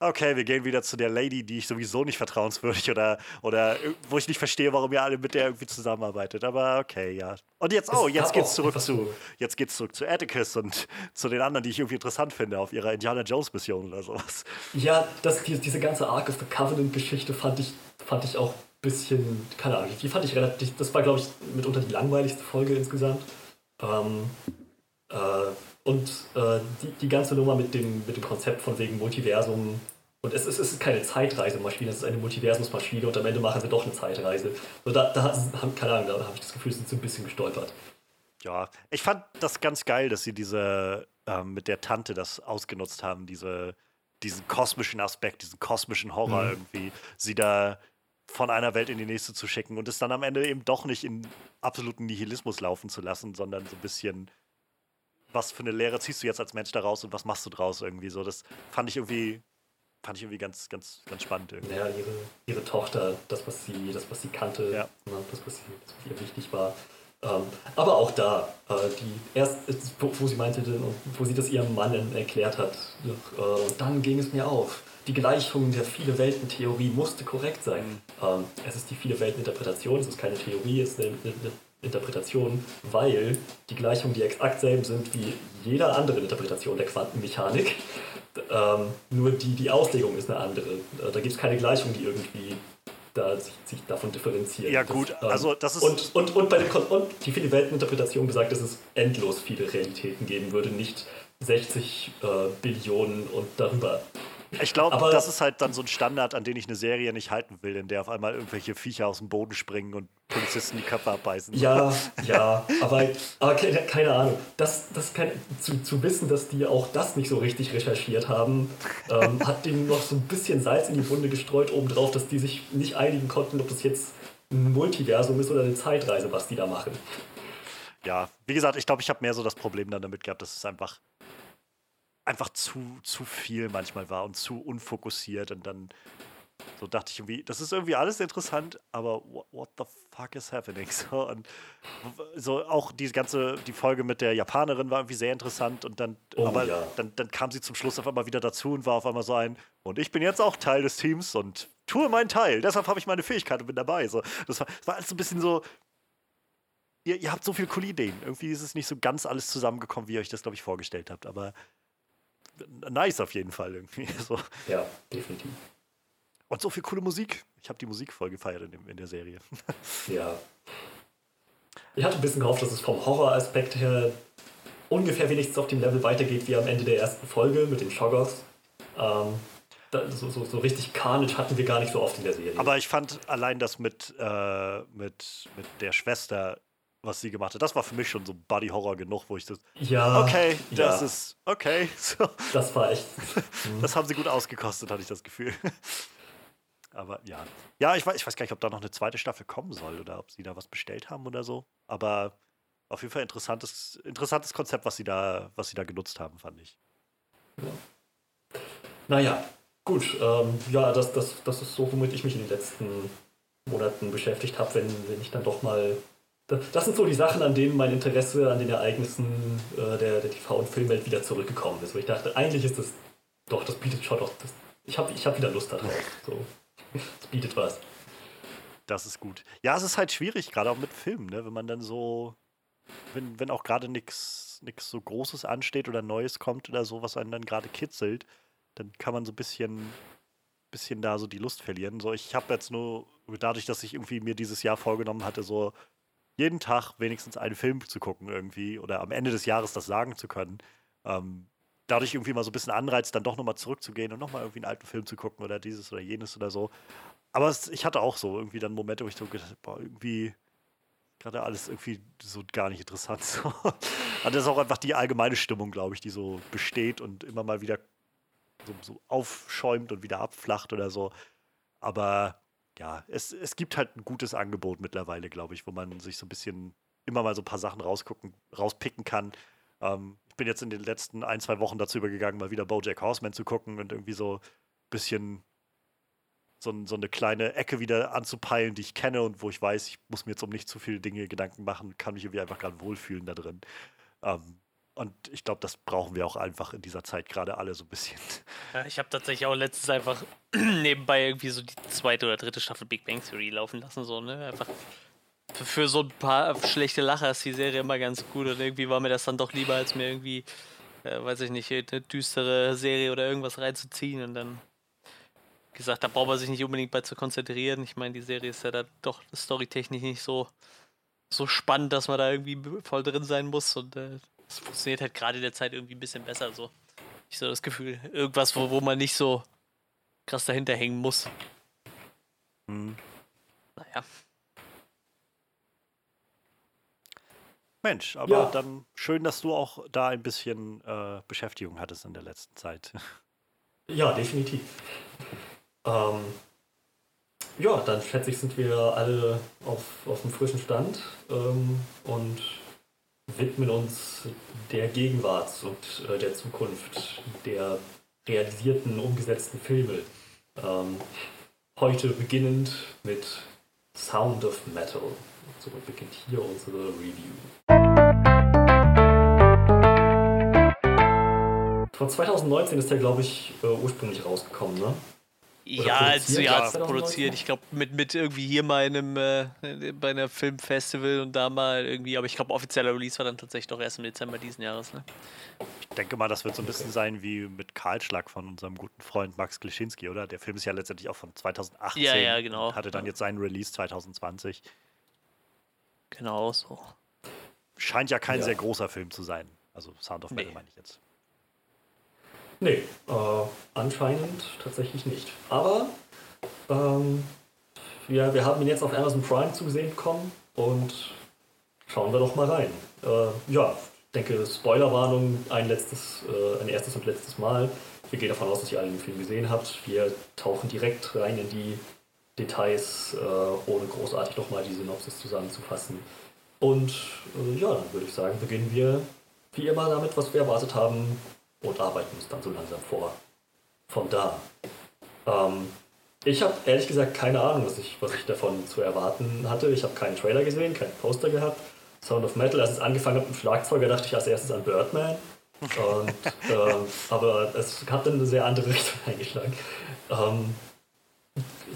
Okay, wir gehen wieder zu der Lady, die ich sowieso nicht vertrauenswürdig oder, oder wo ich nicht verstehe, warum ihr alle mit der irgendwie zusammenarbeitet. Aber okay, ja. Und jetzt, oh, jetzt geht's zurück zu, jetzt geht's zurück zu Atticus und zu den anderen, die ich irgendwie interessant finde auf ihrer Indiana Jones Mission oder sowas. Ja, das, die, diese ganze Ark of the Covenant Geschichte fand ich, fand ich auch bisschen, keine Ahnung, die fand ich relativ, das war, glaube ich, mitunter die langweiligste Folge insgesamt. Ähm, äh, und äh, die, die ganze Nummer mit dem, mit dem Konzept von wegen Multiversum. Und es, es ist keine Zeitreisemaschine, es ist eine Multiversumsmaschine und am Ende machen sie doch eine Zeitreise. Also da, da, keine Ahnung, da habe ich das Gefühl, sie sind so ein bisschen gestolpert. Ja, ich fand das ganz geil, dass sie diese ähm, mit der Tante das ausgenutzt haben, diese, diesen kosmischen Aspekt, diesen kosmischen Horror mhm. irgendwie. Sie da von einer Welt in die nächste zu schicken und es dann am Ende eben doch nicht in absoluten Nihilismus laufen zu lassen, sondern so ein bisschen, was für eine Lehre ziehst du jetzt als Mensch daraus und was machst du draus irgendwie so. Das fand ich irgendwie, fand ich irgendwie ganz, ganz, ganz spannend. Irgendwie. Ja, ihre, ihre Tochter, das, was sie, das, was sie kannte, ja. Ne, das, was, sie, das, was ihr wichtig war. Ähm, aber auch da, äh, die erst, wo, sie meinte, wo sie das ihrem Mann erklärt hat, äh, dann ging es mir auf die Gleichung der Viele-Welten-Theorie musste korrekt sein. Ähm, es ist die Viele-Welten-Interpretation, es ist keine Theorie, es ist eine, eine, eine, Interpretation, weil die Gleichungen die exakt selben sind wie jeder andere Interpretation der Quantenmechanik. Ähm, nur die, die Auslegung ist eine andere. Äh, da gibt es keine Gleichung, die irgendwie da sich, sich davon differenziert. Ja, gut, das, ähm, also das ist. Und, und, und, bei dem und die Viele-Welten-Interpretation besagt, dass es endlos viele Realitäten geben würde, nicht 60 äh, Billionen und darüber. Ich glaube, das ist halt dann so ein Standard, an den ich eine Serie nicht halten will, in der auf einmal irgendwelche Viecher aus dem Boden springen und Polizisten die Köpfe abbeißen. Ja, (laughs) ja, aber, aber keine, keine Ahnung. Das, das kann, zu, zu wissen, dass die auch das nicht so richtig recherchiert haben, ähm, hat denen noch so ein bisschen Salz in die Wunde gestreut, obendrauf, dass die sich nicht einigen konnten, ob das jetzt ein Multiversum ist oder eine Zeitreise, was die da machen. Ja, wie gesagt, ich glaube, ich habe mehr so das Problem dann damit gehabt, dass es einfach einfach zu, zu viel manchmal war und zu unfokussiert und dann so dachte ich irgendwie, das ist irgendwie alles interessant, aber what, what the fuck is happening? (laughs) So, und so auch die ganze, die Folge mit der Japanerin war irgendwie sehr interessant und dann, oh, aber ja. dann, dann kam sie zum Schluss auf einmal wieder dazu und war auf einmal so ein, und ich bin jetzt auch Teil des Teams und tue meinen Teil, deshalb habe ich meine Fähigkeit und bin dabei. So, das war, das war alles so ein bisschen so, ihr, ihr habt so viele coole Ideen. Irgendwie ist es nicht so ganz alles zusammengekommen, wie ihr euch das, glaube ich, vorgestellt habt, aber nice auf jeden Fall irgendwie. (laughs) So. Ja, definitiv. Und so viel coole Musik. Ich habe die Musik voll gefeiert in, dem, in der Serie. (laughs) Ja. Ich hatte ein bisschen gehofft, dass es vom Horroraspekt her ungefähr wenigstens auf dem Level weitergeht wie am Ende der ersten Folge mit den Shoggers. Ähm, so, so, so, richtig Carnage hatten wir gar nicht so oft in der Serie. Aber ich fand allein das mit, äh, mit, mit der Schwester was sie gemacht hat. Das war für mich schon so Buddy Horror genug, wo ich das. Ja. Okay, das ja. ist okay. (laughs) So. Das war echt. (laughs) das haben sie gut ausgekostet, hatte ich das Gefühl. (laughs) Aber ja. Ja, ich weiß, ich weiß gar nicht, ob da noch eine zweite Staffel kommen soll oder ob sie da was bestellt haben oder so. Aber auf jeden Fall interessantes, interessantes Konzept, was sie da, was sie da genutzt haben, fand ich. Ja. Naja, gut. Ähm, ja, das, das, das ist so, womit ich mich in den letzten Monaten beschäftigt habe, wenn, wenn ich dann doch mal das sind so die Sachen, an denen mein Interesse an den Ereignissen äh, der, der TV- und Filmwelt wieder zurückgekommen ist. Wo ich dachte, eigentlich ist das doch, das bietet schon doch. Das, ich habe ich hab wieder Lust darauf. So. Das bietet was. Das ist gut. Ja, es ist halt schwierig, gerade auch mit Filmen, ne? wenn man dann so, wenn, wenn auch gerade nichts so Großes ansteht oder Neues kommt oder so, was einen dann gerade kitzelt, dann kann man so ein bisschen, bisschen da so die Lust verlieren. So, ich habe jetzt nur, dadurch, dass ich irgendwie mir dieses Jahr vorgenommen hatte, so jeden Tag wenigstens einen Film zu gucken irgendwie oder am Ende des Jahres das sagen zu können. Ähm, dadurch irgendwie mal so ein bisschen Anreiz, dann doch nochmal zurückzugehen und nochmal irgendwie einen alten Film zu gucken oder dieses oder jenes oder so. Aber es, ich hatte auch so irgendwie dann Momente, wo ich so gedacht boah, irgendwie gerade alles irgendwie so gar nicht interessant. (laughs) So. Und das ist auch einfach die allgemeine Stimmung, glaube ich, die so besteht und immer mal wieder so, so aufschäumt und wieder abflacht oder so. Aber ja, es, es gibt halt ein gutes Angebot mittlerweile, glaube ich, wo man sich so ein bisschen immer mal so ein paar Sachen rausgucken, rauspicken kann. Ähm, ich bin jetzt in den letzten ein, zwei Wochen dazu übergegangen, mal wieder Bojack Horseman zu gucken und irgendwie so ein bisschen so, so eine kleine Ecke wieder anzupeilen, die ich kenne und wo ich weiß, ich muss mir jetzt um nicht zu viele Dinge Gedanken machen, kann mich irgendwie einfach gerade wohlfühlen da drin. Ähm, und ich glaube, das brauchen wir auch einfach in dieser Zeit gerade alle so ein bisschen. (laughs) Ja, ich habe tatsächlich auch letztens einfach (clears throat) nebenbei irgendwie so die zweite oder dritte Staffel Big Bang Theory laufen lassen, so, ne? Einfach für, für so ein paar schlechte Lacher ist die Serie immer ganz gut und irgendwie war mir das dann doch lieber, als mir irgendwie, äh, weiß ich nicht, eine düstere Serie oder irgendwas reinzuziehen und dann gesagt, da braucht man sich nicht unbedingt bei zu konzentrieren. Ich meine, die Serie ist ja da doch storytechnisch nicht so, so spannend, dass man da irgendwie voll drin sein muss und äh, es funktioniert halt gerade in der Zeit irgendwie ein bisschen besser so. Ich so das Gefühl, irgendwas, wo, wo man nicht so krass dahinter hängen muss. Hm. Naja. Mensch, aber Ja. dann schön, dass du auch da ein bisschen äh, Beschäftigung hattest in der letzten Zeit. (laughs) Ja, definitiv. Ähm, ja, dann schätze ich, sind wir alle auf, auf dem frischen Stand ähm, und widmen uns der Gegenwart und äh, der Zukunft, der realisierten, umgesetzten Filme. Ähm, heute beginnend mit Sound of Metal. Somit beginnt hier unsere Review. Von 2019 ist der, glaube ich, äh, ursprünglich rausgekommen, ne? Ja, also produziert, ja, ja, es produziert. Ich glaube, mit, mit irgendwie hier mal einem, äh, bei einer Filmfestival und da mal irgendwie, aber ich glaube, offizieller Release war dann tatsächlich doch erst im Dezember diesen Jahres, ne? Ich denke mal, das wird so ein bisschen sein wie mit Kahlschlag von unserem guten Freund Max Klischinski, oder? Der Film ist ja letztendlich auch von 2018. Ja, ja, genau. Hatte dann jetzt seinen Release 2020. Genau so. Scheint ja kein Ja. sehr großer Film zu sein. Also Sound of Metal Nee. meine ich jetzt. Nee, äh, anscheinend tatsächlich nicht. Aber ähm, wir, wir haben ihn jetzt auf Amazon Prime zugesehen bekommen und schauen wir doch mal rein. Äh, ja, ich denke, Spoilerwarnung, ein letztes, äh, ein erstes und letztes Mal. Wir gehen davon aus, dass ihr alle den Film gesehen habt. Wir tauchen direkt rein in die Details, äh, ohne großartig nochmal die Synopsis zusammenzufassen. Und äh, ja, dann würde ich sagen, beginnen wir wie immer damit, was wir erwartet haben und arbeiten uns dann so langsam vor. Von da. Ähm, ich habe ehrlich gesagt keine Ahnung, was ich, was ich davon zu erwarten hatte. Ich habe keinen Trailer gesehen, keinen Poster gehabt. Sound of Metal, als es angefangen hat mit dem Schlagzeuger, dachte ich als erstes an Birdman. Und, (laughs) ähm, aber es hat dann eine sehr andere Richtung (laughs) eingeschlagen. Ähm,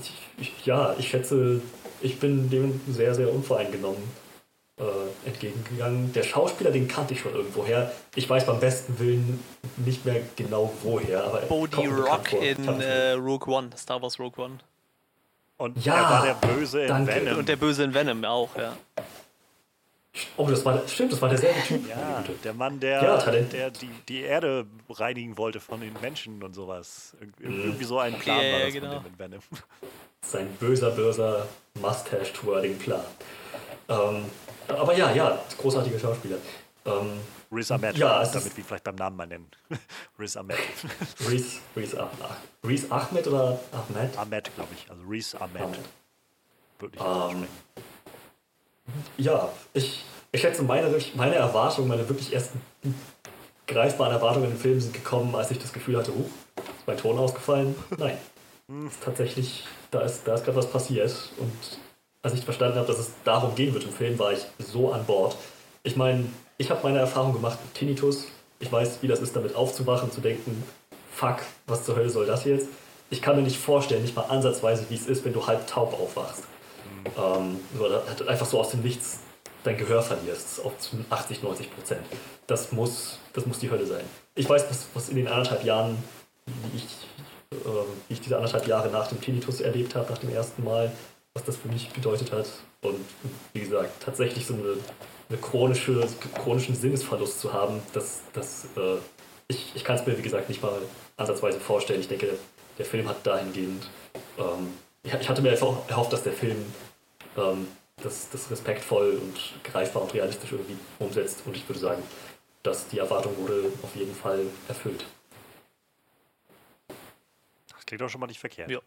ich, ich, ja, ich schätze, ich bin dem sehr, sehr unvoreingenommen äh, entgegengegangen. Der Schauspieler, den kannte ich schon irgendwoher. Ich weiß beim besten Willen nicht mehr genau woher, aber er Bodhi Rock in äh, Rogue One, Star Wars Rogue One. Und Ja, er war der Böse in danke. Venom. Und der Böse in Venom auch, ja. Oh, das war, stimmt, das war derselbe Typ. ja, der Mann, der, Ja, Talent. der die, die Erde reinigen wollte von den Menschen und sowas. Ir- Irgendwie so ein Plan Ja, war das genau. in Venom. Sein böser, böser Mustache-Twirling-Plan. Ähm, aber ja, ja, großartiger Schauspieler. Ähm, Riz Ahmed, Ja, damit wir vielleicht beim Namen mal nennen. (laughs) Riz Ahmed. Reese, Reese, ah, Reese Ahmed oder Ahmed? Ahmed, glaube ich. Also Riz Ahmed. Ahmed. Würde ich Ähm. Ja, ich, ich schätze, meine, meine Erwartungen, meine wirklich ersten greifbaren Erwartungen im Film sind gekommen, als ich das Gefühl hatte, huch, ist mein Ton ausgefallen? Nein. (laughs) Tatsächlich, da ist, da ist gerade was passiert. Und als ich verstanden habe, dass es darum gehen wird im Film, war ich so an Bord. Ich meine, ich habe meine Erfahrung gemacht mit Tinnitus. Ich weiß, wie das ist, damit aufzuwachen, zu denken, fuck, was zur Hölle soll das jetzt? Ich kann mir nicht vorstellen, nicht mal ansatzweise, wie es ist, wenn du halb taub aufwachst. Ähm, hat einfach so aus dem Nichts dein Gehör verlierst, auf zu 80, 90 Prozent. Das muss, das muss die Hölle sein. Ich weiß, was, was in den anderthalb Jahren, wie ich, äh, wie ich diese anderthalb Jahre nach dem Tinnitus erlebt habe, nach dem ersten Mal, was das für mich bedeutet hat. Und wie gesagt, tatsächlich so eine, eine chronische, chronischen Sinnesverlust zu haben, das, das, äh, ich, ich kann es mir, wie gesagt, nicht mal ansatzweise vorstellen. Ich denke, der Film hat dahingehend, ähm, ich, ich hatte mir einfach erhofft, dass der Film ähm, das, das respektvoll und greifbar und realistisch irgendwie umsetzt. Und ich würde sagen, dass die Erwartung wurde auf jeden Fall erfüllt. Das klingt doch schon mal nicht verkehrt. Ja.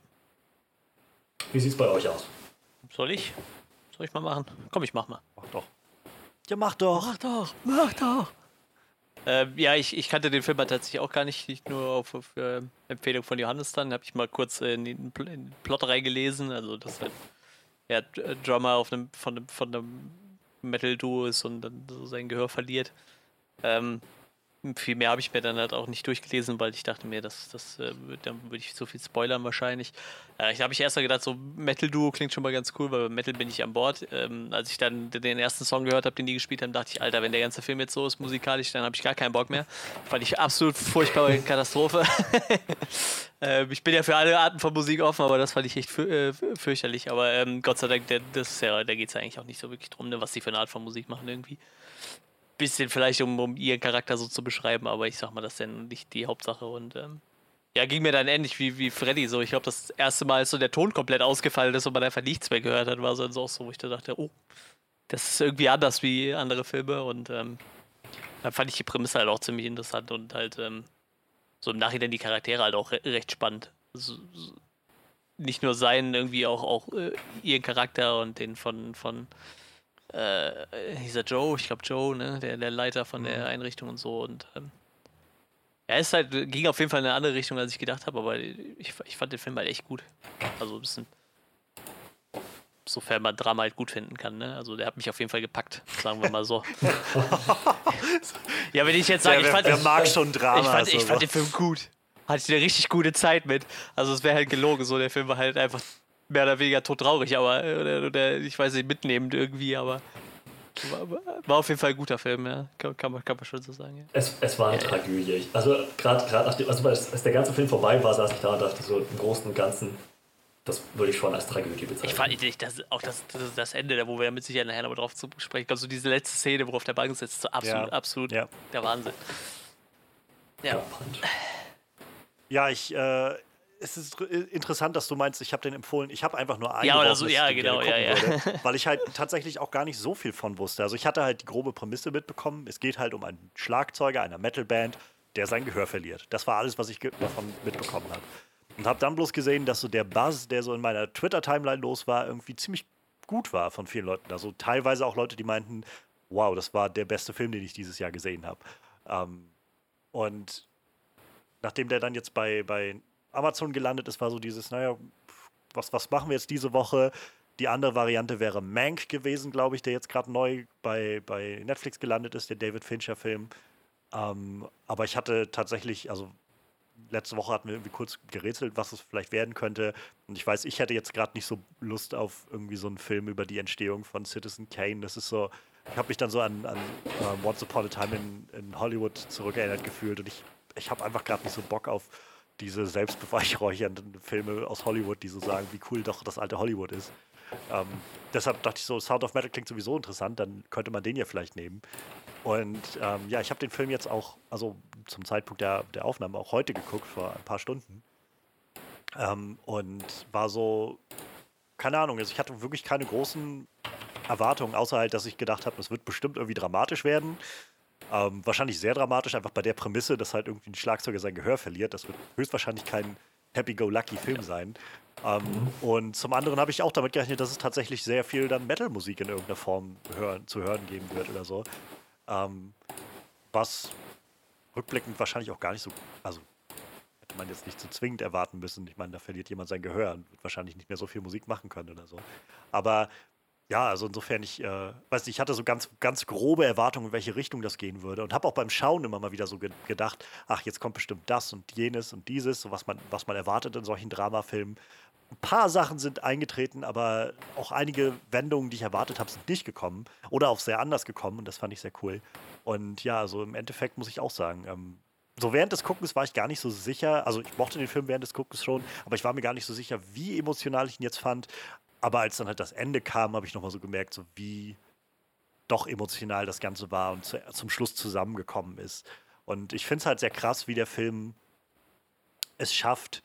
Wie sieht es bei euch aus? Soll ich? Soll ich mal machen? Komm, ich mach mal. Mach doch. Ja, mach doch. Mach doch, mach doch. Ähm, ja, ich, ich kannte den Film halt tatsächlich auch gar nicht, nicht nur auf, auf äh, Empfehlung von Johannes dann. Habe ich mal kurz äh, in, den, in den Plot reingelesen. Also, dass halt ja, äh, Drummer auf einem, von einem, von einem Metal-Duo ist und dann so sein Gehör verliert. Ähm, viel mehr habe ich mir dann halt auch nicht durchgelesen, weil ich dachte mir, das, das äh, dann würde ich so viel spoilern wahrscheinlich. Äh, ich habe ich erst mal gedacht, so Metal-Duo klingt schon mal ganz cool, weil bei Metal bin ich an Bord. Ähm, als ich dann den ersten Song gehört habe, den die gespielt haben, dachte ich, Alter, wenn der ganze Film jetzt so ist musikalisch, dann habe ich gar keinen Bock mehr. Fand ich absolut furchtbare (laughs) Katastrophe. (laughs) äh, ich bin ja für alle Arten von Musik offen, aber das fand ich echt für, äh, fürchterlich. Aber ähm, Gott sei Dank, der, das ja, da geht es ja eigentlich auch nicht so wirklich drum, ne, was die für eine Art von Musik machen irgendwie bisschen vielleicht, um, um ihren Charakter so zu beschreiben, aber ich sag mal, das ist dann nicht die Hauptsache und ähm, ja, ging mir dann ähnlich wie, wie Freddy so. Ich glaube, das erste Mal, als so der Ton komplett ausgefallen ist und man einfach nichts mehr gehört hat, war so, auch so, wo ich da dachte, oh, das ist irgendwie anders wie andere Filme und ähm, dann fand ich die Prämisse halt auch ziemlich interessant und halt ähm, so im Nachhinein die Charaktere halt auch re recht spannend. Also, nicht nur seinen, irgendwie auch, auch äh, ihren Charakter und den von, von äh, dieser Joe, ich glaube Joe, ne, der, der Leiter von mhm. der Einrichtung und so. Und ähm, ja, es halt, ging auf jeden Fall in eine andere Richtung, als ich gedacht habe, aber ich, ich fand den Film halt echt gut. Also ein bisschen. Sofern man Drama halt gut finden kann, ne? Also der hat mich auf jeden Fall gepackt, sagen wir mal so. (laughs) ja, wenn ich jetzt sage, ich fand. Wer mag schon Drama? Ich fand, ich fand den Film gut. Hatte ich eine richtig gute Zeit mit. Also es wäre halt gelogen, so der Film war halt einfach mehr oder weniger todtraurig, aber oder, oder ich weiß nicht, mitnehmend irgendwie, aber war, war, auf jeden Fall ein guter Film, ja. Kann, kann, man, kann man schon so sagen. Ja. Es, es war eine ja, Tragödie. Also gerade nachdem, also als, als der ganze Film vorbei war, saß ich da und dachte so im Großen und Ganzen, das würde ich schon als Tragödie bezeichnen. Ich fand nicht, das, auch das, das, das Ende, wo wir mit Sicherheit nachher nochmal drauf zu sprechen kommen, so diese letzte Szene, wo auf der Bank sitzt, so absolut, absolut der Wahnsinn. Ja. Ja, ich, äh, es ist interessant, dass du meinst, ich habe den empfohlen. Ich habe einfach nur einen. Ja, oder so, ja, genau, ja, ja. Würde, (laughs) weil ich halt tatsächlich auch gar nicht so viel von wusste. Also ich hatte halt die grobe Prämisse mitbekommen. Es geht halt um einen Schlagzeuger einer Metalband, der sein Gehör verliert. Das war alles, was ich davon mitbekommen habe. Und habe dann bloß gesehen, dass so der Buzz, der so in meiner Twitter-Timeline los war, irgendwie ziemlich gut war von vielen Leuten. Also teilweise auch Leute, die meinten, wow, das war der beste Film, den ich dieses Jahr gesehen habe. Ähm, und nachdem der dann jetzt bei, bei Amazon gelandet ist, war so dieses, naja, was, was machen wir jetzt diese Woche? Die andere Variante wäre Mank gewesen, glaube ich, der jetzt gerade neu bei, bei Netflix gelandet ist, der David Fincher-Film. Ähm, aber ich hatte tatsächlich, also letzte Woche hatten wir irgendwie kurz gerätselt, was es vielleicht werden könnte. Und ich weiß, ich hätte jetzt gerade nicht so Lust auf irgendwie so einen Film über die Entstehung von Citizen Kane. Das ist so, ich habe mich dann so an, an uh, Once Upon a Time in, in Hollywood zurückerinnert gefühlt und ich, ich habe einfach gerade nicht so Bock auf diese selbstbeweihräuchernden Filme aus Hollywood, die so sagen, wie cool doch das alte Hollywood ist. Ähm, deshalb dachte ich so, Sound of Metal klingt sowieso interessant, dann könnte man den ja vielleicht nehmen. Und ähm, ja, ich habe den Film jetzt auch, also zum Zeitpunkt der, der Aufnahme auch heute geguckt, vor ein paar Stunden. Ähm, und war so, keine Ahnung, also ich hatte wirklich keine großen Erwartungen, außer halt, dass ich gedacht habe, es wird bestimmt irgendwie dramatisch werden. Ähm, wahrscheinlich sehr dramatisch, einfach bei der Prämisse, dass halt irgendwie ein Schlagzeuger sein Gehör verliert. Das wird höchstwahrscheinlich kein Happy-Go-Lucky-Film sein. Ähm, mhm. Und zum anderen habe ich auch damit gerechnet, dass es tatsächlich sehr viel dann Metal-Musik in irgendeiner Form hören, zu hören geben wird oder so. Ähm, was rückblickend wahrscheinlich auch gar nicht so, also hätte man jetzt nicht so zwingend erwarten müssen. Ich meine, da verliert jemand sein Gehör und wird wahrscheinlich nicht mehr so viel Musik machen können oder so. Aber ja, also insofern, ich äh, weiß nicht, ich hatte so ganz, ganz grobe Erwartungen, in welche Richtung das gehen würde. Und habe auch beim Schauen immer mal wieder so ge gedacht, ach, jetzt kommt bestimmt das und jenes und dieses, so was man, was man erwartet in solchen Dramafilmen. Ein paar Sachen sind eingetreten, aber auch einige Wendungen, die ich erwartet habe, sind nicht gekommen oder auch sehr anders gekommen und das fand ich sehr cool. Und ja, also im Endeffekt muss ich auch sagen, ähm, so während des Guckens war ich gar nicht so sicher, also ich mochte den Film während des Guckens schon, aber ich war mir gar nicht so sicher, wie emotional ich ihn jetzt fand. Aber als dann halt das Ende kam, habe ich nochmal so gemerkt, so wie doch emotional das Ganze war und zu, zum Schluss zusammengekommen ist. Und ich finde es halt sehr krass, wie der Film es schafft,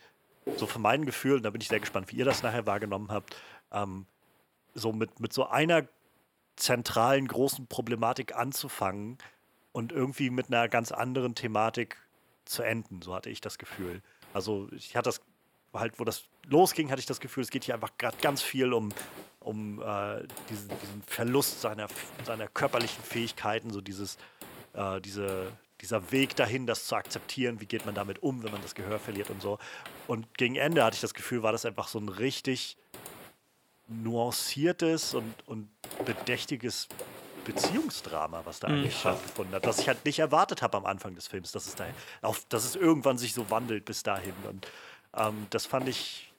so von meinen Gefühlen, da bin ich sehr gespannt, wie ihr das nachher wahrgenommen habt, ähm, so mit, mit so einer zentralen großen Problematik anzufangen und irgendwie mit einer ganz anderen Thematik zu enden, so hatte ich das Gefühl. Also ich hatte das halt, wo das losging, hatte ich das Gefühl, es geht hier einfach gerade ganz viel um, um äh, diesen, diesen, Verlust seiner, seiner körperlichen Fähigkeiten, so dieses, äh, diese, dieser Weg dahin, das zu akzeptieren, wie geht man damit um, wenn man das Gehör verliert und so. Und gegen Ende hatte ich das Gefühl, war das einfach so ein richtig nuanciertes und, und bedächtiges Beziehungsdrama, was da Mhm. eigentlich stattgefunden hat, was ich halt nicht erwartet habe am Anfang des Films, dass es da, auf, dass es irgendwann sich so wandelt bis dahin. Und ähm, das fand ich,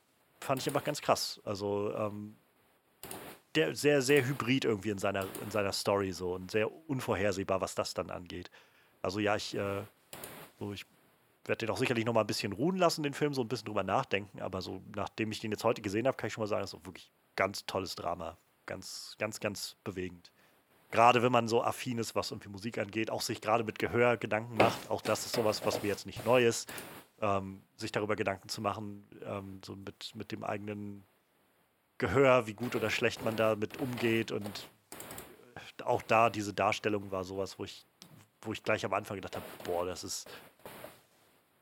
fand ich einfach ganz krass. Also ähm, der, sehr, sehr hybrid irgendwie in seiner, in seiner Story so und sehr unvorhersehbar, was das dann angeht. Also ja, ich, äh, so, ich werde den auch sicherlich noch mal ein bisschen ruhen lassen, den Film, so ein bisschen drüber nachdenken, aber so nachdem ich den jetzt heute gesehen habe, kann ich schon mal sagen, das ist wirklich ganz tolles Drama. Ganz, ganz, ganz bewegend. Gerade wenn man so affin ist, was irgendwie Musik angeht, auch sich gerade mit Gehör Gedanken macht, auch das ist sowas, was mir jetzt nicht neu ist, ähm, sich darüber Gedanken zu machen, ähm, so mit, mit dem eigenen Gehör, wie gut oder schlecht man damit umgeht und auch da diese Darstellung war sowas, wo ich, wo ich gleich am Anfang gedacht habe, boah, das ist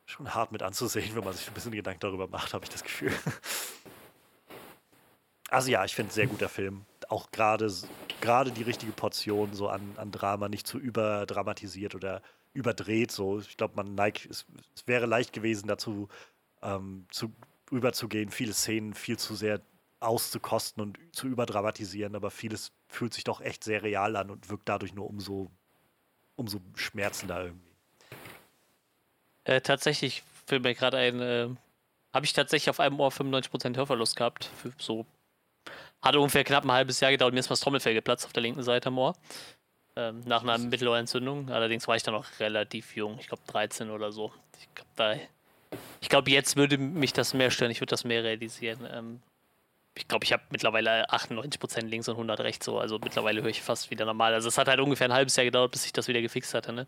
schon hart mit anzusehen, wenn man sich ein bisschen Gedanken darüber macht, habe ich das Gefühl. (laughs) Also ja, ich finde sehr guter Film. Auch gerade gerade die richtige Portion so an, an Drama, nicht zu überdramatisiert oder überdreht. So, ich glaube, man neigt, es, es wäre leicht gewesen, dazu ähm, zu, überzugehen, viele Szenen viel zu sehr auszukosten und zu überdramatisieren, aber vieles fühlt sich doch echt sehr real an und wirkt dadurch nur umso, umso schmerzender irgendwie. Äh, tatsächlich fällt mir gerade ein, äh, habe ich tatsächlich auf einem Ohr 95% Hörverlust gehabt. Für so. Hat ungefähr knapp ein halbes Jahr gedauert, mir ist mal das Trommelfell geplatzt auf der linken Seite am Ohr. Ähm, nach einer Mittelohrentzündung. Allerdings war ich dann noch relativ jung, ich glaube 13 oder so. Ich glaube, glaube, jetzt würde mich das mehr stören, ich würde das mehr realisieren. Ähm, ich glaube, ich habe mittlerweile 98% links und 100 rechts so. Also mittlerweile höre ich fast wieder normal. Also es hat halt ungefähr ein halbes Jahr gedauert, bis ich das wieder gefixt hatte. Ne?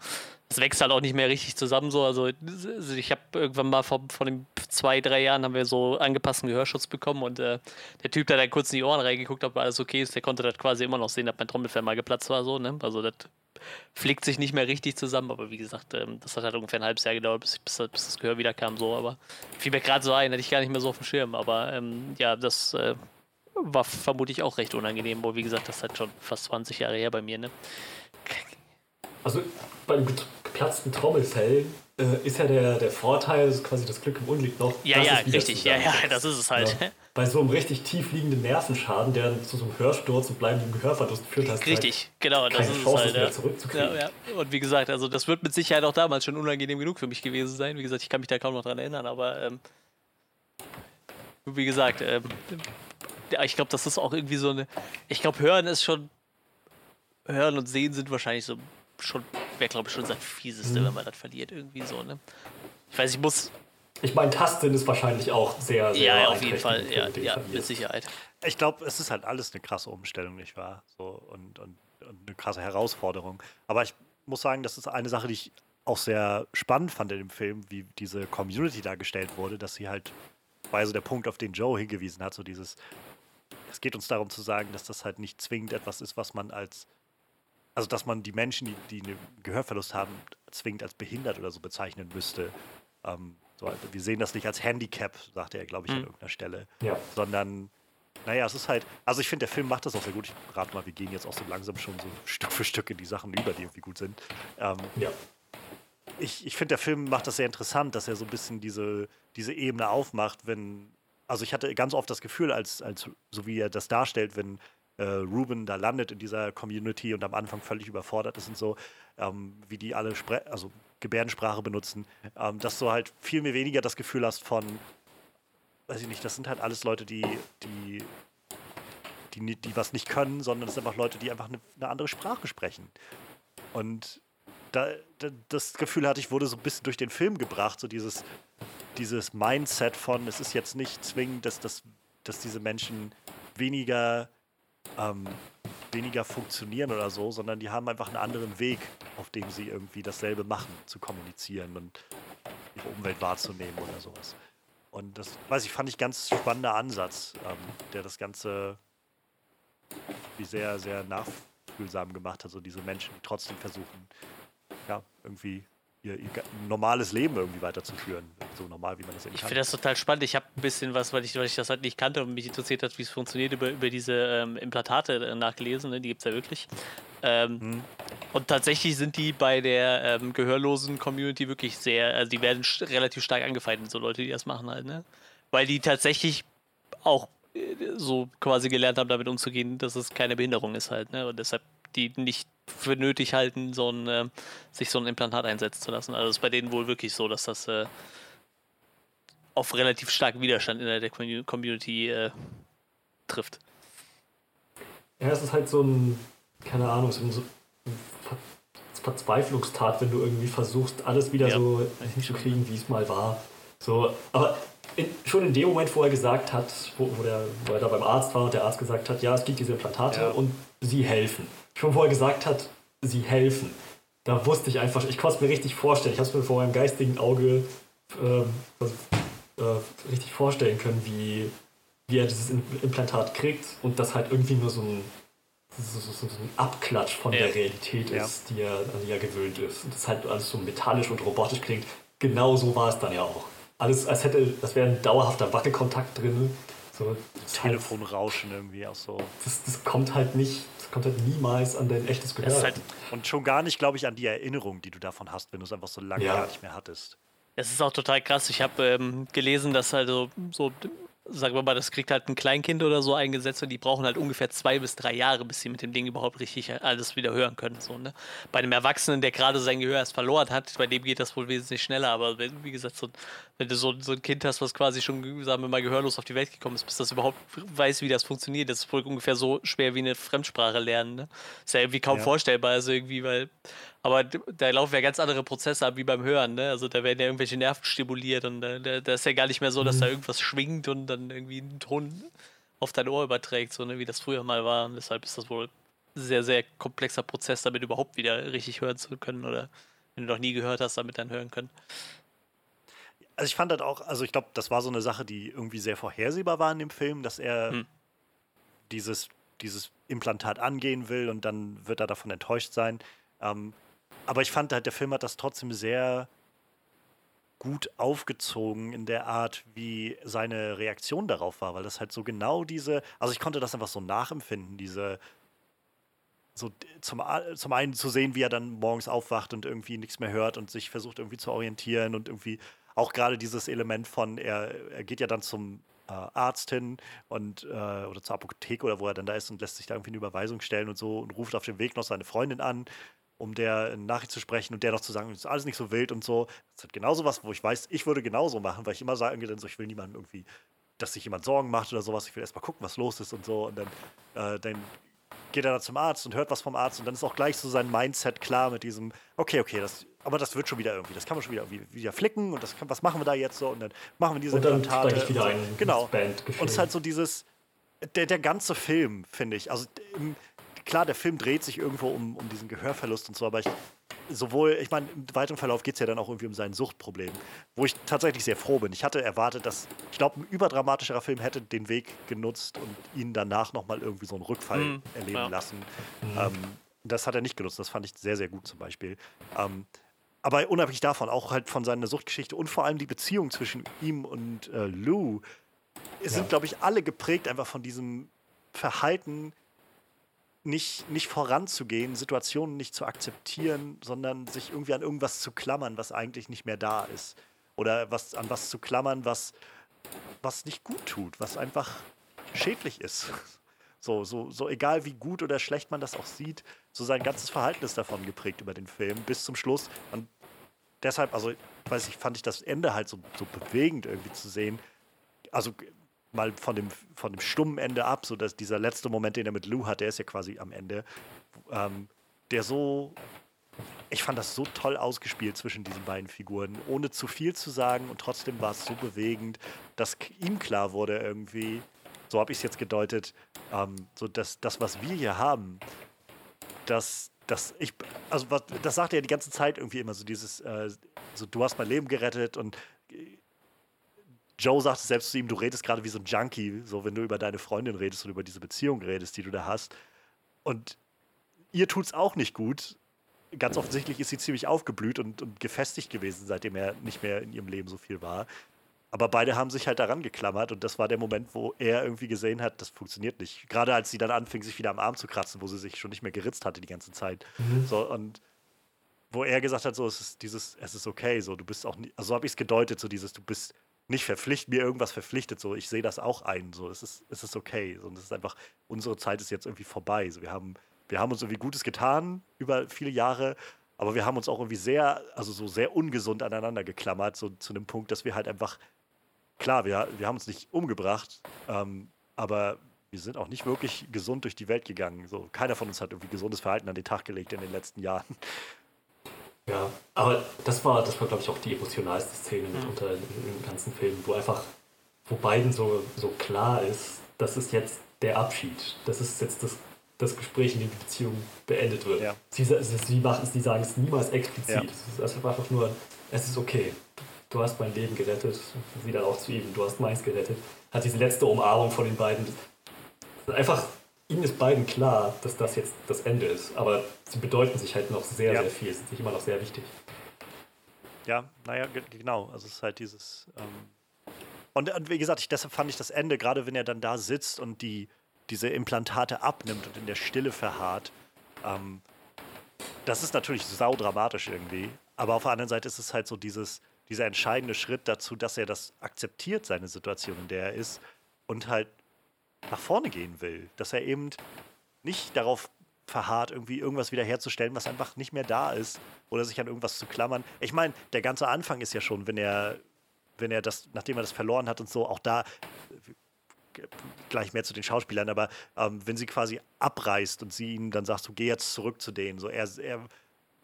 Es wächst halt auch nicht mehr richtig zusammen so. Also ich habe irgendwann mal vor, vor den zwei, drei Jahren haben wir so angepassten Gehörschutz bekommen und äh, der Typ, der da kurz in die Ohren reingeguckt hat, ob alles okay ist, der konnte das quasi immer noch sehen, dass mein Trommelfell mal geplatzt war so. Ne? Also das fliegt sich nicht mehr richtig zusammen, aber wie gesagt, ähm, das hat halt ungefähr ein halbes Jahr gedauert, bis, bis, bis das Gehör wieder kam so. Aber fiel mir gerade so ein, hätte ich gar nicht mehr so auf dem Schirm. Aber ähm, ja, das äh, war vermutlich auch recht unangenehm, aber wie gesagt, das ist halt schon fast 20 Jahre her bei mir, ne? Also beim geplatzten Trommelfell äh, ist ja der, der Vorteil, das ist quasi das Glück im Unglück noch. Ja, ja, richtig, ja, ja, das ist es halt. Ja. Bei so einem richtig tief liegenden Nervenschaden, der zu so einem Hörsturz und bleibendem Gehörverlust führt, hast du Richtig, genau, das keine ist es Chance, halt. es wieder Ja. zurückzukriegen. Ja, ja. Und wie gesagt, also das wird mit Sicherheit auch damals schon unangenehm genug für mich gewesen sein. Wie gesagt, ich kann mich da kaum noch dran erinnern, aber ähm, wie gesagt, ähm, ja, ich glaube, das ist auch irgendwie so eine. Ich glaube, Hören ist schon. Hören und Sehen sind wahrscheinlich so schon, wäre glaube ich schon das Fieseste, Mhm. wenn man das verliert, irgendwie so, ne? Ich weiß, ich muss. Ich meine, Tastsinn ist wahrscheinlich auch sehr, sehr Ja, auf jeden Fall, ja, ja, mit. Sicherheit. Ich glaube, es ist halt alles eine krasse Umstellung, nicht wahr? So, und, und, und eine krasse Herausforderung. Aber ich muss sagen, das ist eine Sache, die ich auch sehr spannend fand in dem Film, wie diese Community dargestellt wurde, dass sie halt, war ja so der Punkt, auf den Joe hingewiesen hat, so dieses, es geht uns darum zu sagen, dass das halt nicht zwingend etwas ist, was man als, also dass man die Menschen, die, die einen Gehörverlust haben, zwingend als behindert oder so bezeichnen müsste. Ähm, so, also wir sehen das nicht als Handicap, sagte er, glaube ich, an Mhm. irgendeiner Stelle, Ja. sondern naja, es ist halt, also ich finde, der Film macht das auch sehr gut. Ich rate mal, wir gehen jetzt auch so langsam schon so (laughs) Stück für Stück in die Sachen über, die irgendwie gut sind. Ähm, ja. ich ich finde, der Film macht das sehr interessant, dass er so ein bisschen diese, diese Ebene aufmacht, wenn, also ich hatte ganz oft das Gefühl, als, als so wie er das darstellt, wenn äh, Ruben da landet in dieser Community und am Anfang völlig überfordert ist und so, ähm, wie die alle Spre also Gebärdensprache benutzen, ähm, dass du halt viel mehr weniger das Gefühl hast von, weiß ich nicht, das sind halt alles Leute, die, die, die, die was nicht können, sondern es sind einfach Leute, die einfach eine, eine andere Sprache sprechen. Und da, da, das Gefühl hatte ich, wurde so ein bisschen durch den Film gebracht, so dieses, dieses Mindset von, es ist jetzt nicht zwingend, dass, dass, dass diese Menschen weniger, ähm, weniger funktionieren oder so, sondern die haben einfach einen anderen Weg, auf dem sie irgendwie dasselbe machen, zu kommunizieren und ihre Umwelt wahrzunehmen oder sowas. Und das, weiß ich, fand ich ganz spannender Ansatz, ähm, der das Ganze wie sehr, sehr nachfühlsam gemacht hat. So diese Menschen, die trotzdem versuchen, ja, irgendwie ihr, ihr normales Leben irgendwie weiterzuführen. So normal, wie man das eben Ich kann. finde das total spannend. Ich habe ein bisschen was, weil ich, weil ich das halt nicht kannte und mich interessiert hat, wie es funktioniert, über, über diese ähm, Implantate äh, nachgelesen. Ne? Die gibt es ja wirklich. Ähm, hm. Und tatsächlich sind die bei der ähm, gehörlosen Community wirklich sehr, also die werden relativ stark angefeindet, so Leute, die das machen halt, ne? Weil die tatsächlich auch äh, so quasi gelernt haben, damit umzugehen, dass es keine Behinderung ist halt, ne? Und deshalb die nicht für nötig halten, so ein, äh, sich so ein Implantat einsetzen zu lassen. Also ist bei denen wohl wirklich so, dass das äh, auf relativ starken Widerstand in der Community äh, trifft. Ja, es ist halt so ein, keine Ahnung, so ein, Verzweiflungstat, wenn du irgendwie versuchst, alles wieder ja. so hinzukriegen, wie es mal war. So, aber in, schon in dem Moment, wo er gesagt hat, wo, wo, der, wo er da beim Arzt war und der Arzt gesagt hat, ja, es gibt diese Implantate ja. und sie helfen. Schon wo er gesagt hat, sie helfen, da wusste ich einfach, ich konnte es mir richtig vorstellen. Ich habe es mir vor meinem geistigen Auge ähm, äh, richtig vorstellen können, wie, wie er dieses Implantat kriegt und das halt irgendwie nur so ein, so, so, so ein Abklatsch von ja. der Realität ist, ja. die er, an die er gewöhnt ist. Und das halt alles so metallisch und robotisch klingt. Genau so war es dann ja auch. Alles, als hätte, das wäre ein dauerhafter Wackelkontakt drin. So, Telefonrauschen irgendwie auch so. Das, das kommt halt nicht, das kommt halt niemals an dein echtes Gehör. Halt, und schon gar nicht, glaube ich, an die Erinnerung, die du davon hast, wenn du es einfach so lange ja. gar nicht mehr hattest. Es ist auch total krass. Ich habe ähm, gelesen, dass halt so, so sagen wir mal, das kriegt halt ein Kleinkind oder so eingesetzt und die brauchen halt ungefähr zwei bis drei Jahre, bis sie mit dem Ding überhaupt richtig alles wieder hören können. So, ne? Bei einem Erwachsenen, der gerade sein Gehör erst verloren hat, bei dem geht das wohl wesentlich schneller, aber wie gesagt, so, wenn du so, so ein Kind hast, was quasi schon, sagen wir mal, gehörlos auf die Welt gekommen ist, bis das überhaupt weiß, wie das funktioniert, das ist wohl ungefähr so schwer wie eine Fremdsprache lernen. Ne? Ist ja irgendwie kaum ja. vorstellbar, also irgendwie, weil aber da laufen ja ganz andere Prozesse ab wie beim Hören, ne? Also da werden ja irgendwelche Nerven stimuliert und da, da ist ja gar nicht mehr so, dass mhm. da irgendwas schwingt und dann irgendwie einen Ton auf dein Ohr überträgt, so ne, wie das früher mal war. Und deshalb ist das wohl ein sehr, sehr komplexer Prozess, damit überhaupt wieder richtig hören zu können oder wenn du noch nie gehört hast, damit dann hören können. Also ich fand das auch, also ich glaube, das war so eine Sache, die irgendwie sehr vorhersehbar war in dem Film, dass er hm. dieses, dieses Implantat angehen will und dann wird er davon enttäuscht sein. Ähm, aber ich fand halt, der Film hat das trotzdem sehr gut aufgezogen in der Art, wie seine Reaktion darauf war, weil das halt so genau diese, also ich konnte das einfach so nachempfinden, diese, so zum, zum einen zu sehen, wie er dann morgens aufwacht und irgendwie nichts mehr hört und sich versucht irgendwie zu orientieren und irgendwie auch gerade dieses Element von, er, er geht ja dann zum äh, Arzt hin und äh, oder zur Apotheke oder wo er dann da ist und lässt sich da irgendwie eine Überweisung stellen und so und ruft auf dem Weg noch seine Freundin an um der Nachricht zu sprechen und der noch zu sagen, es ist alles nicht so wild und so. Das ist halt genauso was, wo ich weiß, ich würde genauso machen, weil ich immer sage, so, ich will niemandem irgendwie, dass sich jemand Sorgen macht oder sowas. Ich will erstmal gucken, was los ist und so. Und dann, äh, dann geht er da zum Arzt und hört was vom Arzt und dann ist auch gleich so sein Mindset klar mit diesem, okay, okay, das, aber das wird schon wieder irgendwie, das kann man schon wieder, wieder flicken und das kann, was machen wir da jetzt so und dann machen wir diese und dann Implantate. Ich wieder ein genau. Und es ist halt so dieses, der, der ganze Film, finde ich, also im, klar, der Film dreht sich irgendwo um, um diesen Gehörverlust und so, aber ich sowohl, ich meine, im weiteren Verlauf geht es ja dann auch irgendwie um sein Suchtproblem, wo ich tatsächlich sehr froh bin. Ich hatte erwartet, dass, ich glaube, ein überdramatischerer Film hätte den Weg genutzt und ihn danach nochmal irgendwie so einen Rückfall mhm, erleben ja. lassen. Mhm. Ähm, das hat er nicht genutzt, das fand ich sehr, sehr gut zum Beispiel. Ähm, aber unabhängig davon, auch halt von seiner Suchtgeschichte und vor allem die Beziehung zwischen ihm und äh, Lou, ja. sind, glaube ich, alle geprägt einfach von diesem Verhalten, nicht, nicht voranzugehen, Situationen nicht zu akzeptieren, sondern sich irgendwie an irgendwas zu klammern, was eigentlich nicht mehr da ist. Oder was, an was zu klammern, was, was nicht gut tut, was einfach schädlich ist. So, so, so egal wie gut oder schlecht man das auch sieht, so sein ganzes Verhalten ist davon geprägt über den Film bis zum Schluss. Und deshalb, also, weiß ich, fand ich das Ende halt so, so bewegend irgendwie zu sehen. Also mal von dem, von dem stummen Ende ab, so dass dieser letzte Moment, den er mit Lou hat, der ist ja quasi am Ende, ähm, der so, ich fand das so toll ausgespielt zwischen diesen beiden Figuren, ohne zu viel zu sagen und trotzdem war es so bewegend, dass ihm klar wurde irgendwie, so habe ich es jetzt gedeutet, ähm, so dass das, was wir hier haben, dass das ich, also was, das sagt er die ganze Zeit irgendwie immer so dieses, äh, so du hast mein Leben gerettet und Joe sagt selbst zu ihm, du redest gerade wie so ein Junkie, so wenn du über deine Freundin redest und über diese Beziehung redest, die du da hast. Und ihr tut es auch nicht gut. Ganz offensichtlich ist sie ziemlich aufgeblüht und, und gefestigt gewesen, seitdem er nicht mehr in ihrem Leben so viel war. Aber beide haben sich halt daran geklammert und das war der Moment, wo er irgendwie gesehen hat, das funktioniert nicht. Gerade als sie dann anfing, sich wieder am Arm zu kratzen, wo sie sich schon nicht mehr geritzt hatte die ganze Zeit. Mhm. So, und wo er gesagt hat, so, es ist dieses, es ist okay, so, du bist auch nicht, also so habe ich es gedeutet, so dieses, du bist nicht verpflichtet, mir irgendwas verpflichtet, so, ich sehe das auch ein, so, es ist, es ist okay, so, und es ist einfach, unsere Zeit ist jetzt irgendwie vorbei, so, wir haben, wir haben uns irgendwie Gutes getan über viele Jahre, aber wir haben uns auch irgendwie sehr, also so sehr ungesund aneinander geklammert, so zu einem Punkt, dass wir halt einfach klar, wir, wir haben uns nicht umgebracht, ähm, aber wir sind auch nicht wirklich gesund durch die Welt gegangen. So, keiner von uns hat irgendwie gesundes Verhalten an den Tag gelegt in den letzten Jahren. Ja, aber das war, das war glaube ich, auch die emotionalste Szene mhm. unter dem ganzen Film, wo einfach, wo beiden so, so klar ist, das ist jetzt der Abschied. Das ist jetzt das, das Gespräch, in dem die Beziehung beendet wird. Ja. Sie, sie, sie, machen, sie sagen es niemals explizit. Ja. Es ist einfach nur, es ist okay du hast mein Leben gerettet, sie dann auch zu ihm, du hast meins gerettet, hat diese letzte Umarmung von den beiden. Einfach, ihnen ist beiden klar, dass das jetzt das Ende ist, aber sie bedeuten sich halt noch sehr, ja. sehr viel, sind sich immer noch sehr wichtig. Ja, naja, genau, also es ist halt dieses. Ähm und, und, wie gesagt, ich, deshalb fand ich das Ende, gerade wenn er dann da sitzt und die, diese Implantate abnimmt und in der Stille verharrt, ähm, das ist natürlich saudramatisch irgendwie. Aber auf der anderen Seite ist es halt so dieses, dieser entscheidende Schritt dazu, dass er das akzeptiert, seine Situation, in der er ist, und halt nach vorne gehen will. Dass er eben nicht darauf verharrt, irgendwie irgendwas wiederherzustellen, was einfach nicht mehr da ist, oder sich an irgendwas zu klammern. Ich meine, der ganze Anfang ist ja schon, wenn er, wenn er das, nachdem er das verloren hat und so, auch da gleich mehr zu den Schauspielern, aber ähm, wenn sie quasi abreißt und sie ihm dann sagt, so geh jetzt zurück zu denen, so er, er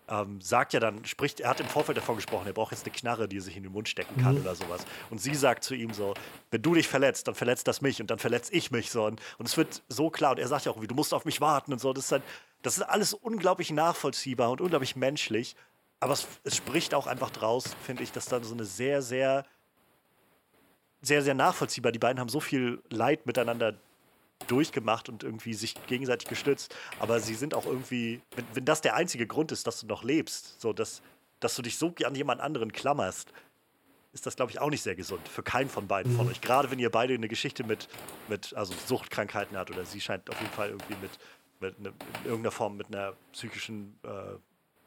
ähm, sagt ja dann, spricht, er hat im Vorfeld davon gesprochen, er braucht jetzt eine Knarre, die er sich in den Mund stecken kann mhm. oder sowas. Und sie sagt zu ihm so, wenn du dich verletzt, dann verletzt das mich und dann verletze ich mich so. Und, und es wird so klar und er sagt ja auch, wie du musst auf mich warten und so. Das ist, halt, das ist alles unglaublich nachvollziehbar und unglaublich menschlich. Aber es, es spricht auch einfach draus, finde ich, dass dann so eine sehr, sehr, sehr, sehr nachvollziehbar. Die beiden haben so viel Leid miteinander durchgemacht und irgendwie sich gegenseitig gestützt. Aber sie sind auch irgendwie, wenn, wenn das der einzige Grund ist, dass du noch lebst, so dass, dass du dich so an jemand anderen klammerst, ist das, glaube ich, auch nicht sehr gesund. Für keinen von beiden mhm. von euch. Gerade wenn ihr beide eine Geschichte mit, mit also Suchtkrankheiten habt oder sie scheint auf jeden Fall irgendwie mit, mit ne, in irgendeiner Form mit einer psychischen äh,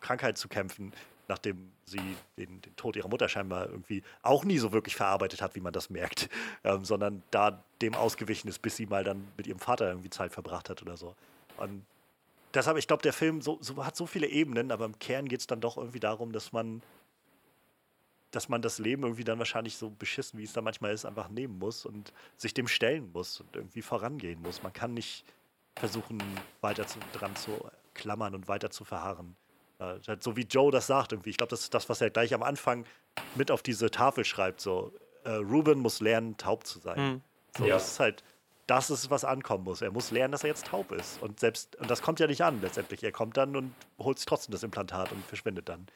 Krankheit zu kämpfen, nachdem sie den, den, Tod ihrer Mutter scheinbar irgendwie auch nie so wirklich verarbeitet hat, wie man das merkt, (laughs) ähm, sondern da dem ausgewichen ist, bis sie mal dann mit ihrem Vater irgendwie Zeit verbracht hat oder so. Und deshalb, ich glaube, der Film so, so, hat so viele Ebenen, aber im Kern geht es dann doch irgendwie darum, dass man dass man das Leben irgendwie dann wahrscheinlich so beschissen, wie es da manchmal ist, einfach nehmen muss und sich dem stellen muss und irgendwie vorangehen muss. Man kann nicht versuchen, weiter zu, dran zu klammern und weiter zu verharren. Äh, so wie Joe das sagt irgendwie. Ich glaube, das ist das, was er gleich am Anfang mit auf diese Tafel schreibt. So, äh, Ruben muss lernen, taub zu sein. Mhm. So, ja. Das ist halt, das ist, was ankommen muss. Er muss lernen, dass er jetzt taub ist. Und selbst, und das kommt ja nicht an letztendlich. Er kommt dann und holt sich trotzdem das Implantat und verschwindet dann.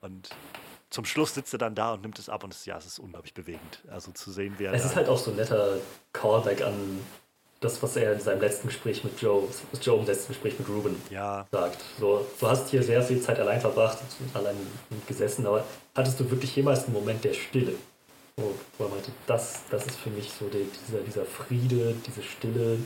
Und zum Schluss sitzt er dann da und nimmt es ab und es, ja, es ist unglaublich bewegend. Also zu sehen, wie er. Es ist halt auch so ein netter Callback an das, was er in seinem letzten Gespräch mit Joe, Joe im letzten Gespräch mit Ruben ja. sagt. So, du hast hier sehr viel Zeit allein verbracht, allein gesessen, aber hattest du wirklich jemals einen Moment der Stille? Wo, wo er meinte, das, das ist für mich so der, dieser, dieser Friede, diese Stille,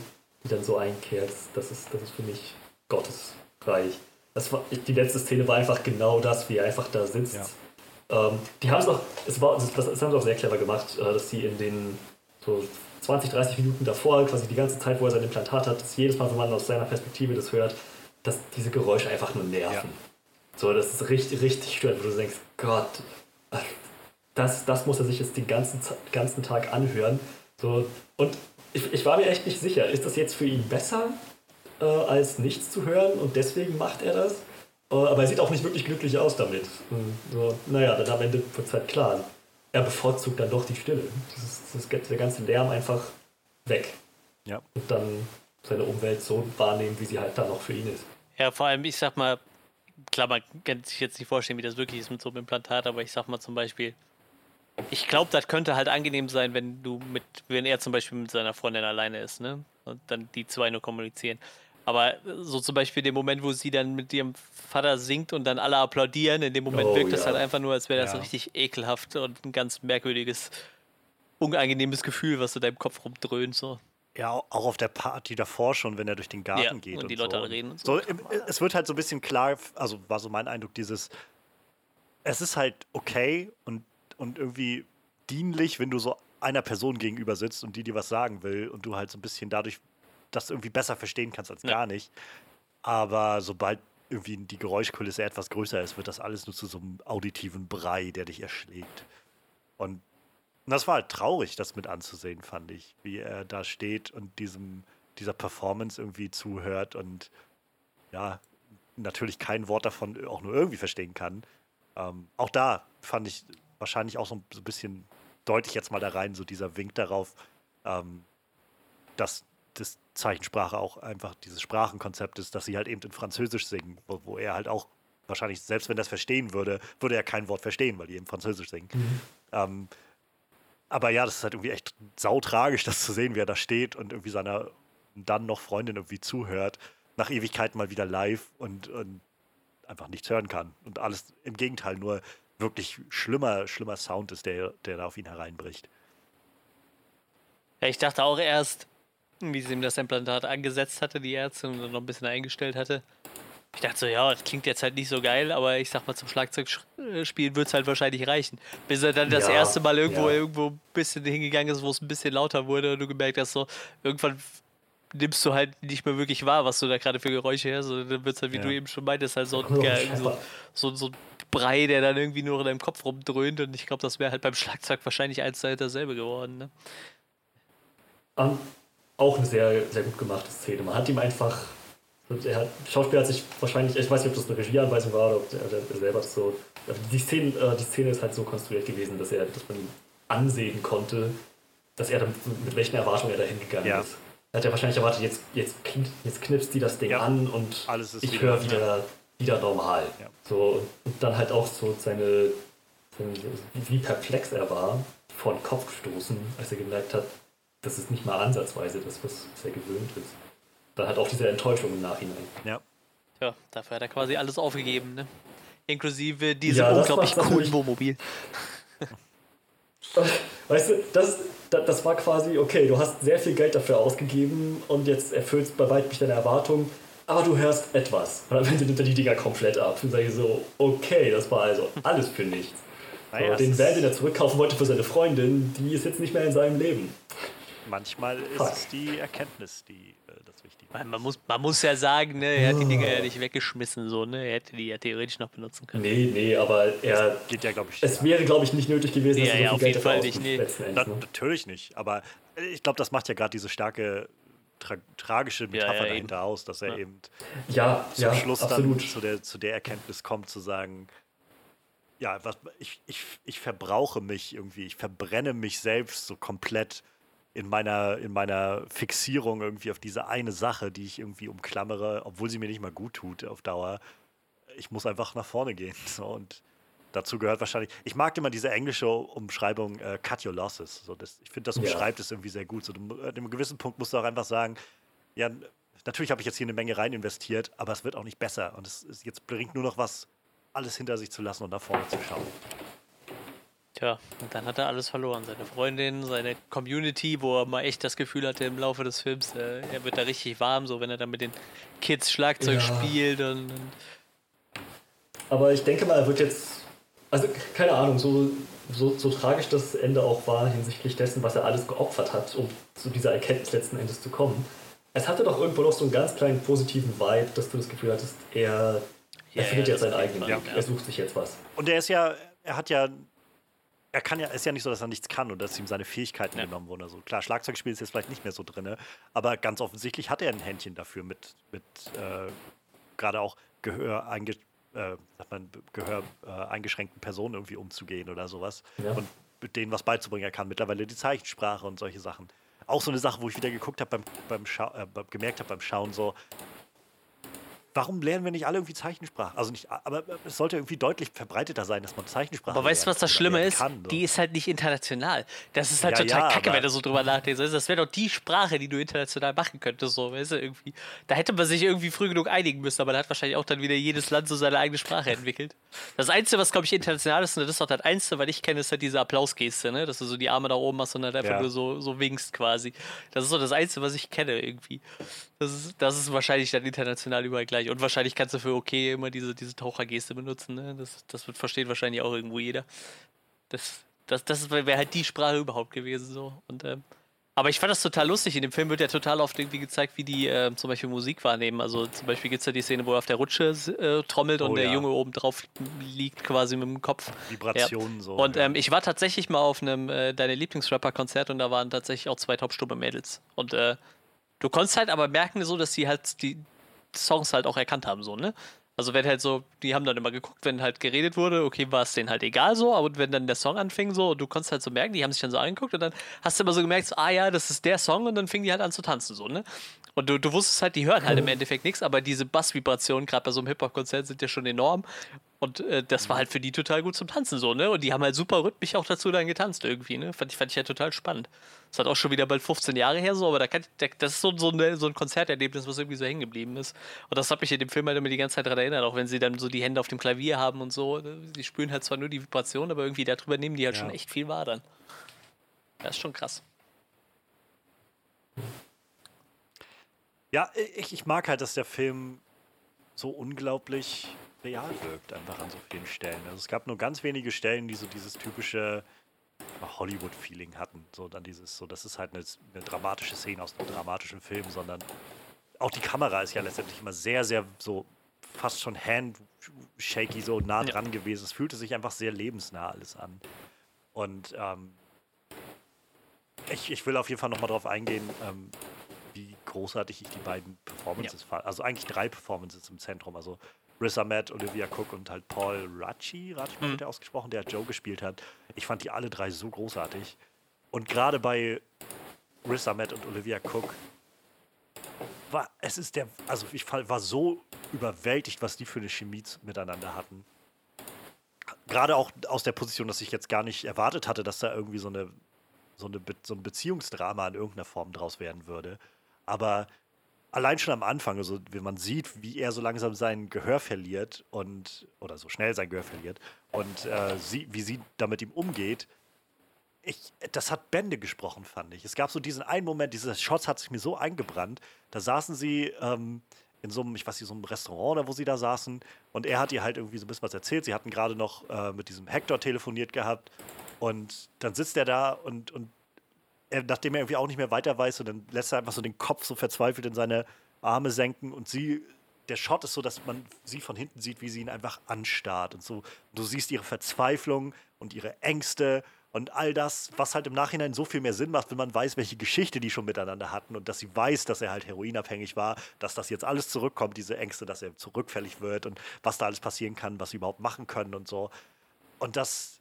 die dann so einkehrt, das ist, das ist für mich Gottesreich. Das war, die letzte Szene war einfach genau das, wie er einfach da sitzt. Ja. Ähm, die haben es auch, es war, das, das haben sie auch sehr clever gemacht, äh, dass sie in den so 20, 30 Minuten davor, quasi die ganze Zeit, wo er sein Implantat hat, dass jedes Mal, wenn man aus seiner Perspektive das hört, dass diese Geräusche einfach nur nerven. Ja. So, das ist richtig, richtig stört, wo du denkst, Gott, das, das muss er sich jetzt den ganzen, ganzen Tag anhören. So, und ich, ich war mir echt nicht sicher, ist das jetzt für ihn besser, äh, als nichts zu hören und deswegen macht er das? Äh, aber er sieht auch nicht wirklich glücklich aus damit. So, naja, dann am Ende wird es halt klar er bevorzugt dann doch die Stille. Das ist, das ist der ganze Lärm einfach weg. Ja. Und dann seine Umwelt so wahrnehmen, wie sie halt dann noch für ihn ist. Ja, vor allem, ich sag mal, klar, man kann sich jetzt nicht vorstellen, wie das wirklich ist mit so einem Implantat, aber ich sag mal zum Beispiel, ich glaube, das könnte halt angenehm sein, wenn du mit, wenn er zum Beispiel mit seiner Freundin alleine ist, ne? Und dann die zwei nur kommunizieren. Aber so zum Beispiel den Moment, wo sie dann mit ihrem Vater singt und dann alle applaudieren, in dem Moment oh, wirkt ja. das halt einfach nur, als wäre das ja. richtig ekelhaft und ein ganz merkwürdiges unangenehmes Gefühl, was in deinem Kopf rumdröhnt. So. Ja, auch auf der Party davor schon, wenn er durch den Garten Ja, geht. und die so. Leute alle reden und so. so. im- Es wird halt so ein bisschen klar, also war so mein Eindruck, dieses, es ist halt okay und, und irgendwie dienlich, wenn du so einer Person gegenüber sitzt und die dir was sagen will und du halt so ein bisschen dadurch das irgendwie besser verstehen kannst als Ja. gar nicht. Aber sobald irgendwie die Geräuschkulisse etwas größer ist, wird das alles nur zu so einem auditiven Brei, der dich erschlägt. Und das war halt traurig, das mit anzusehen, fand ich, wie er da steht und diesem, dieser Performance irgendwie zuhört und ja, natürlich kein Wort davon auch nur irgendwie verstehen kann. Ähm, auch da fand ich wahrscheinlich auch so ein, bisschen deutlich jetzt mal da rein, so dieser Wink darauf, ähm, dass das Zeichensprache auch einfach dieses Sprachenkonzept ist, dass sie halt eben in Französisch singen, wo, wo er halt auch wahrscheinlich, selbst wenn er das verstehen würde, würde er kein Wort verstehen, weil die eben Französisch singen. Ähm, aber ja, das ist halt irgendwie echt sautragisch, das zu sehen, wie er da steht und irgendwie seiner dann noch Freundin irgendwie zuhört, nach Ewigkeiten mal wieder live und, und einfach nichts hören kann. Und alles im Gegenteil, nur wirklich schlimmer, schlimmer Sound ist, der, der da auf ihn hereinbricht. Ich dachte auch erst, wie sie ihm das Implantat angesetzt hatte, die Ärztin, und dann noch ein bisschen eingestellt hatte. Ich dachte so, ja, das klingt jetzt halt nicht so geil, aber ich sag mal, zum Schlagzeugspielen wird es halt wahrscheinlich reichen. Bis er dann das Ja, erste Mal irgendwo, ja. irgendwo ein bisschen hingegangen ist, wo es ein bisschen lauter wurde und du gemerkt hast, so, irgendwann nimmst du halt nicht mehr wirklich wahr, was du da gerade für Geräusche hörst. Und dann wird es halt, wie Ja. du eben schon meintest, halt so, Oh, ein- (laughs) so, Scheiße. so, so ein Brei, der dann irgendwie nur in deinem Kopf rumdröhnt. Und ich glaube, das wäre halt beim Schlagzeug wahrscheinlich eins zu eins dasselbe geworden. Ne? Ähm, auch eine sehr, sehr gut gemachte Szene. Man hat ihm einfach. Er hat, der Schauspieler hat sich wahrscheinlich, ich weiß nicht, ob das eine Regieanweisung war oder ob der, der selber das so. aber Die Szene, äh, die Szene ist halt so konstruiert gewesen, dass er, dass man ihm ansehen konnte, dass er mit welchen Erwartungen er da hingegangen Ja. ist. Er hat ja wahrscheinlich erwartet, jetzt, jetzt, jetzt knipst die das Ding Ja. an und Alles ist ich höre wieder, wieder normal. Ja. So, und dann halt auch so seine, seine, wie perplex er war, vor den Kopf gestoßen, als er gemerkt hat, das ist nicht mal ansatzweise das, was, was er gewöhnt ist. Dann hat auch diese Enttäuschung im Nachhinein. Ja. Ja, dafür hat er quasi alles aufgegeben, ne? Inklusive diesem Ja, unglaublich coolen Wohnmobil. Weißt du, das, das, das war quasi, okay, du hast sehr viel Geld dafür ausgegeben und jetzt erfüllst bei weitem nicht deine Erwartungen, aber du hörst etwas. Und dann nimmt er die Dinger komplett ab. Und sage ich so, okay, das war also alles für nichts. So, den Van, den er zurückkaufen wollte für seine Freundin, die ist jetzt nicht mehr in seinem Leben. Manchmal ist es die Erkenntnis, die äh, das Wichtige ist. Man, muss, man muss ja sagen, ne, er hat die Dinger ja nicht weggeschmissen, so, ne? Er hätte die ja theoretisch noch benutzen können. Nee, nee, aber er, Geht ja, glaube ich. es wäre, glaube ich, nicht nötig gewesen, Ja, dass er ja, so auf viel jeden Geld dafür Fall nicht, nee. Na. Ne? natürlich nicht, aber ich glaube, das macht ja gerade diese starke tra tragische Metapher ja, eben. dahinter aus, dass er Ja. eben Ja, zum ja, Schluss absolut. dann zu der, zu der Erkenntnis kommt, zu sagen, ja, was, ich, ich, ich verbrauche mich irgendwie, ich verbrenne mich selbst so komplett in meiner, in meiner Fixierung irgendwie auf diese eine Sache, die ich irgendwie umklammere, obwohl sie mir nicht mal gut tut auf Dauer. Ich muss einfach nach vorne gehen. (laughs) So, und dazu gehört wahrscheinlich, ich mag immer diese englische Umschreibung äh, Cut Your Losses. So, das, ich finde, das umschreibt es irgendwie sehr gut. So, du, an einem gewissen Punkt musst du auch einfach sagen, ja, natürlich habe ich jetzt hier eine Menge rein investiert, aber es wird auch nicht besser. Und es ist, jetzt bringt nur noch was, alles hinter sich zu lassen und nach vorne zu schauen. Tja, und dann hat er alles verloren. Seine Freundin, seine Community, wo er mal echt das Gefühl hatte im Laufe des Films, äh, er wird da richtig warm, so wenn er dann mit den Kids Schlagzeug Ja. spielt und, und Aber ich denke mal, er wird jetzt, also keine Ahnung, so, so, so tragisch das Ende auch war hinsichtlich dessen, was er alles geopfert hat, um zu dieser Erkenntnis letzten Endes zu kommen. Es hatte doch irgendwo noch so einen ganz kleinen positiven Vibe, dass du das Gefühl hattest, er, Ja, er findet ja, jetzt seinen eigenen Weg. Er sucht sich jetzt was. Und er ist ja, er hat ja, er kann ja, ist ja nicht so, dass er nichts kann und dass ihm seine Fähigkeiten Ja. genommen wurden. Also klar, Schlagzeugspiel ist jetzt vielleicht nicht mehr so drin, aber ganz offensichtlich hat er ein Händchen dafür, mit, mit äh, gerade auch Gehör, einge, äh, man, Gehör äh, eingeschränkten Personen irgendwie umzugehen oder sowas. Ja. Und mit denen was beizubringen. Er kann mittlerweile die Zeichensprache und solche Sachen. Auch so eine Sache, wo ich wieder geguckt habe, beim, beim Schau äh, gemerkt habe beim Schauen, so, warum lernen wir nicht alle irgendwie Zeichensprache? Also nicht, aber es sollte irgendwie deutlich verbreiteter sein, dass man Zeichensprache Aber weißt du, was das Schlimme ist? kann. Die ist halt nicht international. Das ist halt Ja, total ja, kacke, wenn du so drüber nachdenkst. Das wäre doch die Sprache, die du international machen könntest, so, weißt du, irgendwie. Da hätte man sich irgendwie früh genug einigen müssen, aber da hat wahrscheinlich auch dann wieder jedes Land so seine eigene Sprache entwickelt. Das Einzige, was, glaube ich, international ist, und das ist auch das Einzige, was ich kenne, ist halt diese Applausgeste, ne? Dass du so die Arme da oben hast und dann einfach nur so, so winkst quasi. Das ist so das Einzige, was ich kenne irgendwie. Das ist, das ist wahrscheinlich dann international überall gleich. Und wahrscheinlich kannst du für okay immer diese, diese Tauchergeste benutzen, ne? Das, das wird versteht wahrscheinlich auch irgendwo jeder. Das, das, das wäre halt die Sprache überhaupt gewesen so. Und, ähm, aber ich fand das total lustig. In dem Film wird ja total oft irgendwie gezeigt, wie die ähm, zum Beispiel Musik wahrnehmen. Also zum Beispiel gibt es ja die Szene, wo er auf der Rutsche äh, trommelt und Oh der ja. Junge oben drauf liegt, quasi mit dem Kopf. Vibrationen so. Und ja. ähm, ich war tatsächlich mal auf einem äh, deine Lieblingsrapper-Konzert und da waren tatsächlich auch zwei taubstumme Mädels. Und äh, du konntest halt aber merken, so, dass sie halt die Songs halt auch erkannt haben, so, ne? Also wenn halt so, die haben dann immer geguckt, wenn halt geredet wurde, okay, war es denen halt egal so, aber wenn dann der Song anfing so, und du konntest halt so merken, die haben sich dann so angeguckt und dann hast du immer so gemerkt, so, ah ja, das ist der Song und dann fingen die halt an zu tanzen so, ne? Und du, du wusstest halt, die hören halt im (laughs) Endeffekt nichts, aber diese Bassvibrationen, gerade bei so einem Hip-Hop-Konzert, sind ja schon enorm. Und äh, das war halt für die total gut zum Tanzen so, ne? Und die haben halt super rhythmisch auch dazu dann getanzt irgendwie, ne? Fand ich, fand ich halt total spannend. Das hat auch schon wieder bald 15 Jahre her so, aber da kann, ich- da, das ist so, so, eine, so ein Konzerterlebnis, was irgendwie so hängen geblieben ist. Und das hat mich in dem Film halt immer die ganze Zeit daran erinnert, auch wenn sie dann so die Hände auf dem Klavier haben und so. Die spüren halt zwar nur die Vibration, aber irgendwie darüber nehmen die halt Ja. schon echt viel wahr dann. Das ist schon krass. Ja, ich, ich mag halt, dass der Film so unglaublich real wirkt, einfach an so vielen Stellen. Also es gab nur ganz wenige Stellen, die so dieses typische Hollywood-Feeling hatten. So dann dieses, so das ist halt eine, eine dramatische Szene aus einem dramatischen Film, sondern auch die Kamera ist ja letztendlich immer sehr, sehr so fast schon handshaky, so nah Ja. dran gewesen. Es fühlte sich einfach sehr lebensnah alles an. Und ähm, ich, ich will auf jeden Fall nochmal drauf eingehen, ähm, wie großartig ich die beiden Performances fand. Also eigentlich drei Performances im Zentrum. Also Riz Ahmed, Olivia Cook und halt Paul Rachi, Rachi Mhm. wird der ausgesprochen, der Joe gespielt hat. Ich fand die alle drei so großartig. Und gerade bei Riz Ahmed und Olivia Cook war, es ist der, also ich war so überwältigt, was die für eine Chemie miteinander hatten. Gerade auch aus der Position, dass ich jetzt gar nicht erwartet hatte, dass da irgendwie so eine so, eine so ein Beziehungsdrama in irgendeiner Form draus werden würde. Aber allein schon am Anfang, also wenn man sieht, wie er so langsam sein Gehör verliert und oder so schnell sein Gehör verliert und äh, sie, wie sie da mit ihm umgeht, ich, das hat Bände gesprochen, fand ich. Es gab so diesen einen Moment, dieser Shots hat sich mir so eingebrannt. Da saßen sie ähm, in so einem, ich weiß nicht, so einem Restaurant oder wo sie da saßen und er hat ihr halt irgendwie so ein bisschen was erzählt. Sie hatten gerade noch äh, mit diesem Hector telefoniert gehabt und dann sitzt er da und, und er, nachdem er irgendwie auch nicht mehr weiter weiß, und dann lässt er einfach so den Kopf so verzweifelt in seine Arme senken und sie, der Shot ist so, dass man sie von hinten sieht, wie sie ihn einfach anstarrt und so. Du siehst ihre Verzweiflung und ihre Ängste und all das, was halt im Nachhinein so viel mehr Sinn macht, wenn man weiß, welche Geschichte die schon miteinander hatten und dass sie weiß, dass er halt heroinabhängig war, dass das jetzt alles zurückkommt, diese Ängste, dass er zurückfällig wird und was da alles passieren kann, was sie überhaupt machen können und so. Und das,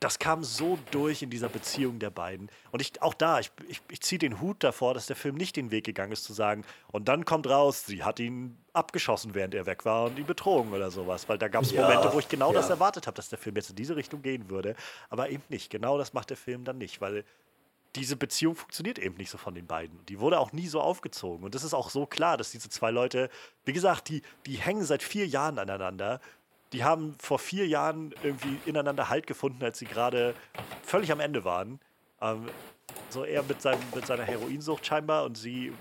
das kam so durch in dieser Beziehung der beiden. Und ich, auch da, ich, ich, ich ziehe den Hut davor, dass der Film nicht den Weg gegangen ist, zu sagen, und dann kommt raus, sie hat ihn abgeschossen, während er weg war und ihn betrogen oder sowas. Weil da gab es Ja, Momente, wo ich genau das ja. erwartet habe, dass der Film jetzt in diese Richtung gehen würde. Aber eben nicht. Genau das macht der Film dann nicht, weil diese Beziehung funktioniert eben nicht so von den beiden. Die wurde auch nie so aufgezogen. Und das ist auch so klar, dass diese zwei Leute, wie gesagt, die, die hängen seit vier Jahren aneinander. Die haben vor vier Jahren irgendwie ineinander Halt gefunden, als sie gerade völlig am Ende waren. Ähm, so er mit, seinem, mit seiner Heroinsucht scheinbar und sie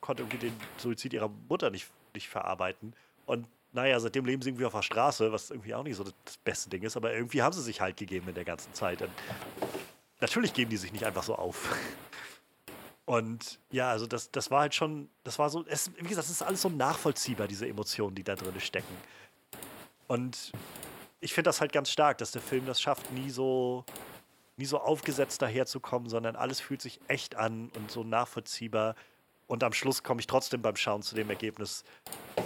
konnte irgendwie den Suizid ihrer Mutter nicht, nicht verarbeiten. Und naja, seitdem leben sie irgendwie auf der Straße, was irgendwie auch nicht so das, beste Ding ist, aber irgendwie haben sie sich halt gegeben in der ganzen Zeit. Und natürlich geben die sich nicht einfach so auf. (laughs) Und ja, also das, das war halt schon, das war so, es, wie gesagt, es ist alles so nachvollziehbar, diese Emotionen, die da drin stecken. Und ich finde das halt ganz stark, dass der Film das schafft, nie so, nie so aufgesetzt daherzukommen, sondern alles fühlt sich echt an und so nachvollziehbar. Und am Schluss komme ich trotzdem beim Schauen zu dem Ergebnis,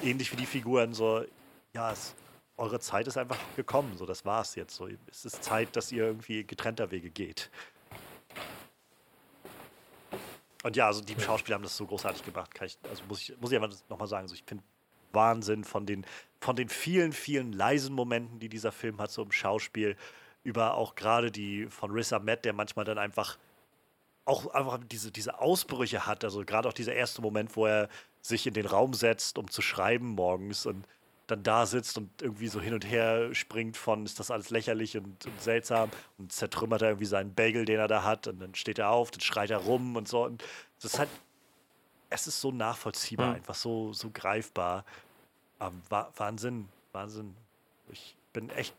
ähnlich wie die Figuren, so, ja, es, eure Zeit ist einfach gekommen, so, das war's jetzt. So, es ist Zeit, dass ihr irgendwie getrennter Wege geht. Und ja, also die Schauspieler haben das so großartig gemacht, ich, also muss ich, muss ich einfach nochmal sagen, so, ich finde Wahnsinn von den, von den vielen, vielen leisen Momenten, die dieser Film hat, so im Schauspiel, über auch gerade die von Riz Ahmed, der manchmal dann einfach auch einfach diese, diese Ausbrüche hat. Also gerade auch dieser erste Moment, wo er sich in den Raum setzt, um zu schreiben morgens und dann da sitzt und irgendwie so hin und her springt von, ist das alles lächerlich und, und seltsam und zertrümmert er irgendwie seinen Bagel, den er da hat und dann steht er auf, dann schreit er rum und so. Und das ist halt, es ist so nachvollziehbar, mhm. einfach so, so greifbar. Ähm, Wahnsinn, Wahnsinn. Ich bin echt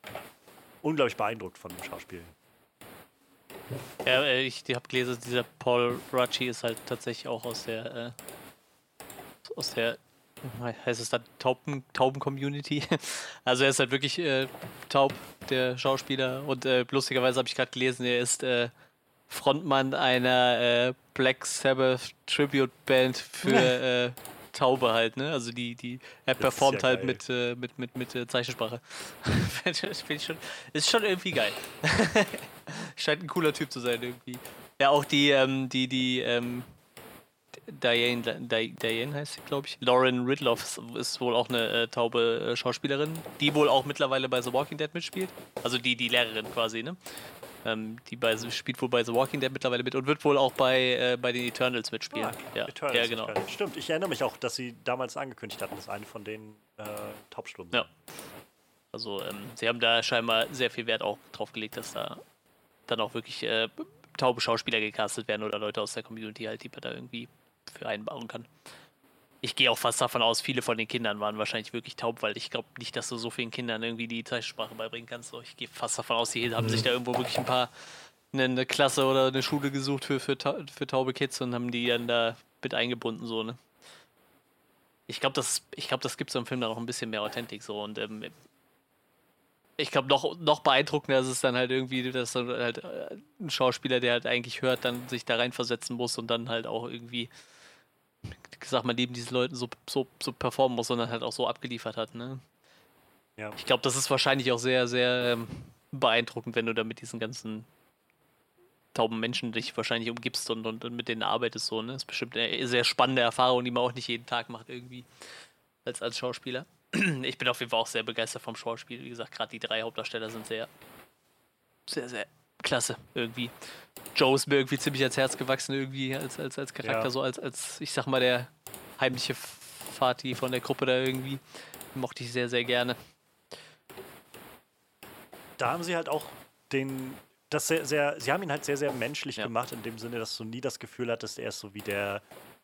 unglaublich beeindruckt von dem Schauspiel. Ja, äh, ich habe gelesen, dieser Paul Racci ist halt tatsächlich auch aus der äh, aus der heißt es dann Tauben, Tauben-Community. (laughs) Also er ist halt wirklich äh, taub, der Schauspieler. Und äh, lustigerweise habe ich gerade gelesen, er ist äh, Frontmann einer äh, Black Sabbath Tribute Band für äh, Taube halt, ne? Also die, die er performt ja halt mit, äh, mit, mit, mit äh, Zeichensprache. (laughs) ich schon, ist schon irgendwie geil. (laughs) Scheint ein cooler Typ zu sein irgendwie. Ja, auch die, ähm, die, die, ähm, Diane, Diane heißt sie, glaube ich. Lauren Ridloff ist wohl auch eine äh, taube äh, Schauspielerin, die wohl auch mittlerweile bei The Walking Dead mitspielt. Also die, die Lehrerin quasi, ne? Ähm, die bei, spielt wohl bei The Walking Dead mittlerweile mit und wird wohl auch bei, äh, bei den Eternals mitspielen. Ah, ja. Eternals, ja, genau. Eternals. Stimmt, ich erinnere mich auch, dass sie damals angekündigt hatten, dass eine von den äh, Taubstummen Ja. Also ähm, sie haben da scheinbar sehr viel Wert auch drauf gelegt, dass da dann auch wirklich äh, taube Schauspieler gecastet werden oder Leute aus der Community halt, die man da irgendwie für einbauen kann. Ich gehe auch fast davon aus, viele von den Kindern waren wahrscheinlich wirklich taub, weil ich glaube nicht, dass du so vielen Kindern irgendwie die Zeichensprache beibringen kannst. So, ich gehe fast davon aus, die haben mhm. sich da irgendwo wirklich ein paar eine Klasse oder eine Schule gesucht für, für, für taube Kids und haben die dann da mit eingebunden, so, ne? Ich glaube, das, glaub, das gibt so im Film dann auch ein bisschen mehr Authentik so und ähm, ich glaube, noch, noch beeindruckender ist es dann halt irgendwie, dass halt äh, ein Schauspieler, der halt eigentlich hört, dann sich da reinversetzen muss und dann halt auch irgendwie sag mal, neben diesen Leuten so, so, so performen muss, sondern halt auch so abgeliefert hat. Ne? Ja. Ich glaube, das ist wahrscheinlich auch sehr, sehr ähm, beeindruckend, wenn du da mit diesen ganzen tauben Menschen dich wahrscheinlich umgibst und, und, und mit denen arbeitest. So, ne? Das ist bestimmt eine sehr spannende Erfahrung, die man auch nicht jeden Tag macht, irgendwie als, als Schauspieler. (clears throat) Ich bin auf jeden Fall auch sehr begeistert vom Schauspiel. Wie gesagt, gerade die drei Hauptdarsteller sind sehr, sehr, sehr klasse irgendwie. Joe ist mir irgendwie ziemlich ans Herz gewachsen, irgendwie als, als, als Charakter, ja. so als, als, ich sag mal, der heimliche Vati von der Gruppe da irgendwie. Mochte ich sehr, sehr gerne. Da haben sie halt auch den, das sehr, sehr, sie haben ihn halt sehr, sehr menschlich ja. gemacht, in dem Sinne, dass du nie das Gefühl hattest, er ist so wie der,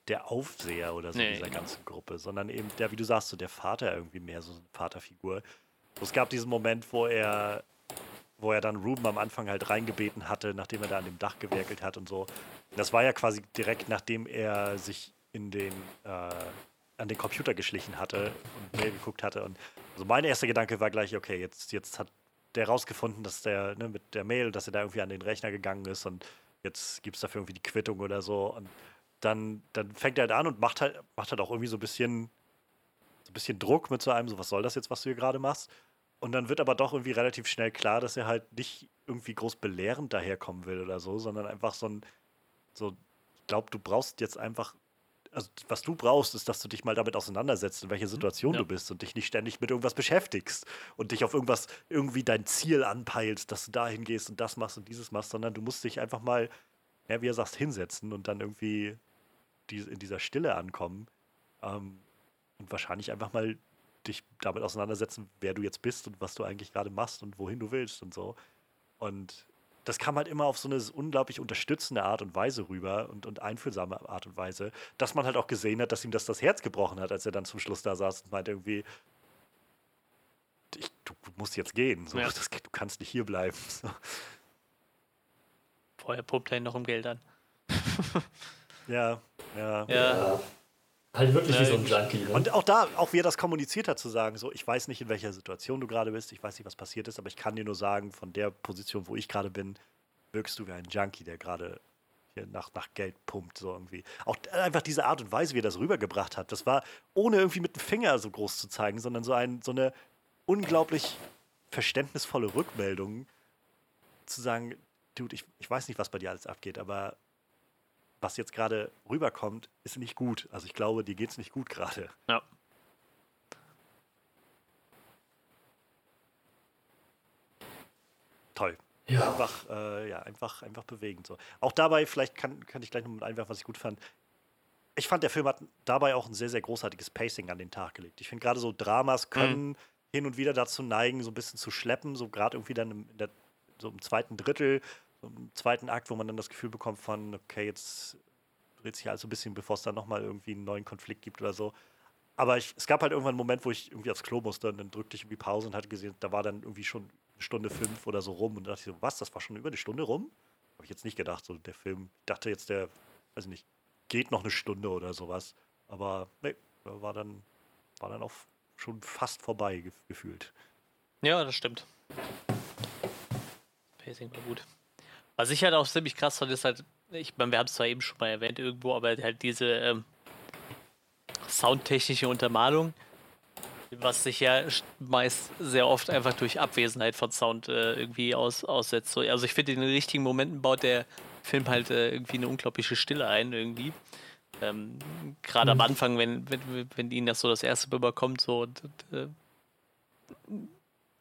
der Aufseher oder so nee, dieser genau. ganzen Gruppe, sondern eben der, wie du sagst, so der Vater irgendwie mehr, so eine Vaterfigur. Es gab diesen Moment, wo er wo er dann Ruben am Anfang halt reingebeten hatte, nachdem er da an dem Dach gewerkelt hat und so. Das war ja quasi direkt nachdem er sich in den äh, an den Computer geschlichen hatte und Mail geguckt hatte. Und also mein erster Gedanke war gleich, okay, jetzt, jetzt hat der rausgefunden, dass der ne, mit der Mail, dass er da irgendwie an den Rechner gegangen ist und jetzt gibt es dafür irgendwie die Quittung oder so. Und dann, dann fängt er halt an und macht halt, macht halt auch irgendwie so ein bisschen, so ein bisschen Druck mit so einem, so was soll das jetzt, was du hier gerade machst? Und dann wird aber doch irgendwie relativ schnell klar, dass er halt nicht irgendwie groß belehrend daherkommen will oder so, sondern einfach so ein, so, ich glaube, du brauchst jetzt einfach, also was du brauchst, ist, dass du dich mal damit auseinandersetzt, in welcher mhm. Situation ja. du bist und dich nicht ständig mit irgendwas beschäftigst und dich auf irgendwas, irgendwie dein Ziel anpeilst, dass du dahin gehst und das machst und dieses machst, sondern du musst dich einfach mal, ja, wie er sagt, hinsetzen und dann irgendwie die, in dieser Stille ankommen. Ähm, und wahrscheinlich einfach mal dich damit auseinandersetzen, wer du jetzt bist und was du eigentlich gerade machst und wohin du willst und so. Und das kam halt immer auf so eine unglaublich unterstützende Art und Weise rüber und, und einfühlsame Art und Weise, dass man halt auch gesehen hat, dass ihm das das Herz gebrochen hat, als er dann zum Schluss da saß und meinte irgendwie, ich, du, du, musst jetzt gehen, so, ja. das, du kannst nicht hier bleiben. (laughs) So. Vorher pumpt er noch um Geld an. ja, ja. Ja. Halt wirklich ja, wie so ein Junkie. Ne? Und auch da, auch wie er das kommuniziert hat, zu sagen, so, ich weiß nicht, in welcher Situation du gerade bist, ich weiß nicht, was passiert ist, aber ich kann dir nur sagen, von der Position, wo ich gerade bin, wirkst du wie ein Junkie, der gerade hier nach, nach Geld pumpt, so irgendwie. Auch einfach diese Art und Weise, wie er das rübergebracht hat, das war, ohne irgendwie mit dem Finger so groß zu zeigen, sondern so, ein, so eine unglaublich verständnisvolle Rückmeldung, zu sagen, Dude, ich, ich weiß nicht, was bei dir alles abgeht, aber was jetzt gerade rüberkommt, ist nicht gut. Also ich glaube, dir geht es nicht gut gerade. Ja. Toll. Ja. Einfach, äh, ja, einfach, einfach bewegend. So. Auch dabei, vielleicht kann, kann ich gleich noch mit einwerfen, was ich gut fand. Ich fand, der Film hat dabei auch ein sehr, sehr großartiges Pacing an den Tag gelegt. Ich finde gerade so Dramas mhm. können mhm. hin und wieder dazu neigen, so ein bisschen zu schleppen, so gerade irgendwie dann im, der, so im zweiten Drittel im zweiten Akt, wo man dann das Gefühl bekommt von, okay, jetzt dreht sich alles ein bisschen, bevor es dann nochmal irgendwie einen neuen Konflikt gibt oder so. Aber ich, es gab halt irgendwann einen Moment, wo ich irgendwie aufs Klo musste und dann drückte ich irgendwie Pause und hatte gesehen, da war dann irgendwie schon eine Stunde fünf oder so rum und da dachte ich so, was, das war schon über eine Stunde rum? Habe ich jetzt nicht gedacht, so der Film, ich dachte jetzt, der, weiß ich nicht, geht noch eine Stunde oder sowas. Aber nee, war dann, war dann auch schon fast vorbei gef gefühlt. Ja, das stimmt. Pacing war gut. Was ich halt auch ziemlich krass fand, ist halt, ich meine, wir haben es zwar eben schon mal erwähnt irgendwo, aber halt diese ähm, soundtechnische Untermalung, was sich ja meist sehr oft einfach durch Abwesenheit von Sound äh, irgendwie aus, aussetzt. So, also ich finde, in den richtigen Momenten baut der Film halt äh, irgendwie eine unglaubliche Stille ein irgendwie. Ähm, Gerade am Anfang, wenn, wenn, wenn ihnen das so das erste Mal überkommt, so und, und, äh,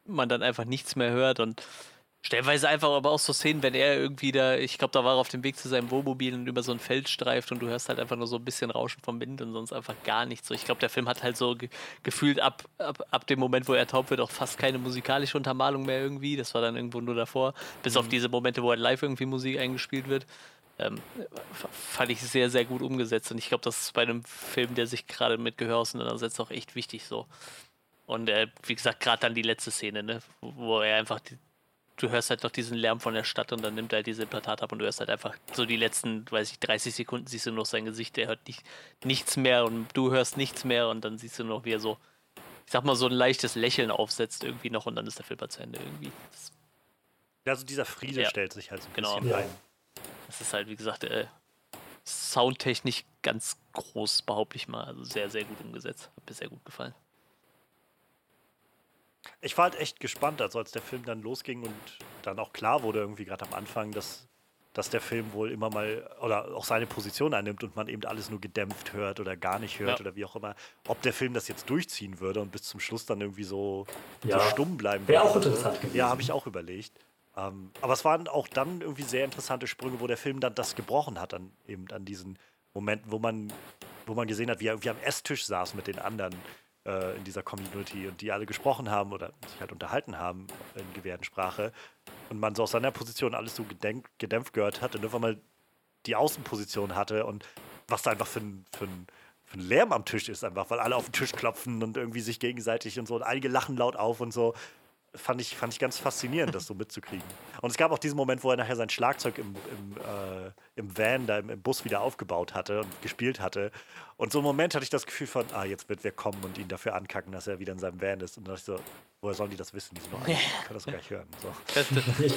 man dann einfach nichts mehr hört und stellenweise einfach aber auch so Szenen, wenn er irgendwie da, ich glaube, da war er auf dem Weg zu seinem Wohnmobil und über so ein Feld streift und du hörst halt einfach nur so ein bisschen Rauschen vom Wind und sonst einfach gar nichts. So, ich glaube, der Film hat halt so ge gefühlt ab, ab, ab dem Moment, wo er taub wird, auch fast keine musikalische Untermalung mehr irgendwie. Das war dann irgendwo nur davor, bis auf diese Momente, wo halt live irgendwie Musik eingespielt wird. Ähm, fand ich sehr, sehr gut umgesetzt und ich glaube, das ist bei einem Film, der sich gerade mit Gehör auseinandersetzt, auch echt wichtig so. Und äh, wie gesagt, gerade dann die letzte Szene, ne, wo, wo er einfach, die, du hörst halt noch diesen Lärm von der Stadt und dann nimmt er halt diese Implantate ab und du hörst halt einfach so die letzten, weiß ich, 30 Sekunden siehst du nur noch sein Gesicht, der hört nicht, nichts mehr und du hörst nichts mehr und dann siehst du noch, wie er so, ich sag mal, so ein leichtes Lächeln aufsetzt irgendwie noch und dann ist der Film halt zu Ende irgendwie. Das, Ja, also dieser Friede Ja. stellt sich halt so ein Genau. bisschen Ja. ein. das ist halt, wie gesagt, äh, soundtechnisch ganz groß, behaupte ich mal. Also sehr, sehr gut umgesetzt. Hat mir sehr gut gefallen. Ich war halt echt gespannt, also als der Film dann losging und dann auch klar wurde, irgendwie gerade am Anfang, dass, dass der Film wohl immer mal oder auch seine Position einnimmt und man eben alles nur gedämpft hört oder gar nicht hört Ja. oder wie auch immer, ob der Film das jetzt durchziehen würde und bis zum Schluss dann irgendwie so, Ja. so stumm bleiben Wäre würde. auch interessant gewesen. Ja, habe ich auch überlegt. Ähm, aber es waren auch dann irgendwie sehr interessante Sprünge, wo der Film dann das gebrochen hat, an, eben an diesen Momenten, wo man, wo man gesehen hat, wie er irgendwie am Esstisch saß mit den anderen äh, in dieser Community und die alle gesprochen haben oder sich halt unterhalten haben in Gebärdensprache und man so aus seiner Position alles so gedenk, gedämpft gehört hat und irgendwann mal die Außenposition hatte und was da einfach für ein, für ein für ein Lärm am Tisch ist, einfach, weil alle auf den Tisch klopfen und irgendwie sich gegenseitig und so und einige lachen laut auf und so fand ich, fand ich ganz faszinierend, das so mitzukriegen. Und es gab auch diesen Moment, wo er nachher sein Schlagzeug im, im, äh, im Van, da im, im Bus wieder aufgebaut hatte und gespielt hatte. Und so einen Moment hatte ich das Gefühl von, ah, jetzt wird wer kommen und ihn dafür ankacken, dass er wieder in seinem Van ist. Und da dachte ich so, woher sollen die das wissen? Die sind noch alle, ich kann das gar nicht hören. So. (laughs) Ich,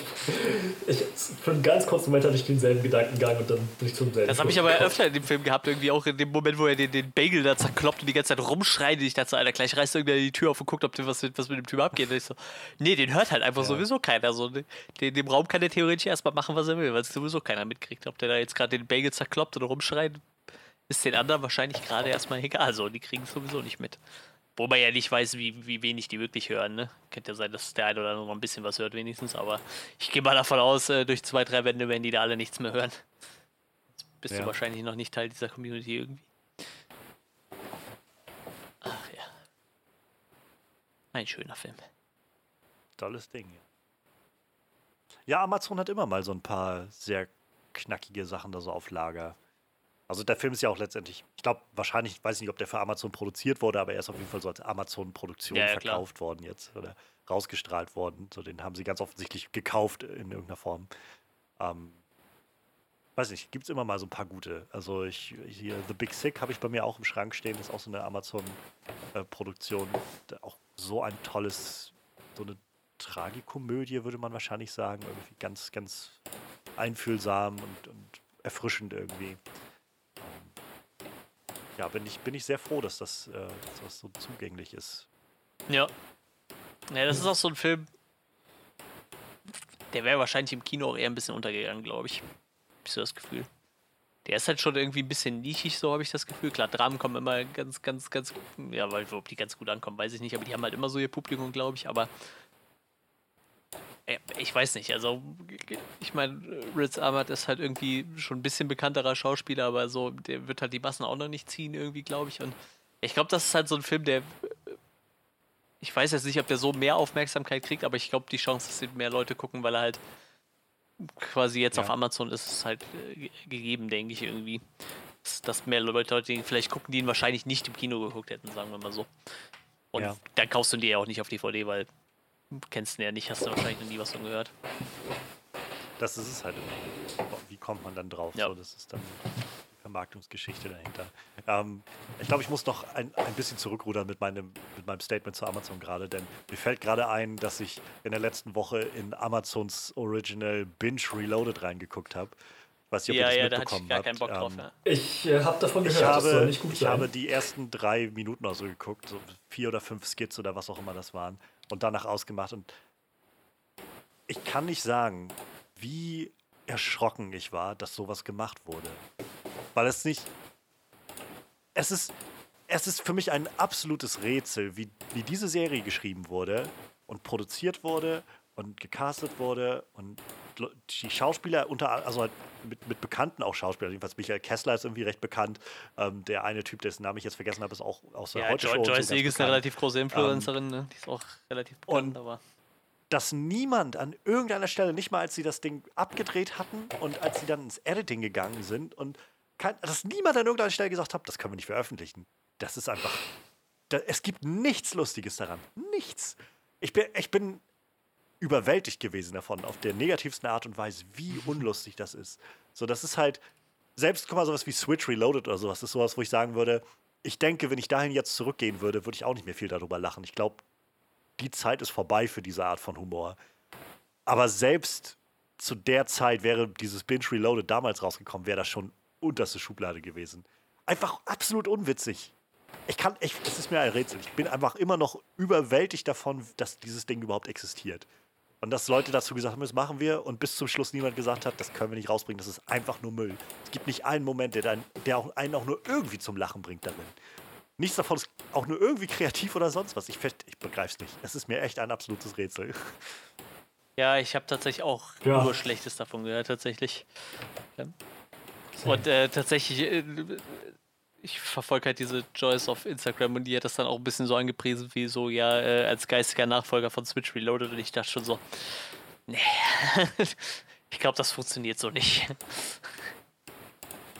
ich, für einen ganz kurzen Moment hatte ich denselben Gedankengang und dann bin ich zum selben. Das habe ich aber gekommen. öfter in dem Film gehabt, irgendwie auch in dem Moment, wo er den, den Bagel da zerkloppt und die ganze Zeit rumschreit. Und ich dachte so, Alter, gleich reißt irgendwer die Tür auf und guckt, ob dem was, mit- was mit dem Typ abgeht. Und ich so, nee, den hört halt einfach sowieso keiner. So, ne? den, dem Raum kann der theoretisch erstmal machen, was er will, weil es sowieso keiner mitkriegt. Ob der da jetzt gerade den Bagel zerkloppt oder rumschreit, ist den anderen wahrscheinlich gerade erstmal egal. So, die kriegen es sowieso nicht mit. Wo man ja nicht weiß, wie, wie wenig die wirklich hören. Ne? Könnte ja sein, dass der eine oder andere noch ein bisschen was hört, wenigstens. Aber ich gehe mal davon aus, äh, durch zwei, drei Wände werden die da alle nichts mehr hören. Jetzt bist Ja. du wahrscheinlich noch nicht Teil dieser Community irgendwie. Ach ja. Ein schöner Film. Tolles Ding. Ja, Amazon hat immer mal so ein paar sehr knackige Sachen da so auf Lager. Also der Film ist ja auch letztendlich, ich glaube wahrscheinlich, ich weiß nicht, ob der für Amazon produziert wurde, aber er ist auf jeden Fall so als Amazon-Produktion Ja, ja, klar. verkauft worden jetzt oder rausgestrahlt worden. So den haben sie ganz offensichtlich gekauft in irgendeiner Form. Ähm, weiß nicht, gibt es immer mal so ein paar gute. Also ich hier The Big Sick habe ich bei mir auch im Schrank stehen, das ist auch so eine Amazon-Produktion. auch so ein tolles, so eine Tragikomödie, würde man wahrscheinlich sagen. Irgendwie ganz, ganz einfühlsam und, und erfrischend irgendwie. Ja, bin ich, bin ich sehr froh, dass das, äh, dass das so zugänglich ist. Ja. Ja, das ist auch so ein Film. Der wäre wahrscheinlich im Kino auch eher ein bisschen untergegangen, glaube ich. Hab ich so das Gefühl. Der ist halt schon irgendwie ein bisschen nischig, so habe ich das Gefühl. Klar, Dramen kommen immer ganz, ganz, ganz. Ja, weil ob die ganz gut ankommen, weiß ich nicht. Aber die haben halt immer so ihr Publikum, glaube ich. Aber Ich weiß nicht, also ich meine, Ritz Ahmad ist halt irgendwie schon ein bisschen bekannterer Schauspieler, aber so, der wird halt die Massen auch noch nicht ziehen, irgendwie, glaube ich. Und ich glaube, das ist halt so ein Film, der. Ich weiß jetzt nicht, ob der so mehr Aufmerksamkeit kriegt, aber ich glaube, die Chance, dass ihn mehr Leute gucken, weil er halt quasi jetzt Ja. auf Amazon ist, ist halt äh, ge- gegeben, denke ich irgendwie. Dass, mehr Leute ihn vielleicht gucken, die ihn wahrscheinlich nicht im Kino geguckt hätten, sagen wir mal so. Und Ja. dann kaufst du ihn dir ja auch nicht auf DVD, weil kennst ihn ja nicht, hast du wahrscheinlich noch nie was von gehört. Das ist es halt immer. Wie kommt man dann drauf? Ja. So, das ist dann die Vermarktungsgeschichte dahinter. Ähm, ich glaube, ich muss noch ein, ein bisschen zurückrudern mit meinem, mit meinem Statement zu Amazon gerade, denn mir fällt gerade ein, dass ich in der letzten Woche in Amazons Original Binge Reloaded reingeguckt habe. Ich weiß nicht, ob ja, ihr das ja, da hatte mitbekommen ich gar habt. keinen Bock drauf. Ähm, Ja. Ich äh, habe davon ich gehört, das soll habe, nicht gut ich sein. habe die ersten drei Minuten oder so geguckt, so vier oder fünf Skits oder was auch immer das waren, und danach ausgemacht. Und ich kann nicht sagen, wie erschrocken ich war, dass sowas gemacht wurde. Weil es nicht. Es ist. Es ist für mich ein absolutes Rätsel, wie, wie diese Serie geschrieben wurde und produziert wurde und gecastet wurde und die Schauspieler unter also halt mit, mit bekannten auch Schauspielern, jedenfalls Michael Kessler ist irgendwie recht bekannt. Ähm, der eine Typ, dessen Namen ich jetzt vergessen habe, ist auch aus der Ja, Heute Jo Show. so Joyce Egg ist eine relativ große Influencerin, ne? die ist auch relativ bekannt, aber dass niemand an irgendeiner Stelle, nicht mal als sie das Ding abgedreht hatten und als sie dann ins Editing gegangen sind und kein, dass niemand an irgendeiner Stelle gesagt hat, das können wir nicht veröffentlichen. Das ist einfach. Da, es gibt nichts Lustiges daran. Nichts. Ich bin, ich bin überwältigt gewesen davon, auf der negativsten Art und Weise, wie unlustig das ist. So, das ist halt, selbst, guck mal, sowas wie Switch Reloaded oder sowas, ist sowas, wo ich sagen würde, ich denke, wenn ich dahin jetzt zurückgehen würde, würde ich auch nicht mehr viel darüber lachen. Ich glaube, die Zeit ist vorbei für diese Art von Humor. Aber selbst zu der Zeit wäre dieses Binge Reloaded damals rausgekommen, wäre das schon unterste Schublade gewesen. Einfach absolut unwitzig. Ich kann, ich, es ist mir ein Rätsel. Ich bin einfach immer noch überwältigt davon, dass dieses Ding überhaupt existiert. Und dass Leute dazu gesagt haben, das machen wir und bis zum Schluss niemand gesagt hat, das können wir nicht rausbringen, das ist einfach nur Müll. Es gibt nicht einen Moment, der, dann, der auch, einen auch nur irgendwie zum Lachen bringt darin. Nichts davon ist auch nur irgendwie kreativ oder sonst was. Ich, ich begreife es nicht. Es ist mir echt ein absolutes Rätsel. (laughs) ja, ich habe tatsächlich auch Ja. nur Schlechtes davon gehört, tatsächlich. Und äh, tatsächlich, äh, ich verfolge halt diese Joyce auf Instagram und die hat das dann auch ein bisschen so angepriesen, wie so, ja, äh, als geistiger Nachfolger von Switch Reloaded und ich dachte schon so, nee, (laughs) ich glaube, das funktioniert so nicht.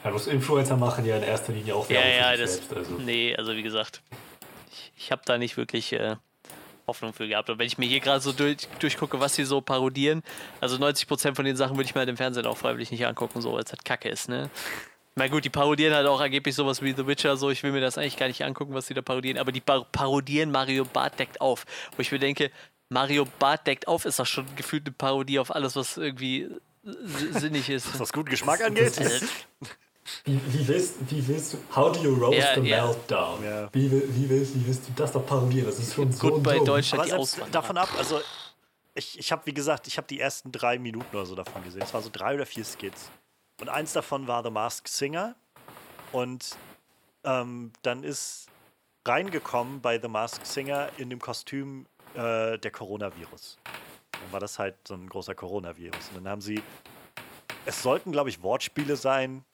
Ja, bloß Influencer machen ja in erster Linie auch Ja, Werbung ja, sich das. selbst. Also. Nee, also wie gesagt, ich, ich habe da nicht wirklich äh, Hoffnung für gehabt. Und wenn ich mir hier gerade so durch, durchgucke, was sie so parodieren, also 90% von den Sachen würde ich mir halt im Fernsehen auch freiwillig nicht angucken, so als das Kacke ist, ne? Na gut, die parodieren halt auch angeblich sowas wie The Witcher, so ich will mir das eigentlich gar nicht angucken, was sie da parodieren, aber die par parodieren Mario Barth deckt auf. Wo ich mir denke, Mario Barth deckt auf ist doch schon gefühlt eine Parodie auf alles, was irgendwie si- sinnig ist. (laughs) Was guten Geschmack angeht. Wie, wie, willst, wie willst du, how do you roast Ja, the ja. meltdown? Ja. Wie, wie, willst, wie willst du das doch parodieren? Das ist schon so gut bei dumm. Deutschland Aber die davon ab, also ich, ich habe, wie gesagt, ich habe die ersten drei Minuten oder so davon gesehen. Es waren so drei oder vier Skits. Und eins davon war The Masked Singer. Und ähm, dann ist reingekommen bei The Masked Singer in dem Kostüm äh, der Coronavirus. Dann war das halt so ein großer Coronavirus. Und dann haben sie, es sollten, glaube ich, Wortspiele sein,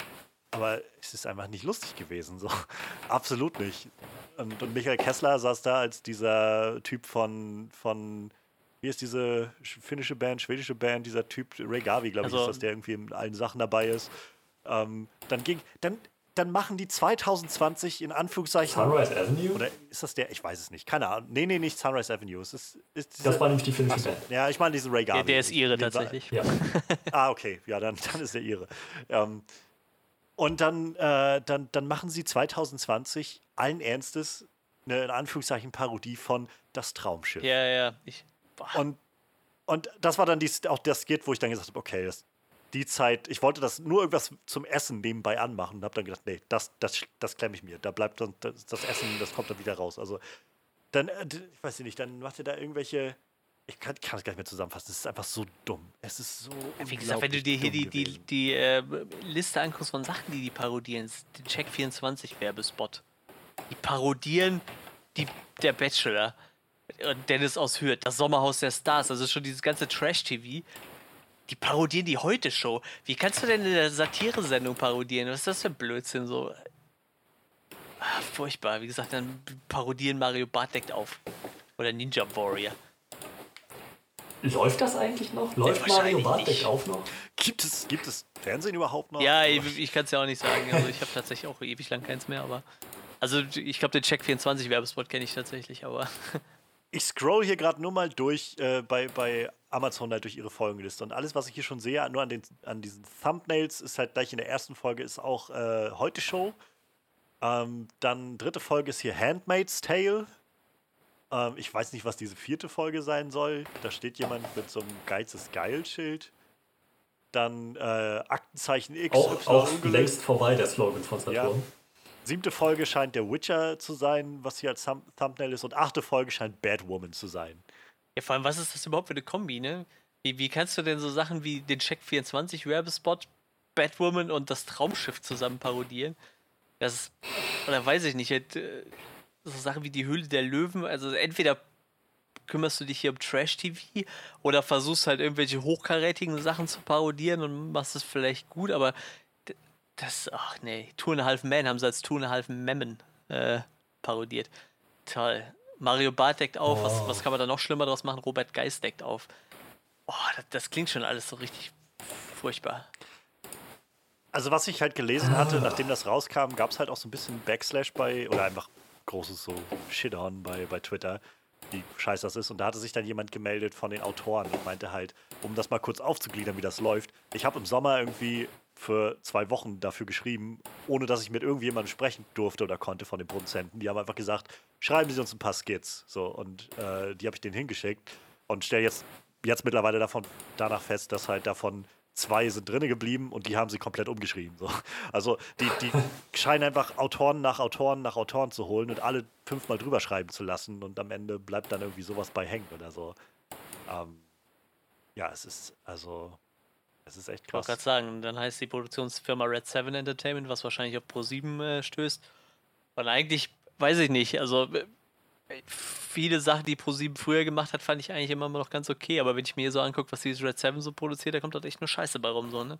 aber es ist einfach nicht lustig gewesen. So. (laughs) Absolut nicht. Und, und Michael Kessler saß da als dieser Typ von, von wie ist diese sch- finnische Band, schwedische Band, dieser Typ, Ray Garvey, glaube ich, Also- ist das, der irgendwie in allen Sachen dabei ist. Ähm, dann ging, dann, dann machen die 2020 in Anführungszeichen. Sunrise Avenue? Oder ist das der? Ich weiß es nicht. Keine Ahnung. Nee, nee, nicht Sunrise Avenue. Es ist, ist das war nämlich die finnische Band. ja, ich meine diesen Ray Garvey. der, der ist ihre Den war- tatsächlich. Ja. (laughs) Ah, okay. Ja, dann, dann ist er ihre. Ähm, und dann, äh, dann, dann machen sie 2020 allen Ernstes eine in Anführungszeichen Parodie von Das Traumschiff. Ja, ja. Ich, boah. Und, und das war dann die, auch das Skit, wo ich dann gesagt habe, okay, das, die Zeit, ich wollte das nur irgendwas zum Essen nebenbei anmachen und habe dann gedacht, nee, das, das, das klemme ich mir. Da bleibt dann das, das Essen, das kommt dann wieder raus. Also dann, äh, ich weiß nicht, dann macht ihr da irgendwelche, ich kann, kann es gar nicht mehr zusammenfassen, es ist einfach so dumm. Es ist so Wie gesagt, wenn du dir hier die, die, die äh, Liste anguckst von Sachen, die die parodieren, den Check24 Werbespot. Die parodieren die, der Bachelor. Und Dennis aus Hürth, das Sommerhaus der Stars, also schon dieses ganze Trash-TV. Die parodieren die Heute-Show. Wie kannst du denn in der Satire-Sendung parodieren? Was ist das für ein Blödsinn? So. Ah, furchtbar. Wie gesagt, dann parodieren Mario Bart deckt auf. Oder Ninja Warrior. Läuft das eigentlich noch? Läuft Mario wahrscheinlich Bart nicht. deckt auf noch? Gibt es, gibt es Fernsehen überhaupt noch? Ja, ich, ich kann es ja auch nicht sagen. Also ich habe tatsächlich auch ewig lang keins mehr, aber. Also ich glaube, den Check24 Werbespot kenne ich tatsächlich, aber. (laughs) Ich scroll hier gerade nur mal durch äh, bei, bei Amazon halt durch ihre Folgenliste und alles, was ich hier schon sehe, nur an, den, an diesen Thumbnails, ist halt gleich in der ersten Folge ist auch äh, Heute Show. Ähm, dann dritte Folge ist hier Handmaid's Tale. Ähm, ich weiß nicht, was diese vierte Folge sein soll. Da steht jemand mit so einem Geiz ist geil-Schild. Dann äh, Aktenzeichen X, Auch, auch längst vorbei, der Slogan von Saturn. Siebte Folge scheint der Witcher zu sein, was hier als Thumb Thumbnail ist. Und achte Folge scheint Batwoman zu sein. Ja, vor allem, was ist das überhaupt für eine Kombi, ne? Wie, wie kannst du denn so Sachen wie den Check24 Werbespot, Batwoman und das Traumschiff zusammen parodieren? Das ist, oder weiß ich nicht, halt, äh, so Sachen wie die Höhle der Löwen, also entweder kümmerst du dich hier um Trash-TV oder versuchst halt irgendwelche hochkarätigen Sachen zu parodieren und machst es vielleicht gut, aber das, ach nee, Two and a Half Men haben sie als Two and a Half Memmen äh, parodiert. Toll. Mario Barth deckt auf, was, Oh. was kann man da noch schlimmer draus machen? Robert Geist deckt auf. Oh, das, das klingt schon alles so richtig furchtbar. Also, was ich halt gelesen hatte, nachdem das rauskam, gab es halt auch so ein bisschen Backslash bei, oder einfach großes so Shit-on bei, bei Twitter, wie scheiße das ist. Und da hatte sich dann jemand gemeldet von den Autoren und meinte halt, um das mal kurz aufzugliedern, wie das läuft. Ich habe im Sommer irgendwie für zwei Wochen dafür geschrieben, ohne dass ich mit irgendjemandem sprechen durfte oder konnte von den Produzenten. Die haben einfach gesagt, schreiben Sie uns ein paar Skits. So, und äh, die habe ich denen hingeschickt und stelle jetzt, jetzt mittlerweile davon, danach fest, dass halt davon zwei sind drinne geblieben und die haben sie komplett umgeschrieben. So. Also die, die (laughs) scheinen einfach Autoren nach Autoren nach Autoren zu holen und alle fünfmal drüber schreiben zu lassen und am Ende bleibt dann irgendwie sowas bei hängen oder so. Ähm, ja, es ist also, es ist echt Ich wollte krass. gerade sagen, dann heißt die Produktionsfirma Red Seven Entertainment, was wahrscheinlich auf Pro7 äh, stößt. Und eigentlich, weiß ich nicht, also äh, viele Sachen, die Pro7 früher gemacht hat, fand ich eigentlich immer noch ganz okay. Aber wenn ich mir hier so angucke, was dieses Red Seven so produziert, da kommt halt echt nur Scheiße bei rum, so, ne?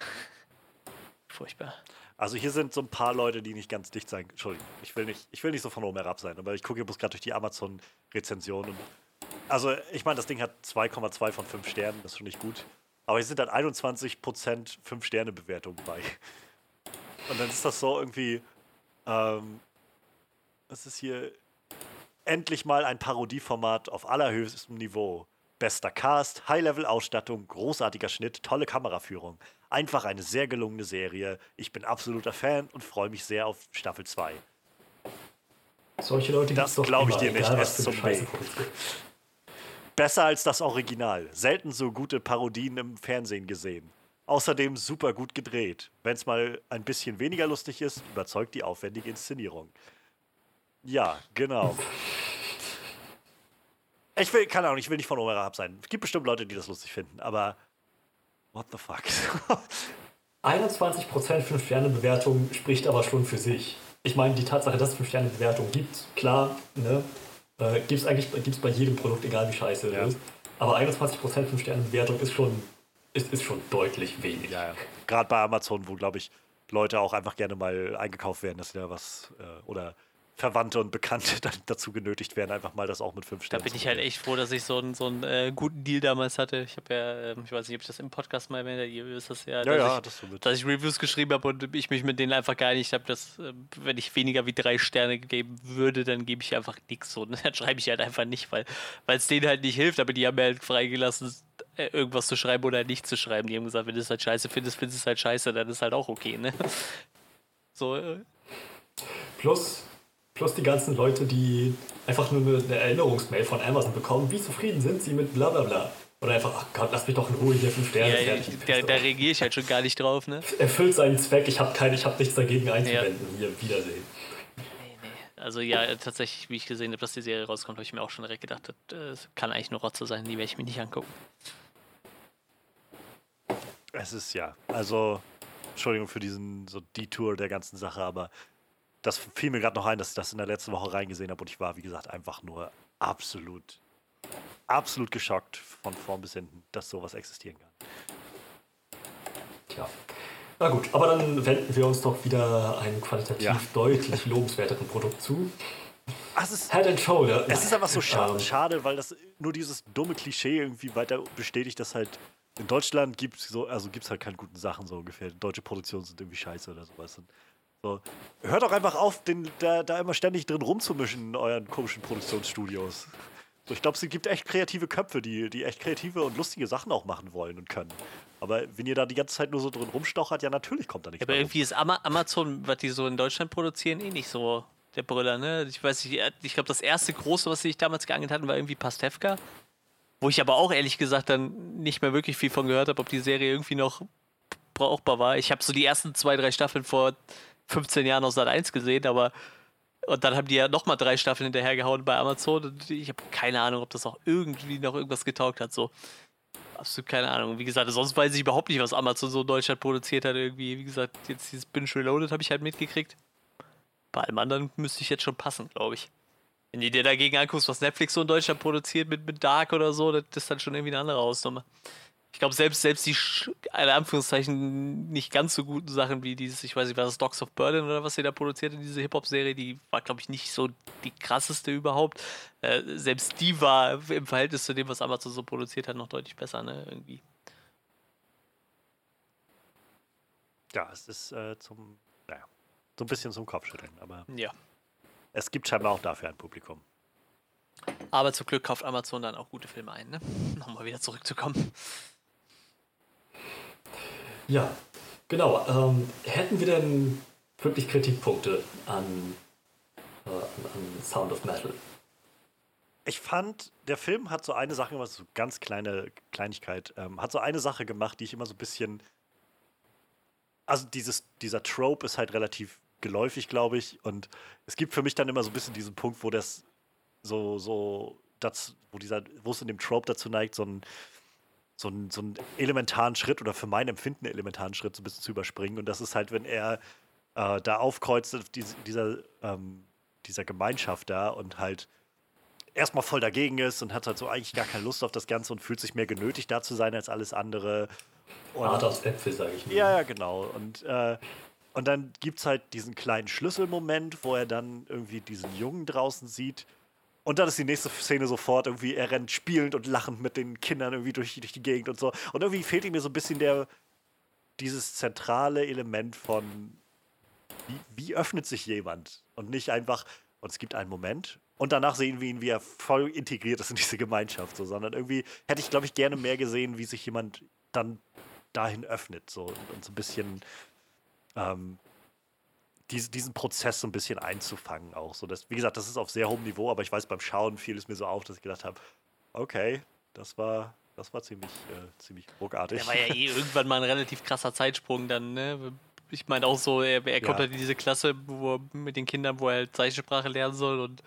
(laughs) Furchtbar. Also hier sind so ein paar Leute, die nicht ganz dicht sein. Entschuldigung, ich will nicht, ich will nicht so von oben herab sein, aber ich gucke bloß gerade durch die Amazon-Rezension also ich meine, das Ding hat 2,2 von 5 Sternen, das ist schon nicht gut. Aber hier sind dann 21% 5-Sterne-Bewertungen bei. Und dann ist das so irgendwie, ähm, das ist hier endlich mal ein Parodieformat auf allerhöchstem Niveau. Bester Cast, High-Level-Ausstattung, großartiger Schnitt, tolle Kameraführung. Einfach eine sehr gelungene Serie. Ich bin absoluter Fan und freue mich sehr auf Staffel 2. Solche Leute Das gibt's doch glaub ich dir nicht, es zum produziert. Besser als das Original. Selten so gute Parodien im Fernsehen gesehen. Außerdem super gut gedreht. Wenn es mal ein bisschen weniger lustig ist, überzeugt die aufwendige Inszenierung. Ja, genau. Ich will, keine Ahnung, ich will nicht von oben herab sein. Es gibt bestimmt Leute, die das lustig finden, aber what the fuck? (laughs) 21% 5-Sterne-Bewertung spricht aber schon für sich. Ich meine, die Tatsache, dass es 5-Sterne-Bewertung gibt, klar, ne, äh, gibt es eigentlich gibt's bei jedem Produkt, egal wie scheiße Ja. es ist. Aber 21% 5-Sterne-Bewertung ist schon, ist, ist schon deutlich wenig. ja, ja. Gerade bei Amazon, wo, glaube ich, Leute auch einfach gerne mal eingekauft werden, dass sie da was äh, oder Verwandte und Bekannte (laughs) dann dazu genötigt werden, einfach mal das auch mit fünf Da Sternen bin zu ich halt echt froh, dass ich so einen, so einen äh, guten Deal damals hatte. Ich habe ja, ähm, ich weiß nicht, ob ich das im Podcast mal erwähnt habe, ihr wisst das ja, Ja, dass, ja, ich, du mit. dass ich Reviews geschrieben habe und ich mich mit denen einfach geeinigt habe, dass äh, wenn ich weniger wie drei Sterne geben würde, dann gebe ich einfach nichts. So, ne? (laughs) Dann schreibe ich halt einfach nicht, weil es denen halt nicht hilft, aber die haben mir halt freigelassen, äh, irgendwas zu schreiben oder nicht zu schreiben. Die haben gesagt, wenn du es halt scheiße findest, findest du es halt scheiße, dann ist halt auch okay, ne? (laughs) So, äh, Plus, plus die ganzen Leute, die einfach nur eine, Erinnerungsmail von Amazon bekommen, wie zufrieden sind sie mit bla bla bla. Oder einfach, ach Gott, lass mich doch in Ruhe hier 5 Sterne ja, fertig. da, da reagiere ich halt schon gar nicht drauf, ne? Erfüllt seinen Zweck, ich habe kein, ich hab nichts dagegen einzuwenden. Hier, Wiedersehen. Also ja, tatsächlich, wie ich gesehen habe, dass die Serie rauskommt, habe ich mir auch schon direkt gedacht, das kann eigentlich nur Rotze sein, die werde ich mir nicht angucken. Es ist ja, also, Entschuldigung für diesen so Detour der ganzen Sache, aber das fiel mir gerade noch ein, dass ich das in der letzten Woche reingesehen habe und ich war, wie gesagt, einfach nur absolut, absolut geschockt von vorn bis hinten, dass sowas existieren kann. Tja. Na gut, aber dann wenden wir uns doch wieder einem qualitativ Ja. deutlich lobenswerteren Produkt zu. Ach, es ist, Head and Shoulder. es ist einfach so schade, Ähm, schade, weil das nur dieses dumme Klischee irgendwie weiter bestätigt, dass halt in Deutschland gibt es so, also gibt's halt keine guten Sachen so ungefähr. Deutsche Produktionen sind irgendwie scheiße oder sowas. Und so. Hört doch einfach auf, den, da, da immer ständig drin rumzumischen in euren komischen Produktionsstudios. So, ich glaube, es gibt echt kreative Köpfe, die, die echt kreative und lustige Sachen auch machen wollen und können. Aber wenn ihr da die ganze Zeit nur so drin rumstochert, ja, natürlich kommt da nichts Ja, aber mehr rum. irgendwie ist Ama Amazon, was die so in Deutschland produzieren, eh nicht so der Brüller, ne? Ich weiß nicht, ich glaube, das erste große, was sie sich damals geangelt hatten, war irgendwie Pastewka. Wo ich aber auch ehrlich gesagt dann nicht mehr wirklich viel von gehört habe, ob die Serie irgendwie noch brauchbar war. Ich habe so die ersten zwei, drei Staffeln vor 15 Jahren aus Sat 1 gesehen, aber und dann haben die ja nochmal drei Staffeln hinterhergehauen bei Amazon und ich habe keine Ahnung, ob das auch irgendwie noch irgendwas getaugt hat. So. Absolut keine Ahnung. Wie gesagt, sonst weiß ich überhaupt nicht, was Amazon so in Deutschland produziert hat. Irgendwie, wie gesagt, jetzt dieses Binge Reloaded habe ich halt mitgekriegt. Bei allem anderen müsste ich jetzt schon passen, glaube ich. Wenn du dir dagegen anguckst, was Netflix so in Deutschland produziert mit, mit Dark oder so, das ist dann schon irgendwie eine andere Hausnummer. Ich glaube, selbst, selbst die, in Anführungszeichen, nicht ganz so guten Sachen wie dieses, ich weiß nicht, war das Dogs of Berlin oder was sie da produziert in diese Hip-Hop-Serie, die war, glaube ich, nicht so die krasseste überhaupt. Äh, selbst die war im Verhältnis zu dem, was Amazon so produziert hat, noch deutlich besser, ne? Irgendwie. Ja, es ist äh, zum, naja, so ein bisschen zum Kopfschütteln. Aber Ja. es gibt scheinbar auch dafür ein Publikum. Aber zum Glück kauft Amazon dann auch gute Filme ein, ne? Nochmal wieder zurückzukommen. Ja, genau. Ähm, hätten wir denn wirklich Kritikpunkte an, äh, an, Sound of Metal? Ich fand, der Film hat so eine Sache gemacht, so ganz kleine Kleinigkeit, ähm, hat so eine Sache gemacht, die ich immer so ein bisschen. Also dieses, dieser Trope ist halt relativ geläufig, glaube ich. Und es gibt für mich dann immer so ein bisschen diesen Punkt, wo das so, so, das, wo dieser, wo es in dem Trope dazu neigt, so einen, so einen, so einen elementaren Schritt oder für mein Empfinden einen elementaren Schritt so ein bisschen zu überspringen. Und das ist halt, wenn er äh, da aufkreuzt, auf diese, dieser, ähm, dieser Gemeinschaft da und halt erstmal voll dagegen ist und hat halt so eigentlich gar keine Lust auf das Ganze und fühlt sich mehr genötigt da zu sein als alles andere. Und, Art aus Äpfel, sage ich nur. ja, ja, genau. Und, äh, und dann gibt es halt diesen kleinen Schlüsselmoment, wo er dann irgendwie diesen Jungen draußen sieht. Und dann ist die nächste Szene sofort irgendwie, er rennt spielend und lachend mit den Kindern irgendwie durch, durch die Gegend und so. Und irgendwie fehlt ihm so ein bisschen der, dieses zentrale Element von, wie, wie öffnet sich jemand? Und nicht einfach, und es gibt einen Moment und danach sehen wir ihn, wie er voll integriert ist in diese Gemeinschaft, so, sondern irgendwie hätte ich, glaube ich, gerne mehr gesehen, wie sich jemand dann dahin öffnet so, und, und so ein bisschen ähm, dies, diesen Prozess so ein bisschen einzufangen auch. So, dass, wie gesagt, das ist auf sehr hohem Niveau, aber ich weiß, beim Schauen fiel es mir so auf, dass ich gedacht habe, okay, das war, das war ziemlich, äh, ziemlich ruckartig. Der war ja eh (laughs) irgendwann mal ein relativ krasser Zeitsprung dann, ne? Ich meine auch so, er, er kommt Ja. halt in diese Klasse wo er mit den Kindern, wo er halt Zeichensprache lernen soll und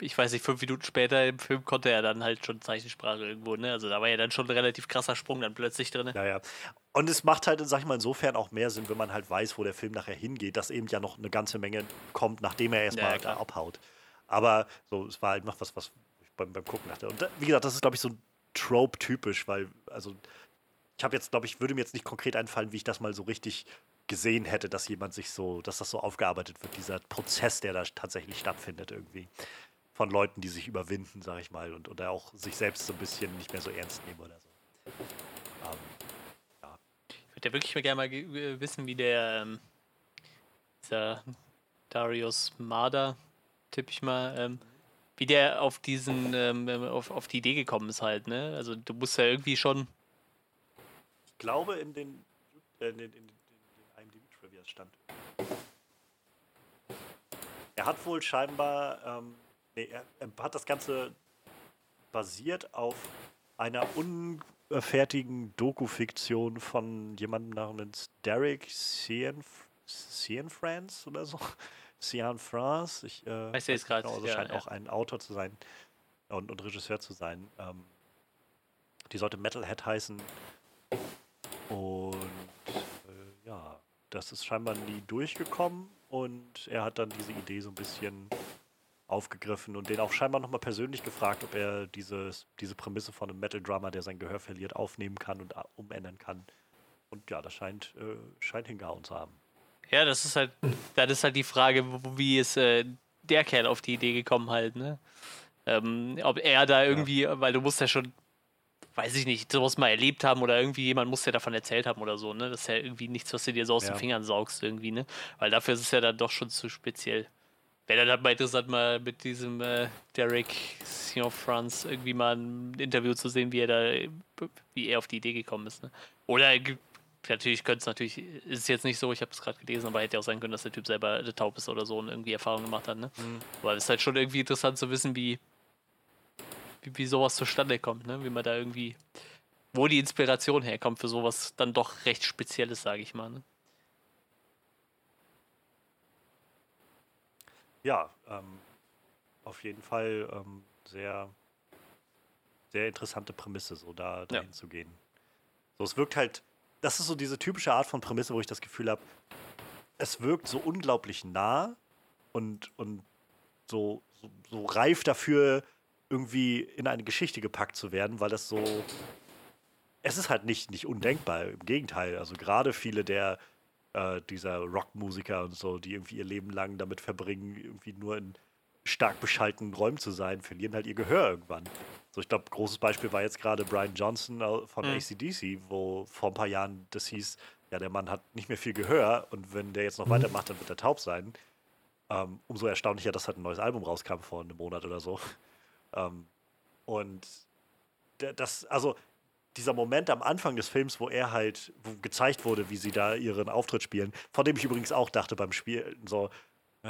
ich weiß nicht, fünf Minuten später im Film konnte er dann halt schon Zeichensprache irgendwo, ne? Also da war ja dann schon ein relativ krasser Sprung dann plötzlich drin. Ja, ja. Und es macht halt, sag ich mal, insofern auch mehr Sinn, wenn man halt weiß, wo der Film nachher hingeht, dass eben ja noch eine ganze Menge kommt, nachdem er erstmal Ja, klar. abhaut. Aber so, es war halt noch was, was ich beim, beim Gucken dachte. Und da, wie gesagt, das ist, glaube ich, so ein Trope-typisch, weil, also, ich habe jetzt, glaube ich, würde mir jetzt nicht konkret einfallen, wie ich das mal so richtig gesehen hätte, dass jemand sich so, dass das so aufgearbeitet wird, dieser Prozess, der da tatsächlich stattfindet irgendwie. Von Leuten, die sich überwinden, sag ich mal, und oder auch sich selbst so ein bisschen nicht mehr so ernst nehmen oder so. Ähm, Ich würde ja wirklich gerne mal äh, wissen, wie der ähm, dieser Darius Marder, tippe ich mal, ähm, wie der auf diesen, ähm, ähm, auf, auf die Idee gekommen ist halt, ne? Also du musst ja irgendwie schon. Ich glaube, in den, äh, in den, in den, in den IMDb-Trivias stand. Er hat wohl scheinbar, ähm, nee, er, er hat das Ganze basiert auf einer unfertigen Doku-Fiktion von jemandem namens Derek Cianfrance oder so. (laughs) Cianfrance. Ich äh, Weiß der jetzt nicht grad, genau, also ja, scheint ja. auch ein Autor zu sein und, und Regisseur zu sein. Ähm, die sollte Metalhead heißen. Und äh, ja, das ist scheinbar nie durchgekommen und er hat dann diese Idee so ein bisschen aufgegriffen und den auch scheinbar nochmal persönlich gefragt, ob er dieses, diese Prämisse von einem Metal-Drummer, der sein Gehör verliert, aufnehmen kann und umändern kann. Und ja, das scheint, äh, scheint hingehauen zu haben. Ja, das ist halt, das ist halt die Frage, wie ist äh, der Kerl auf die Idee gekommen halt, ne? Ähm, ob er da irgendwie, ja. weil du musst ja schon, weiß ich nicht, sowas mal erlebt haben oder irgendwie jemand muss ja davon erzählt haben oder so, ne? Das ist ja irgendwie nichts, was du dir so aus ja. den Fingern saugst irgendwie, ne? Weil dafür ist es ja dann doch schon zu speziell. Wäre dann halt mal interessant, mal mit diesem äh, Derek Sion France irgendwie mal ein Interview zu sehen, wie er da, wie er auf die Idee gekommen ist. Ne? Oder natürlich könnte es natürlich, ist es jetzt nicht so, ich habe es gerade gelesen, aber hätte ja auch sein können, dass der Typ selber taub ist oder so und irgendwie Erfahrung gemacht hat. Ne? Mhm. Aber es ist halt schon irgendwie interessant zu wissen, wie, wie, wie sowas zustande kommt, ne? wie man da irgendwie, wo die Inspiration herkommt für sowas dann doch recht Spezielles, sage ich mal. Ne? Ja, ähm, auf jeden Fall ähm, sehr, sehr interessante Prämisse, so da dahin ja. zu gehen. So, es wirkt halt, das ist so diese typische Art von Prämisse, wo ich das Gefühl habe, es wirkt so unglaublich nah und, und so, so, so reif dafür, irgendwie in eine Geschichte gepackt zu werden, weil das so. Es ist halt nicht, nicht undenkbar, im Gegenteil. Also gerade viele der äh, dieser Rockmusiker und so, die irgendwie ihr Leben lang damit verbringen, irgendwie nur in stark beschalteten Räumen zu sein, verlieren halt ihr Gehör irgendwann. So, ich glaube, großes Beispiel war jetzt gerade Brian Johnson äh, von mhm. ACDC, wo vor ein paar Jahren das hieß, ja, der Mann hat nicht mehr viel Gehör und wenn der jetzt noch mhm. weitermacht, dann wird er taub sein. Ähm, umso erstaunlicher, dass halt ein neues Album rauskam vor einem Monat oder so. (laughs) Ähm, und das, also dieser Moment am Anfang des Films, wo er halt wo gezeigt wurde, wie sie da ihren Auftritt spielen, von dem ich übrigens auch dachte beim Spielen, so,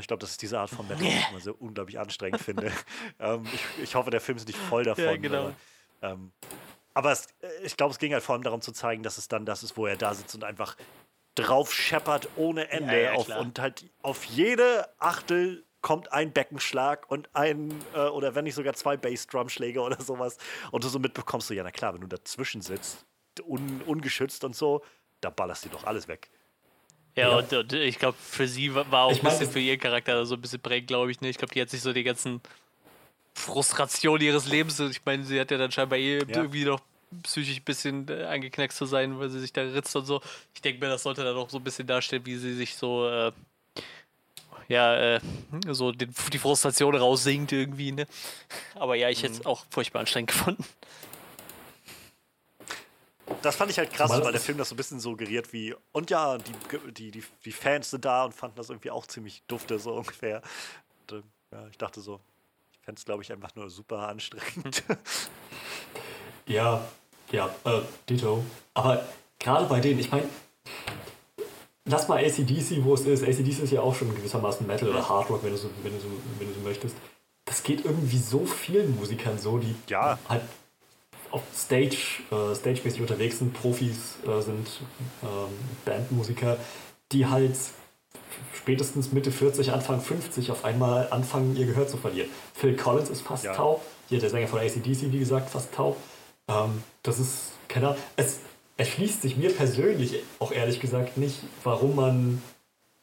ich glaube, das ist diese Art von Metal, die ich immer so unglaublich anstrengend finde. (laughs) ähm, ich, ich, hoffe, der Film ist nicht voll davon. Ja, genau. aber, ähm, aber es, ich glaube, es ging halt vor allem darum zu zeigen, dass es dann das ist, wo er da sitzt und einfach drauf scheppert ohne Ende ja, ja, auf, und halt auf jede Achtel kommt ein Beckenschlag und ein, äh, oder wenn nicht sogar zwei Bassdrumschläge oder sowas. Und du so mitbekommst, so, ja, na klar, wenn du dazwischen sitzt, un, ungeschützt und so, da ballerst du doch alles weg. Ja, ja. Und, und, ich glaube, für sie war auch ich ein bisschen für ihren Charakter so ein bisschen prägend, glaube ich. Ne? Ich glaube, die hat sich so die ganzen Frustrationen ihres Lebens, ich meine, sie hat ja dann scheinbar eh ja. irgendwie noch psychisch ein bisschen äh, angeknackst zu sein, weil sie sich da ritzt und so. Ich denke mir, das sollte dann auch so ein bisschen darstellen, wie sie sich so äh, ja, äh, so die, die Frustration raussinkt irgendwie, ne? Aber ja, ich hätte es mhm. auch furchtbar anstrengend gefunden. Das fand ich halt krass, weil der Film das so ein bisschen suggeriert wie, und ja, die, die, die, die Fans sind da und fanden das irgendwie auch ziemlich dufte, so ungefähr. Und, äh, ja, ich dachte so, ich fände es, glaube ich, einfach nur super anstrengend. (laughs) Ja, ja, äh, Ditto. Aber gerade bei denen, ich meine, lass mal ACDC, wo es ist. ACDC ist ja auch schon gewissermaßen Metal oder Hard Rock, wenn du so, wenn du so, wenn du so möchtest. Das geht irgendwie so vielen Musikern so, die ja. halt auf Stage, äh, stagemäßig unterwegs sind, Profis äh, sind, ähm, Bandmusiker, die halt spätestens Mitte 40, Anfang 50 auf einmal anfangen, ihr Gehör zu verlieren. Phil Collins ist fast ja. taub, hier der Sänger von ACDC, wie gesagt, fast taub. Ähm, das ist, keine Ahnung, es, erschließt sich mir persönlich auch ehrlich gesagt nicht, warum man,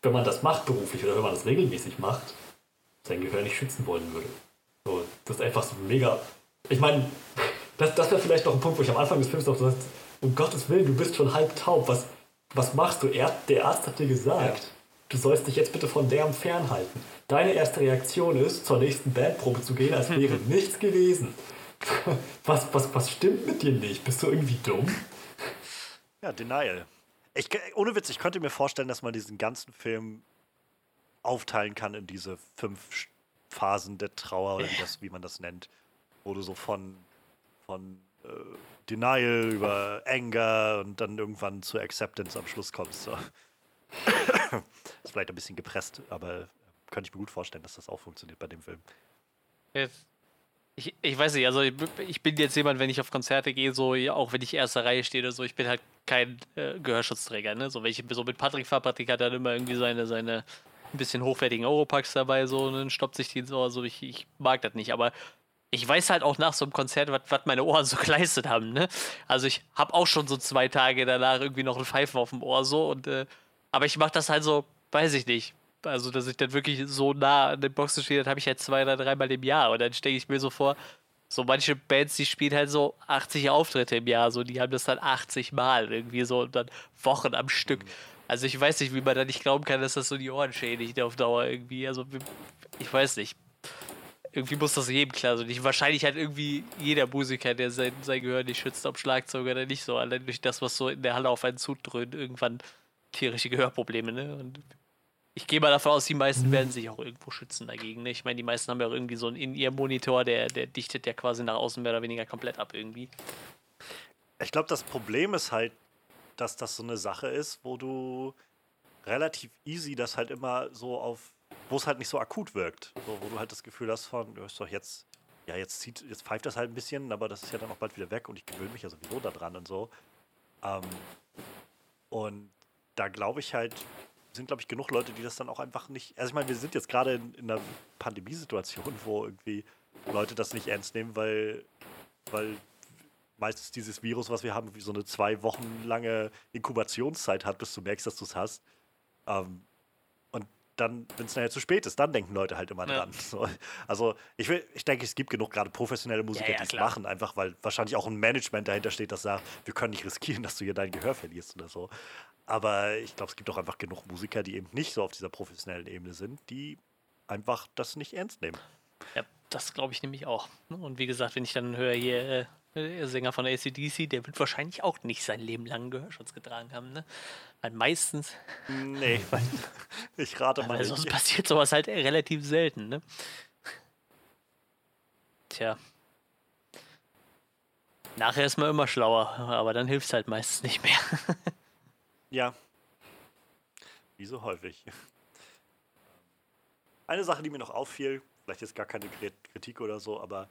wenn man das macht beruflich oder wenn man das regelmäßig macht, sein Gehör nicht schützen wollen würde. So, das ist einfach so mega. Ich meine, (laughs) das, das wäre vielleicht noch ein Punkt, wo ich am Anfang des Films noch so sagst, um Gottes Willen, du bist schon halb taub. Was, was machst du? Er, der Arzt hat dir gesagt, ja. du sollst dich jetzt bitte von der fernhalten. Deine erste Reaktion ist, zur nächsten Bandprobe zu gehen, als (laughs) wäre nichts gewesen. (laughs) Was, was, was stimmt mit dir nicht? Bist du irgendwie dumm? Ja, Denial. Ich, ohne Witz, ich könnte mir vorstellen, dass man diesen ganzen Film aufteilen kann in diese fünf Phasen der Trauer oder wie, das, wie man das nennt. Wo du so von, von äh, Denial über Anger und dann irgendwann zur Acceptance am Schluss kommst. So. ist vielleicht ein bisschen gepresst, aber könnte ich mir gut vorstellen, dass das auch funktioniert bei dem Film. Jetzt ich, ich weiß nicht, also ich, ich, bin jetzt jemand, wenn ich auf Konzerte gehe, so, auch wenn ich erster Reihe stehe oder so, ich bin halt kein äh, Gehörschutzträger, ne? So, wenn ich so mit Patrick fahre, Patrick hat dann immer irgendwie seine, seine ein bisschen hochwertigen Europacks dabei, so, und dann stoppt sich die so, also ich, ich mag das nicht, aber ich weiß halt auch nach so einem Konzert, was meine Ohren so (laughs) geleistet haben, ne? Also ich habe auch schon so zwei Tage danach irgendwie noch ein Pfeifen auf dem Ohr, so, und, äh, aber ich mache das halt so, weiß ich nicht, also dass ich dann wirklich so nah an den Boxen stehe, das habe ich halt zwei oder dreimal im Jahr. Und dann stelle ich mir so vor, so manche Bands, die spielen halt so 80 Auftritte im Jahr, so die haben das dann 80 Mal irgendwie so und dann Wochen am Stück. Also ich weiß nicht, wie man da nicht glauben kann, dass das so die Ohren schädigt auf Dauer irgendwie. Also ich weiß nicht. Irgendwie muss das jedem klar sein. Ich, wahrscheinlich hat irgendwie jeder Musiker, der sein, sein Gehör nicht schützt, ob Schlagzeug oder nicht so, allein durch das, was so in der Halle auf einen zudröhnt, irgendwann tierische Gehörprobleme, ne? Und ich gehe mal davon aus, die meisten mhm. werden sich auch irgendwo schützen dagegen. Ne? Ich meine, die meisten haben ja auch irgendwie so einen in ihrem Monitor, der, der dichtet ja quasi nach außen mehr oder weniger komplett ab irgendwie. Ich glaube, das Problem ist halt, dass das so eine Sache ist, wo du relativ easy das halt immer so auf, wo es halt nicht so akut wirkt. So, wo du halt das Gefühl hast von, du hast doch jetzt, ja, jetzt zieht, jetzt pfeift das halt ein bisschen, aber das ist ja dann auch bald wieder weg und ich gewöhne mich ja sowieso daran und so. Ähm, und da glaube ich halt, sind, glaube ich, genug Leute, die das dann auch einfach nicht. Also ich meine, wir sind jetzt gerade in, in, einer Pandemiesituation, wo irgendwie Leute das nicht ernst nehmen, weil, weil meistens dieses Virus, was wir haben, so eine zwei Wochen lange Inkubationszeit hat, bis du merkst, dass du es hast. Ähm, dann, wenn es nachher zu spät ist, dann denken Leute halt immer ja. dran. So, also ich, will, ich denke, es gibt genug gerade professionelle Musiker, ja, ja, die es machen, einfach weil wahrscheinlich auch ein Management dahinter steht, das sagt, wir können nicht riskieren, dass du hier dein Gehör verlierst oder so. Aber ich glaube, es gibt auch einfach genug Musiker, die eben nicht so auf dieser professionellen Ebene sind, die einfach das nicht ernst nehmen. Ja, das glaube ich nämlich auch. Und wie gesagt, wenn ich dann höre hier, äh, der Sänger von ACDC, der wird wahrscheinlich auch nicht sein Leben lang Gehörschutz getragen haben, ne? Weil meistens. (laughs) Nee, weil ich rate mal. Sonst passiert sowas halt relativ selten, ne? Tja. Nachher ist man immer schlauer, aber dann hilft es halt meistens nicht mehr. (laughs) Ja. Wie so häufig. Eine Sache, die mir noch auffiel, vielleicht ist gar keine Kritik oder so, aber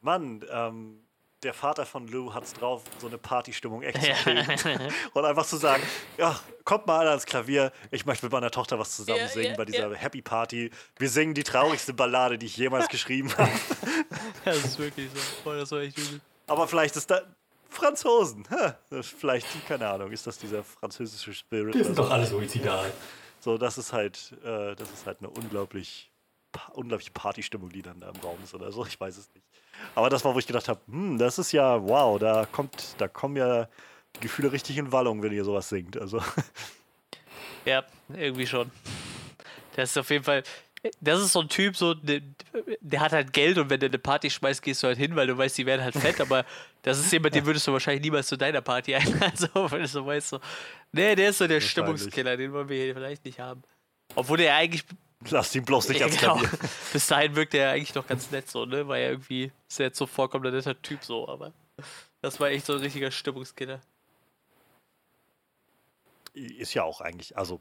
Mann, ähm, der Vater von Lou hat es drauf, so eine Partystimmung echt zu kriegen. (laughs) und einfach zu sagen, ja, kommt mal alle ans Klavier, ich möchte mit meiner Tochter was zusammen singen ja, bei dieser ja. Happy Party. Wir singen die traurigste Ballade, die ich jemals geschrieben habe. (laughs) das ist wirklich so. das war echt übel. Aber vielleicht ist da, Franzosen. Ha, vielleicht, keine Ahnung, ist das dieser französische Spirit? Die sind doch alle so egal. So, das ist halt, äh, das ist halt eine unglaublich, unglaubliche Partystimmung, die dann da im Raum ist oder so. Ich weiß es nicht. Aber das war, wo ich gedacht habe, hm, das ist ja, wow, da kommt, da kommen ja die Gefühle richtig in Wallung, wenn ihr sowas singt. Also. Ja, irgendwie schon. Das ist auf jeden Fall, das ist so ein Typ, so, der, der, hat halt Geld und wenn der eine Party schmeißt, gehst du halt hin, weil du weißt, die werden halt fett, aber das ist jemand, den würdest du wahrscheinlich niemals zu deiner Party einladen, (laughs) so, wenn du so weißt, so, nee, der ist so der Stimmungskiller, den wollen wir hier vielleicht nicht haben. Obwohl der eigentlich. Lass ihn bloß nicht ja, ans genau. (laughs) Bis dahin wirkt er eigentlich noch ganz nett so, ne, weil er irgendwie ist jetzt so vollkommen netter Typ so, aber das war echt so ein richtiger Stimmungskiller. Ist ja auch eigentlich, also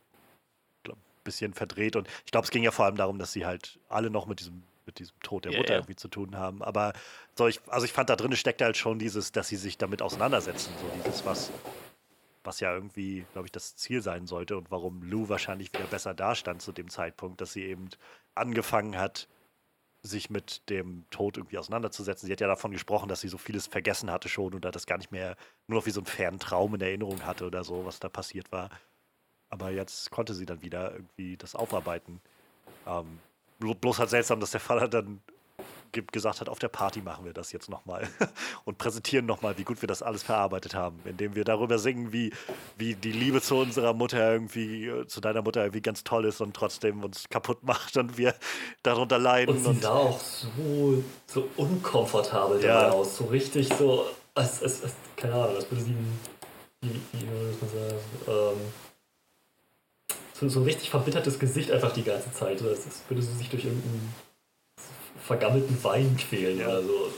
bisschen verdreht. Und ich glaube, es ging ja vor allem darum, dass sie halt alle noch mit diesem, mit diesem Tod der Mutter yeah. irgendwie zu tun haben. Aber so ich, also ich fand, da drin steckt halt schon dieses, dass sie sich damit auseinandersetzen. So dieses, was, was ja irgendwie, glaube ich, das Ziel sein sollte und warum Lou wahrscheinlich wieder besser dastand zu dem Zeitpunkt, dass sie eben angefangen hat, sich mit dem Tod irgendwie auseinanderzusetzen. Sie hat ja davon gesprochen, dass sie so vieles vergessen hatte schon und da das gar nicht mehr nur noch wie so einen fernen Traum in Erinnerung hatte oder so, was da passiert war. Aber jetzt konnte sie dann wieder irgendwie das aufarbeiten. Ähm, bloß halt seltsam, dass der Vater dann gesagt hat, auf der Party machen wir das jetzt nochmal (laughs) und präsentieren nochmal, wie gut wir das alles verarbeitet haben, indem wir darüber singen, wie, wie die Liebe zu unserer Mutter irgendwie, äh, zu deiner Mutter irgendwie ganz toll ist und trotzdem uns kaputt (laughs) macht und wir darunter leiden. Und sie und sah auch so, so unkomfortabel ja. dabei aus, so richtig so, als, als, als, keine Ahnung, als würde sie, wie, wie, wie würde man sagen, ähm, so, so ein richtig verbittertes Gesicht einfach die ganze Zeit. Das, das würde sie sich durch irgendeinen vergammelten Wein quälen ja. oder so.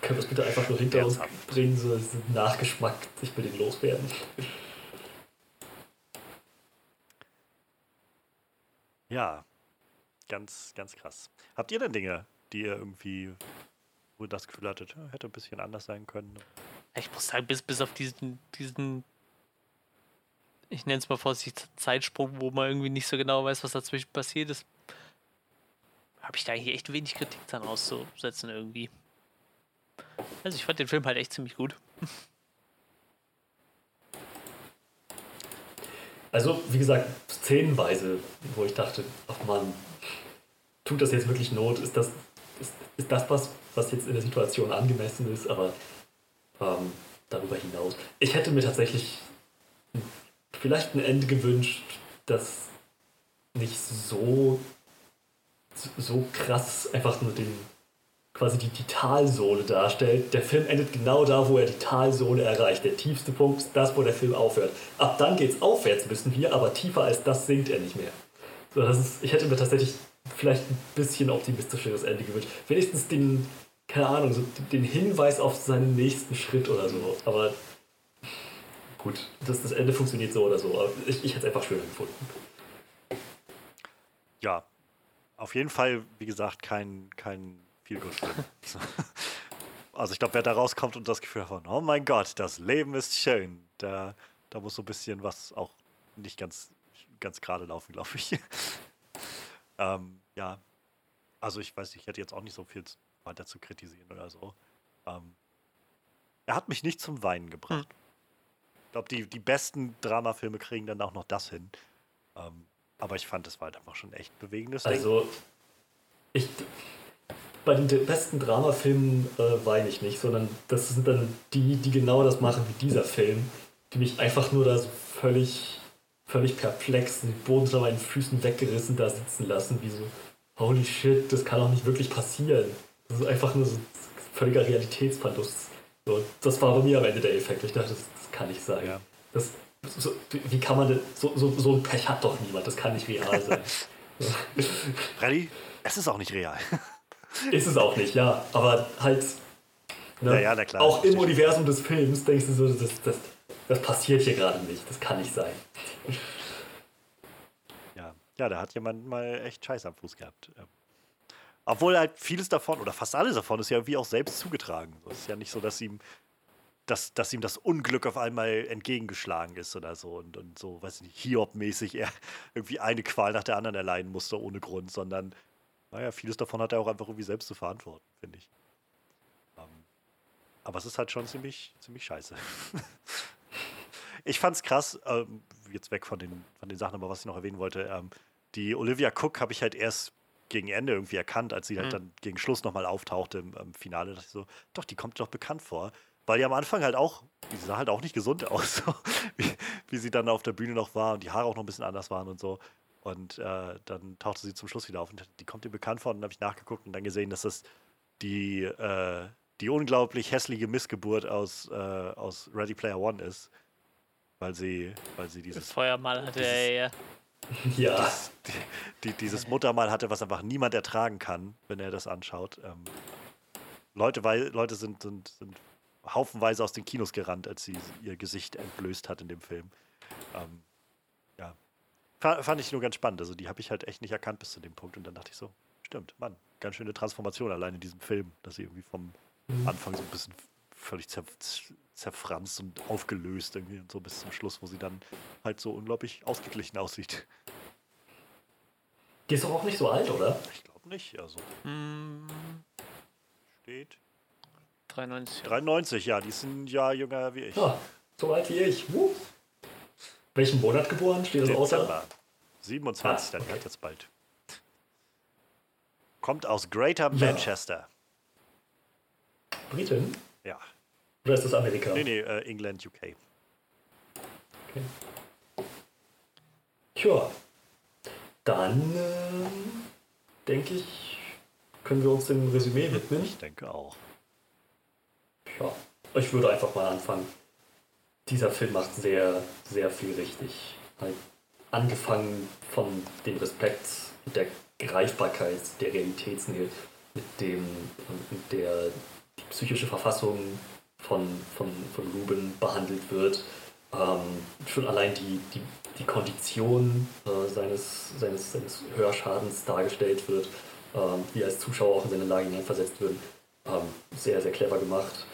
Können wir das bitte einfach nur hinter uns bringen, so diesen Nachgeschmack, ich will den loswerden. Ja, ganz, ganz krass. Habt ihr denn Dinge, die ihr irgendwie, wo ihr das Gefühl hattet, hätte ein bisschen anders sein können? Ich muss sagen, bis, bis auf diesen, diesen ich nenne es mal vorsichtig, Zeitsprung, wo man irgendwie nicht so genau weiß, was dazwischen passiert ist, habe ich da eigentlich echt wenig Kritik dran auszusetzen irgendwie. Also ich fand den Film halt echt ziemlich gut. Also, wie gesagt, szenenweise, wo ich dachte, ach man, tut das jetzt wirklich Not? Ist das, ist, ist das was, was jetzt in der Situation angemessen ist? Aber ähm, darüber hinaus. Ich hätte mir tatsächlich vielleicht ein Ende gewünscht, das nicht so, so krass einfach nur den quasi die, die Talsohle darstellt. Der Film endet genau da, wo er die Talsohle erreicht. Der tiefste Punkt ist das, wo der Film aufhört. Ab dann geht's aufwärts, wissen wir, aber tiefer als das sinkt er nicht mehr. So, das ist, ich hätte mir tatsächlich vielleicht ein bisschen optimistischeres Ende gewünscht. Wenigstens den, keine Ahnung, so den Hinweis auf seinen nächsten Schritt oder so. Aber gut, das, das Ende funktioniert so oder so. Aber ich, ich hätte es einfach schöner gefunden. Ja, auf jeden Fall, wie gesagt, kein, kein viel (laughs) Also ich glaube, wer da rauskommt und das Gefühl von, oh mein Gott, das Leben ist schön, da, da muss so ein bisschen was auch nicht ganz, ganz gerade laufen, glaube ich. (laughs) ähm, ja, also ich weiß, ich hätte jetzt auch nicht so viel weiter zu kritisieren oder so. Ähm, er hat mich nicht zum Weinen gebracht. Hm. Ich glaube, die, die besten Dramafilme kriegen dann auch noch das hin. Ähm, aber ich fand, es war halt einfach schon echt bewegendes Also, Ding. ich, bei den besten Dramafilmen äh, weine ich nicht, sondern das sind dann die, die genau das machen wie dieser Film, die mich einfach nur da so völlig, völlig perplex, den Boden unter meinen Füßen weggerissen da sitzen lassen, wie so, holy shit, das kann doch nicht wirklich passieren. Das ist einfach nur so ein völliger Realitätsverlust. So, das war bei mir am Ende der Effekt. Ich dachte, das, das kann nicht sein. Ja. Das, so, wie kann man denn, so, so, so ein Pech hat doch niemand, das kann nicht real sein. (laughs) Freddy, es ist auch nicht real. (laughs) Ist es auch nicht, ja. Aber halt. Ne, ja, ja, klar, auch im Universum des Films denkst du so, das, das, das passiert hier gerade nicht. Das kann nicht sein. Ja, ja, da hat jemand mal echt Scheiß am Fuß gehabt. Obwohl halt vieles davon, oder fast alles davon, ist ja wie auch selbst zugetragen. Es ist ja nicht so, dass ihm, dass, dass ihm das Unglück auf einmal entgegengeschlagen ist oder so. Und, und so, weiß ich nicht, Hiob-mäßig er (laughs) irgendwie eine Qual nach der anderen erleiden musste ohne Grund, sondern naja, vieles davon hat er auch einfach irgendwie selbst zu verantworten, finde ich. Ähm, aber es ist halt schon ziemlich, ziemlich scheiße. (laughs) ich fand's krass, ähm, jetzt weg von den, von den Sachen, aber was ich noch erwähnen wollte, ähm, die Olivia Cook habe ich halt erst gegen Ende irgendwie erkannt, als sie halt mhm. halt dann gegen Schluss nochmal auftauchte im, im Finale. Da dachte ich so, doch, die kommt doch bekannt vor. Weil die am Anfang halt auch, die sah halt auch nicht gesund (laughs) aus, so, wie, wie sie dann auf der Bühne noch war und die Haare auch noch ein bisschen anders waren und so. Und äh, dann tauchte sie zum Schluss wieder auf und die kommt ihr bekannt vor. Und dann habe ich nachgeguckt und dann gesehen, dass das die, äh, die unglaublich hässliche Missgeburt aus, äh, aus Ready Player One ist. Weil sie, weil sie dieses. Das Feuermal hatte er ja. (laughs) Ja. Dieses, die, die, dieses Muttermal hatte, was einfach niemand ertragen kann, wenn er das anschaut. Ähm, Leute, weil, Leute sind, sind, sind haufenweise aus den Kinos gerannt, als sie ihr Gesicht entblößt hat in dem Film. Ähm, fand ich nur ganz spannend. Also die habe ich halt echt nicht erkannt bis zu dem Punkt. Und dann dachte ich so, stimmt, Mann, ganz schöne Transformation allein in diesem Film, dass sie irgendwie vom mhm. Anfang so ein bisschen völlig zer zerfranst und aufgelöst irgendwie und so bis zum Schluss, wo sie dann halt so unglaublich ausgeglichen aussieht. Die ist doch auch nicht so alt, oder? Ich glaube nicht, also. Mm. Steht. 93. 93, ja, die ist ein Jahr jünger wie ich. Ja, so alt wie ich. Wuh. Welchen Monat geboren? Steht das Dezember. Außer? 27, ah, dann okay. jetzt bald. Kommt aus Greater ja. Manchester. Britain? Ja. Oder ist das Amerika? Nee, nee, uh, England, UK. Okay. Tja. Dann äh, denke ich, können wir uns dem Resümee widmen. Ich denke auch. Ja, ich würde einfach mal anfangen dieser Film macht sehr, sehr viel richtig. Halt angefangen von dem Respekt und der Greifbarkeit der Realitätsnähe, mit dem mit der die psychische Verfassung von, von, von Ruben behandelt wird. Ähm, schon allein die, die, die Kondition äh, seines, seines, seines Hörschadens dargestellt wird, ähm, wie als Zuschauer auch in seine Lage hineinversetzt wird. Ähm, sehr, sehr clever gemacht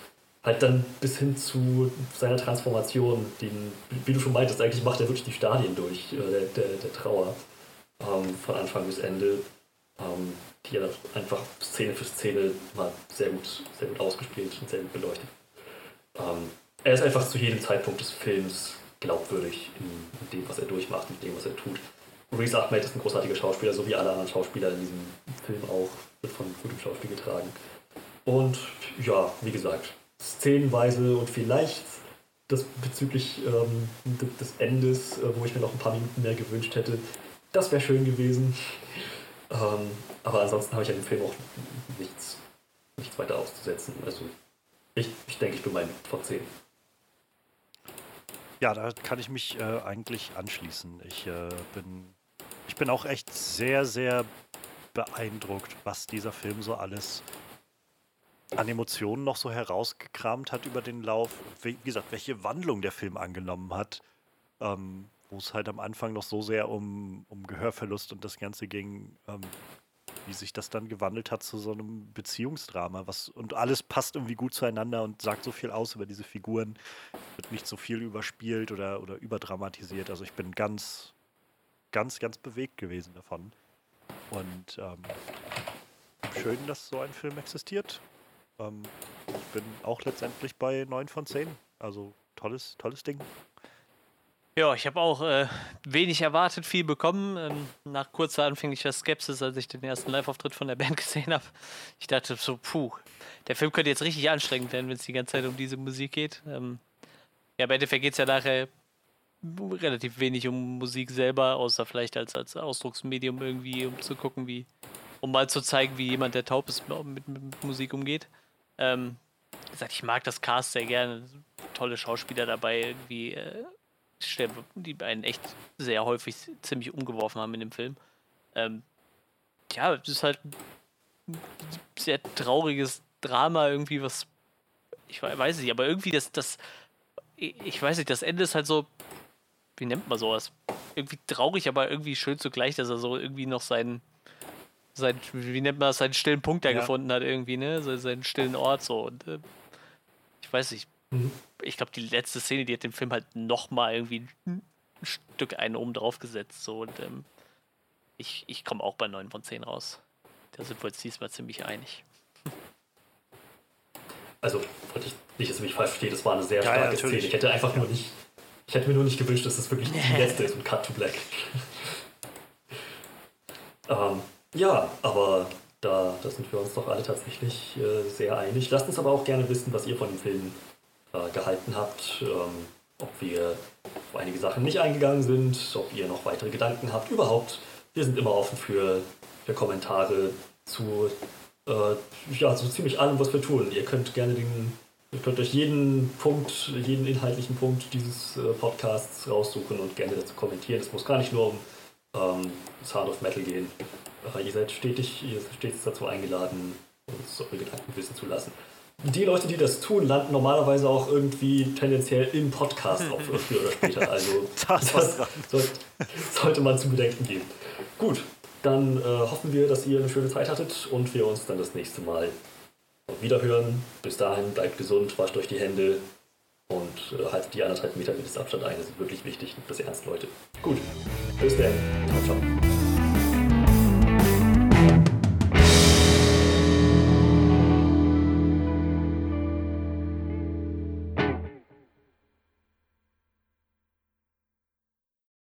halt dann bis hin zu seiner Transformation, den, wie du schon meintest, eigentlich macht er wirklich die Stadien durch, äh, der, der, der, Trauer, ähm, von Anfang bis Ende, ähm, die er einfach Szene für Szene mal sehr gut, sehr gut ausgespielt und sehr gut beleuchtet. Ähm, er ist einfach zu jedem Zeitpunkt des Films glaubwürdig in, in, dem, was er durchmacht, in dem, was er tut. Reese Ahmed ist ein großartiger Schauspieler, so wie alle anderen Schauspieler in diesem Film auch, wird von gutem Schauspiel getragen. Und ja, wie gesagt, szenenweise und vielleicht das bezüglich ähm, des Endes, äh, wo ich mir noch ein paar Minuten mehr gewünscht hätte, das wäre schön gewesen. (laughs) Ähm, aber ansonsten habe ich an dem Film auch nichts, nichts weiter auszusetzen. Also ich, ich denke, ich bin mein vor 10. Ja, da kann ich mich äh, eigentlich anschließen. Ich äh, bin ich bin auch echt sehr, sehr beeindruckt, was dieser Film so alles an Emotionen noch so herausgekramt hat über den Lauf. Wie gesagt, welche Wandlung der Film angenommen hat. Ähm, wo es halt am Anfang noch so sehr um, um Gehörverlust und das Ganze ging, ähm, wie sich das dann gewandelt hat zu so einem Beziehungsdrama. Was, und alles passt irgendwie gut zueinander und sagt so viel aus über diese Figuren. Wird nicht so viel überspielt oder, oder überdramatisiert. Also ich bin ganz, ganz, ganz bewegt gewesen davon. Und ähm, schön, dass so ein Film existiert. Ähm, ich bin auch letztendlich bei 9 von 10. Also tolles, tolles Ding. Ja, ich habe auch äh, wenig erwartet, viel bekommen. Ähm, nach kurzer anfänglicher Skepsis, als ich den ersten Live-Auftritt von der Band (laughs) gesehen habe. Ich dachte so, puh, der Film könnte jetzt richtig anstrengend werden, wenn es die ganze Zeit um diese Musik geht. Ähm, ja, im Endeffekt geht es ja nachher relativ wenig um Musik selber, außer vielleicht als, als Ausdrucksmedium irgendwie, um zu gucken, wie, um mal zu zeigen, wie jemand, der taub ist, mit, mit Musik umgeht. Ähm, gesagt, ich mag das Cast sehr gerne. Tolle Schauspieler dabei, irgendwie, äh, die einen echt sehr häufig ziemlich umgeworfen haben in dem Film. Ähm, ja, es ist halt ein sehr trauriges Drama, irgendwie, was. Ich weiß nicht, aber irgendwie das, das. Ich weiß nicht, das Ende ist halt so wie nennt man sowas? Irgendwie traurig, aber irgendwie schön zugleich, dass er so irgendwie noch seinen, sein, wie nennt man das, seinen stillen Punkt da ja. gefunden hat, irgendwie, ne? So, seinen stillen Ort so. Und äh, ich weiß nicht, mhm. ich glaube, die letzte Szene, die hat dem Film halt nochmal irgendwie ein Stück einen oben drauf gesetzt. So, und ähm, ich, ich komme auch bei 9 von 10 raus. Da sind wir uns diesmal ziemlich einig. Also, ich nicht, dass du mich falsch versteht, das war eine sehr starke ja, Szene. Ich hätte einfach nur nicht ich hätte mir nur nicht gewünscht, dass das wirklich die (laughs) letzte ist und Cut to Black. (laughs) ähm, ja, aber da, da sind wir uns doch alle tatsächlich äh, sehr einig. Lasst uns aber auch gerne wissen, was ihr von dem Film äh, gehalten habt. Ähm, ob wir auf einige Sachen nicht eingegangen sind, ob ihr noch weitere Gedanken habt. Überhaupt, wir sind immer offen für, für Kommentare zu äh, ja, so ziemlich allem, was wir tun. Ihr könnt gerne den Ihr könnt euch jeden Punkt, jeden inhaltlichen Punkt dieses äh, Podcasts raussuchen und gerne dazu kommentieren. Es muss gar nicht nur um ähm, Sound of Metal gehen. Äh, ihr seid stetig, ihr seid stets dazu eingeladen, uns eure Gedanken wissen zu lassen. Die Leute, die das tun, landen normalerweise auch irgendwie tendenziell im Podcast auf, (laughs) früher oder später. Also (laughs) das, das sollte, sollte man zu bedenken geben. Gut, dann äh, hoffen wir, dass ihr eine schöne Zeit hattet und wir uns dann das nächste Mal Wiederhören. Bis dahin bleibt gesund, wascht euch die Hände und äh, haltet die anderthalb Meter Mindestabstand ein. Das ist wirklich wichtig. Das ernst, Leute. Gut. Bis dann. Ciao, ciao.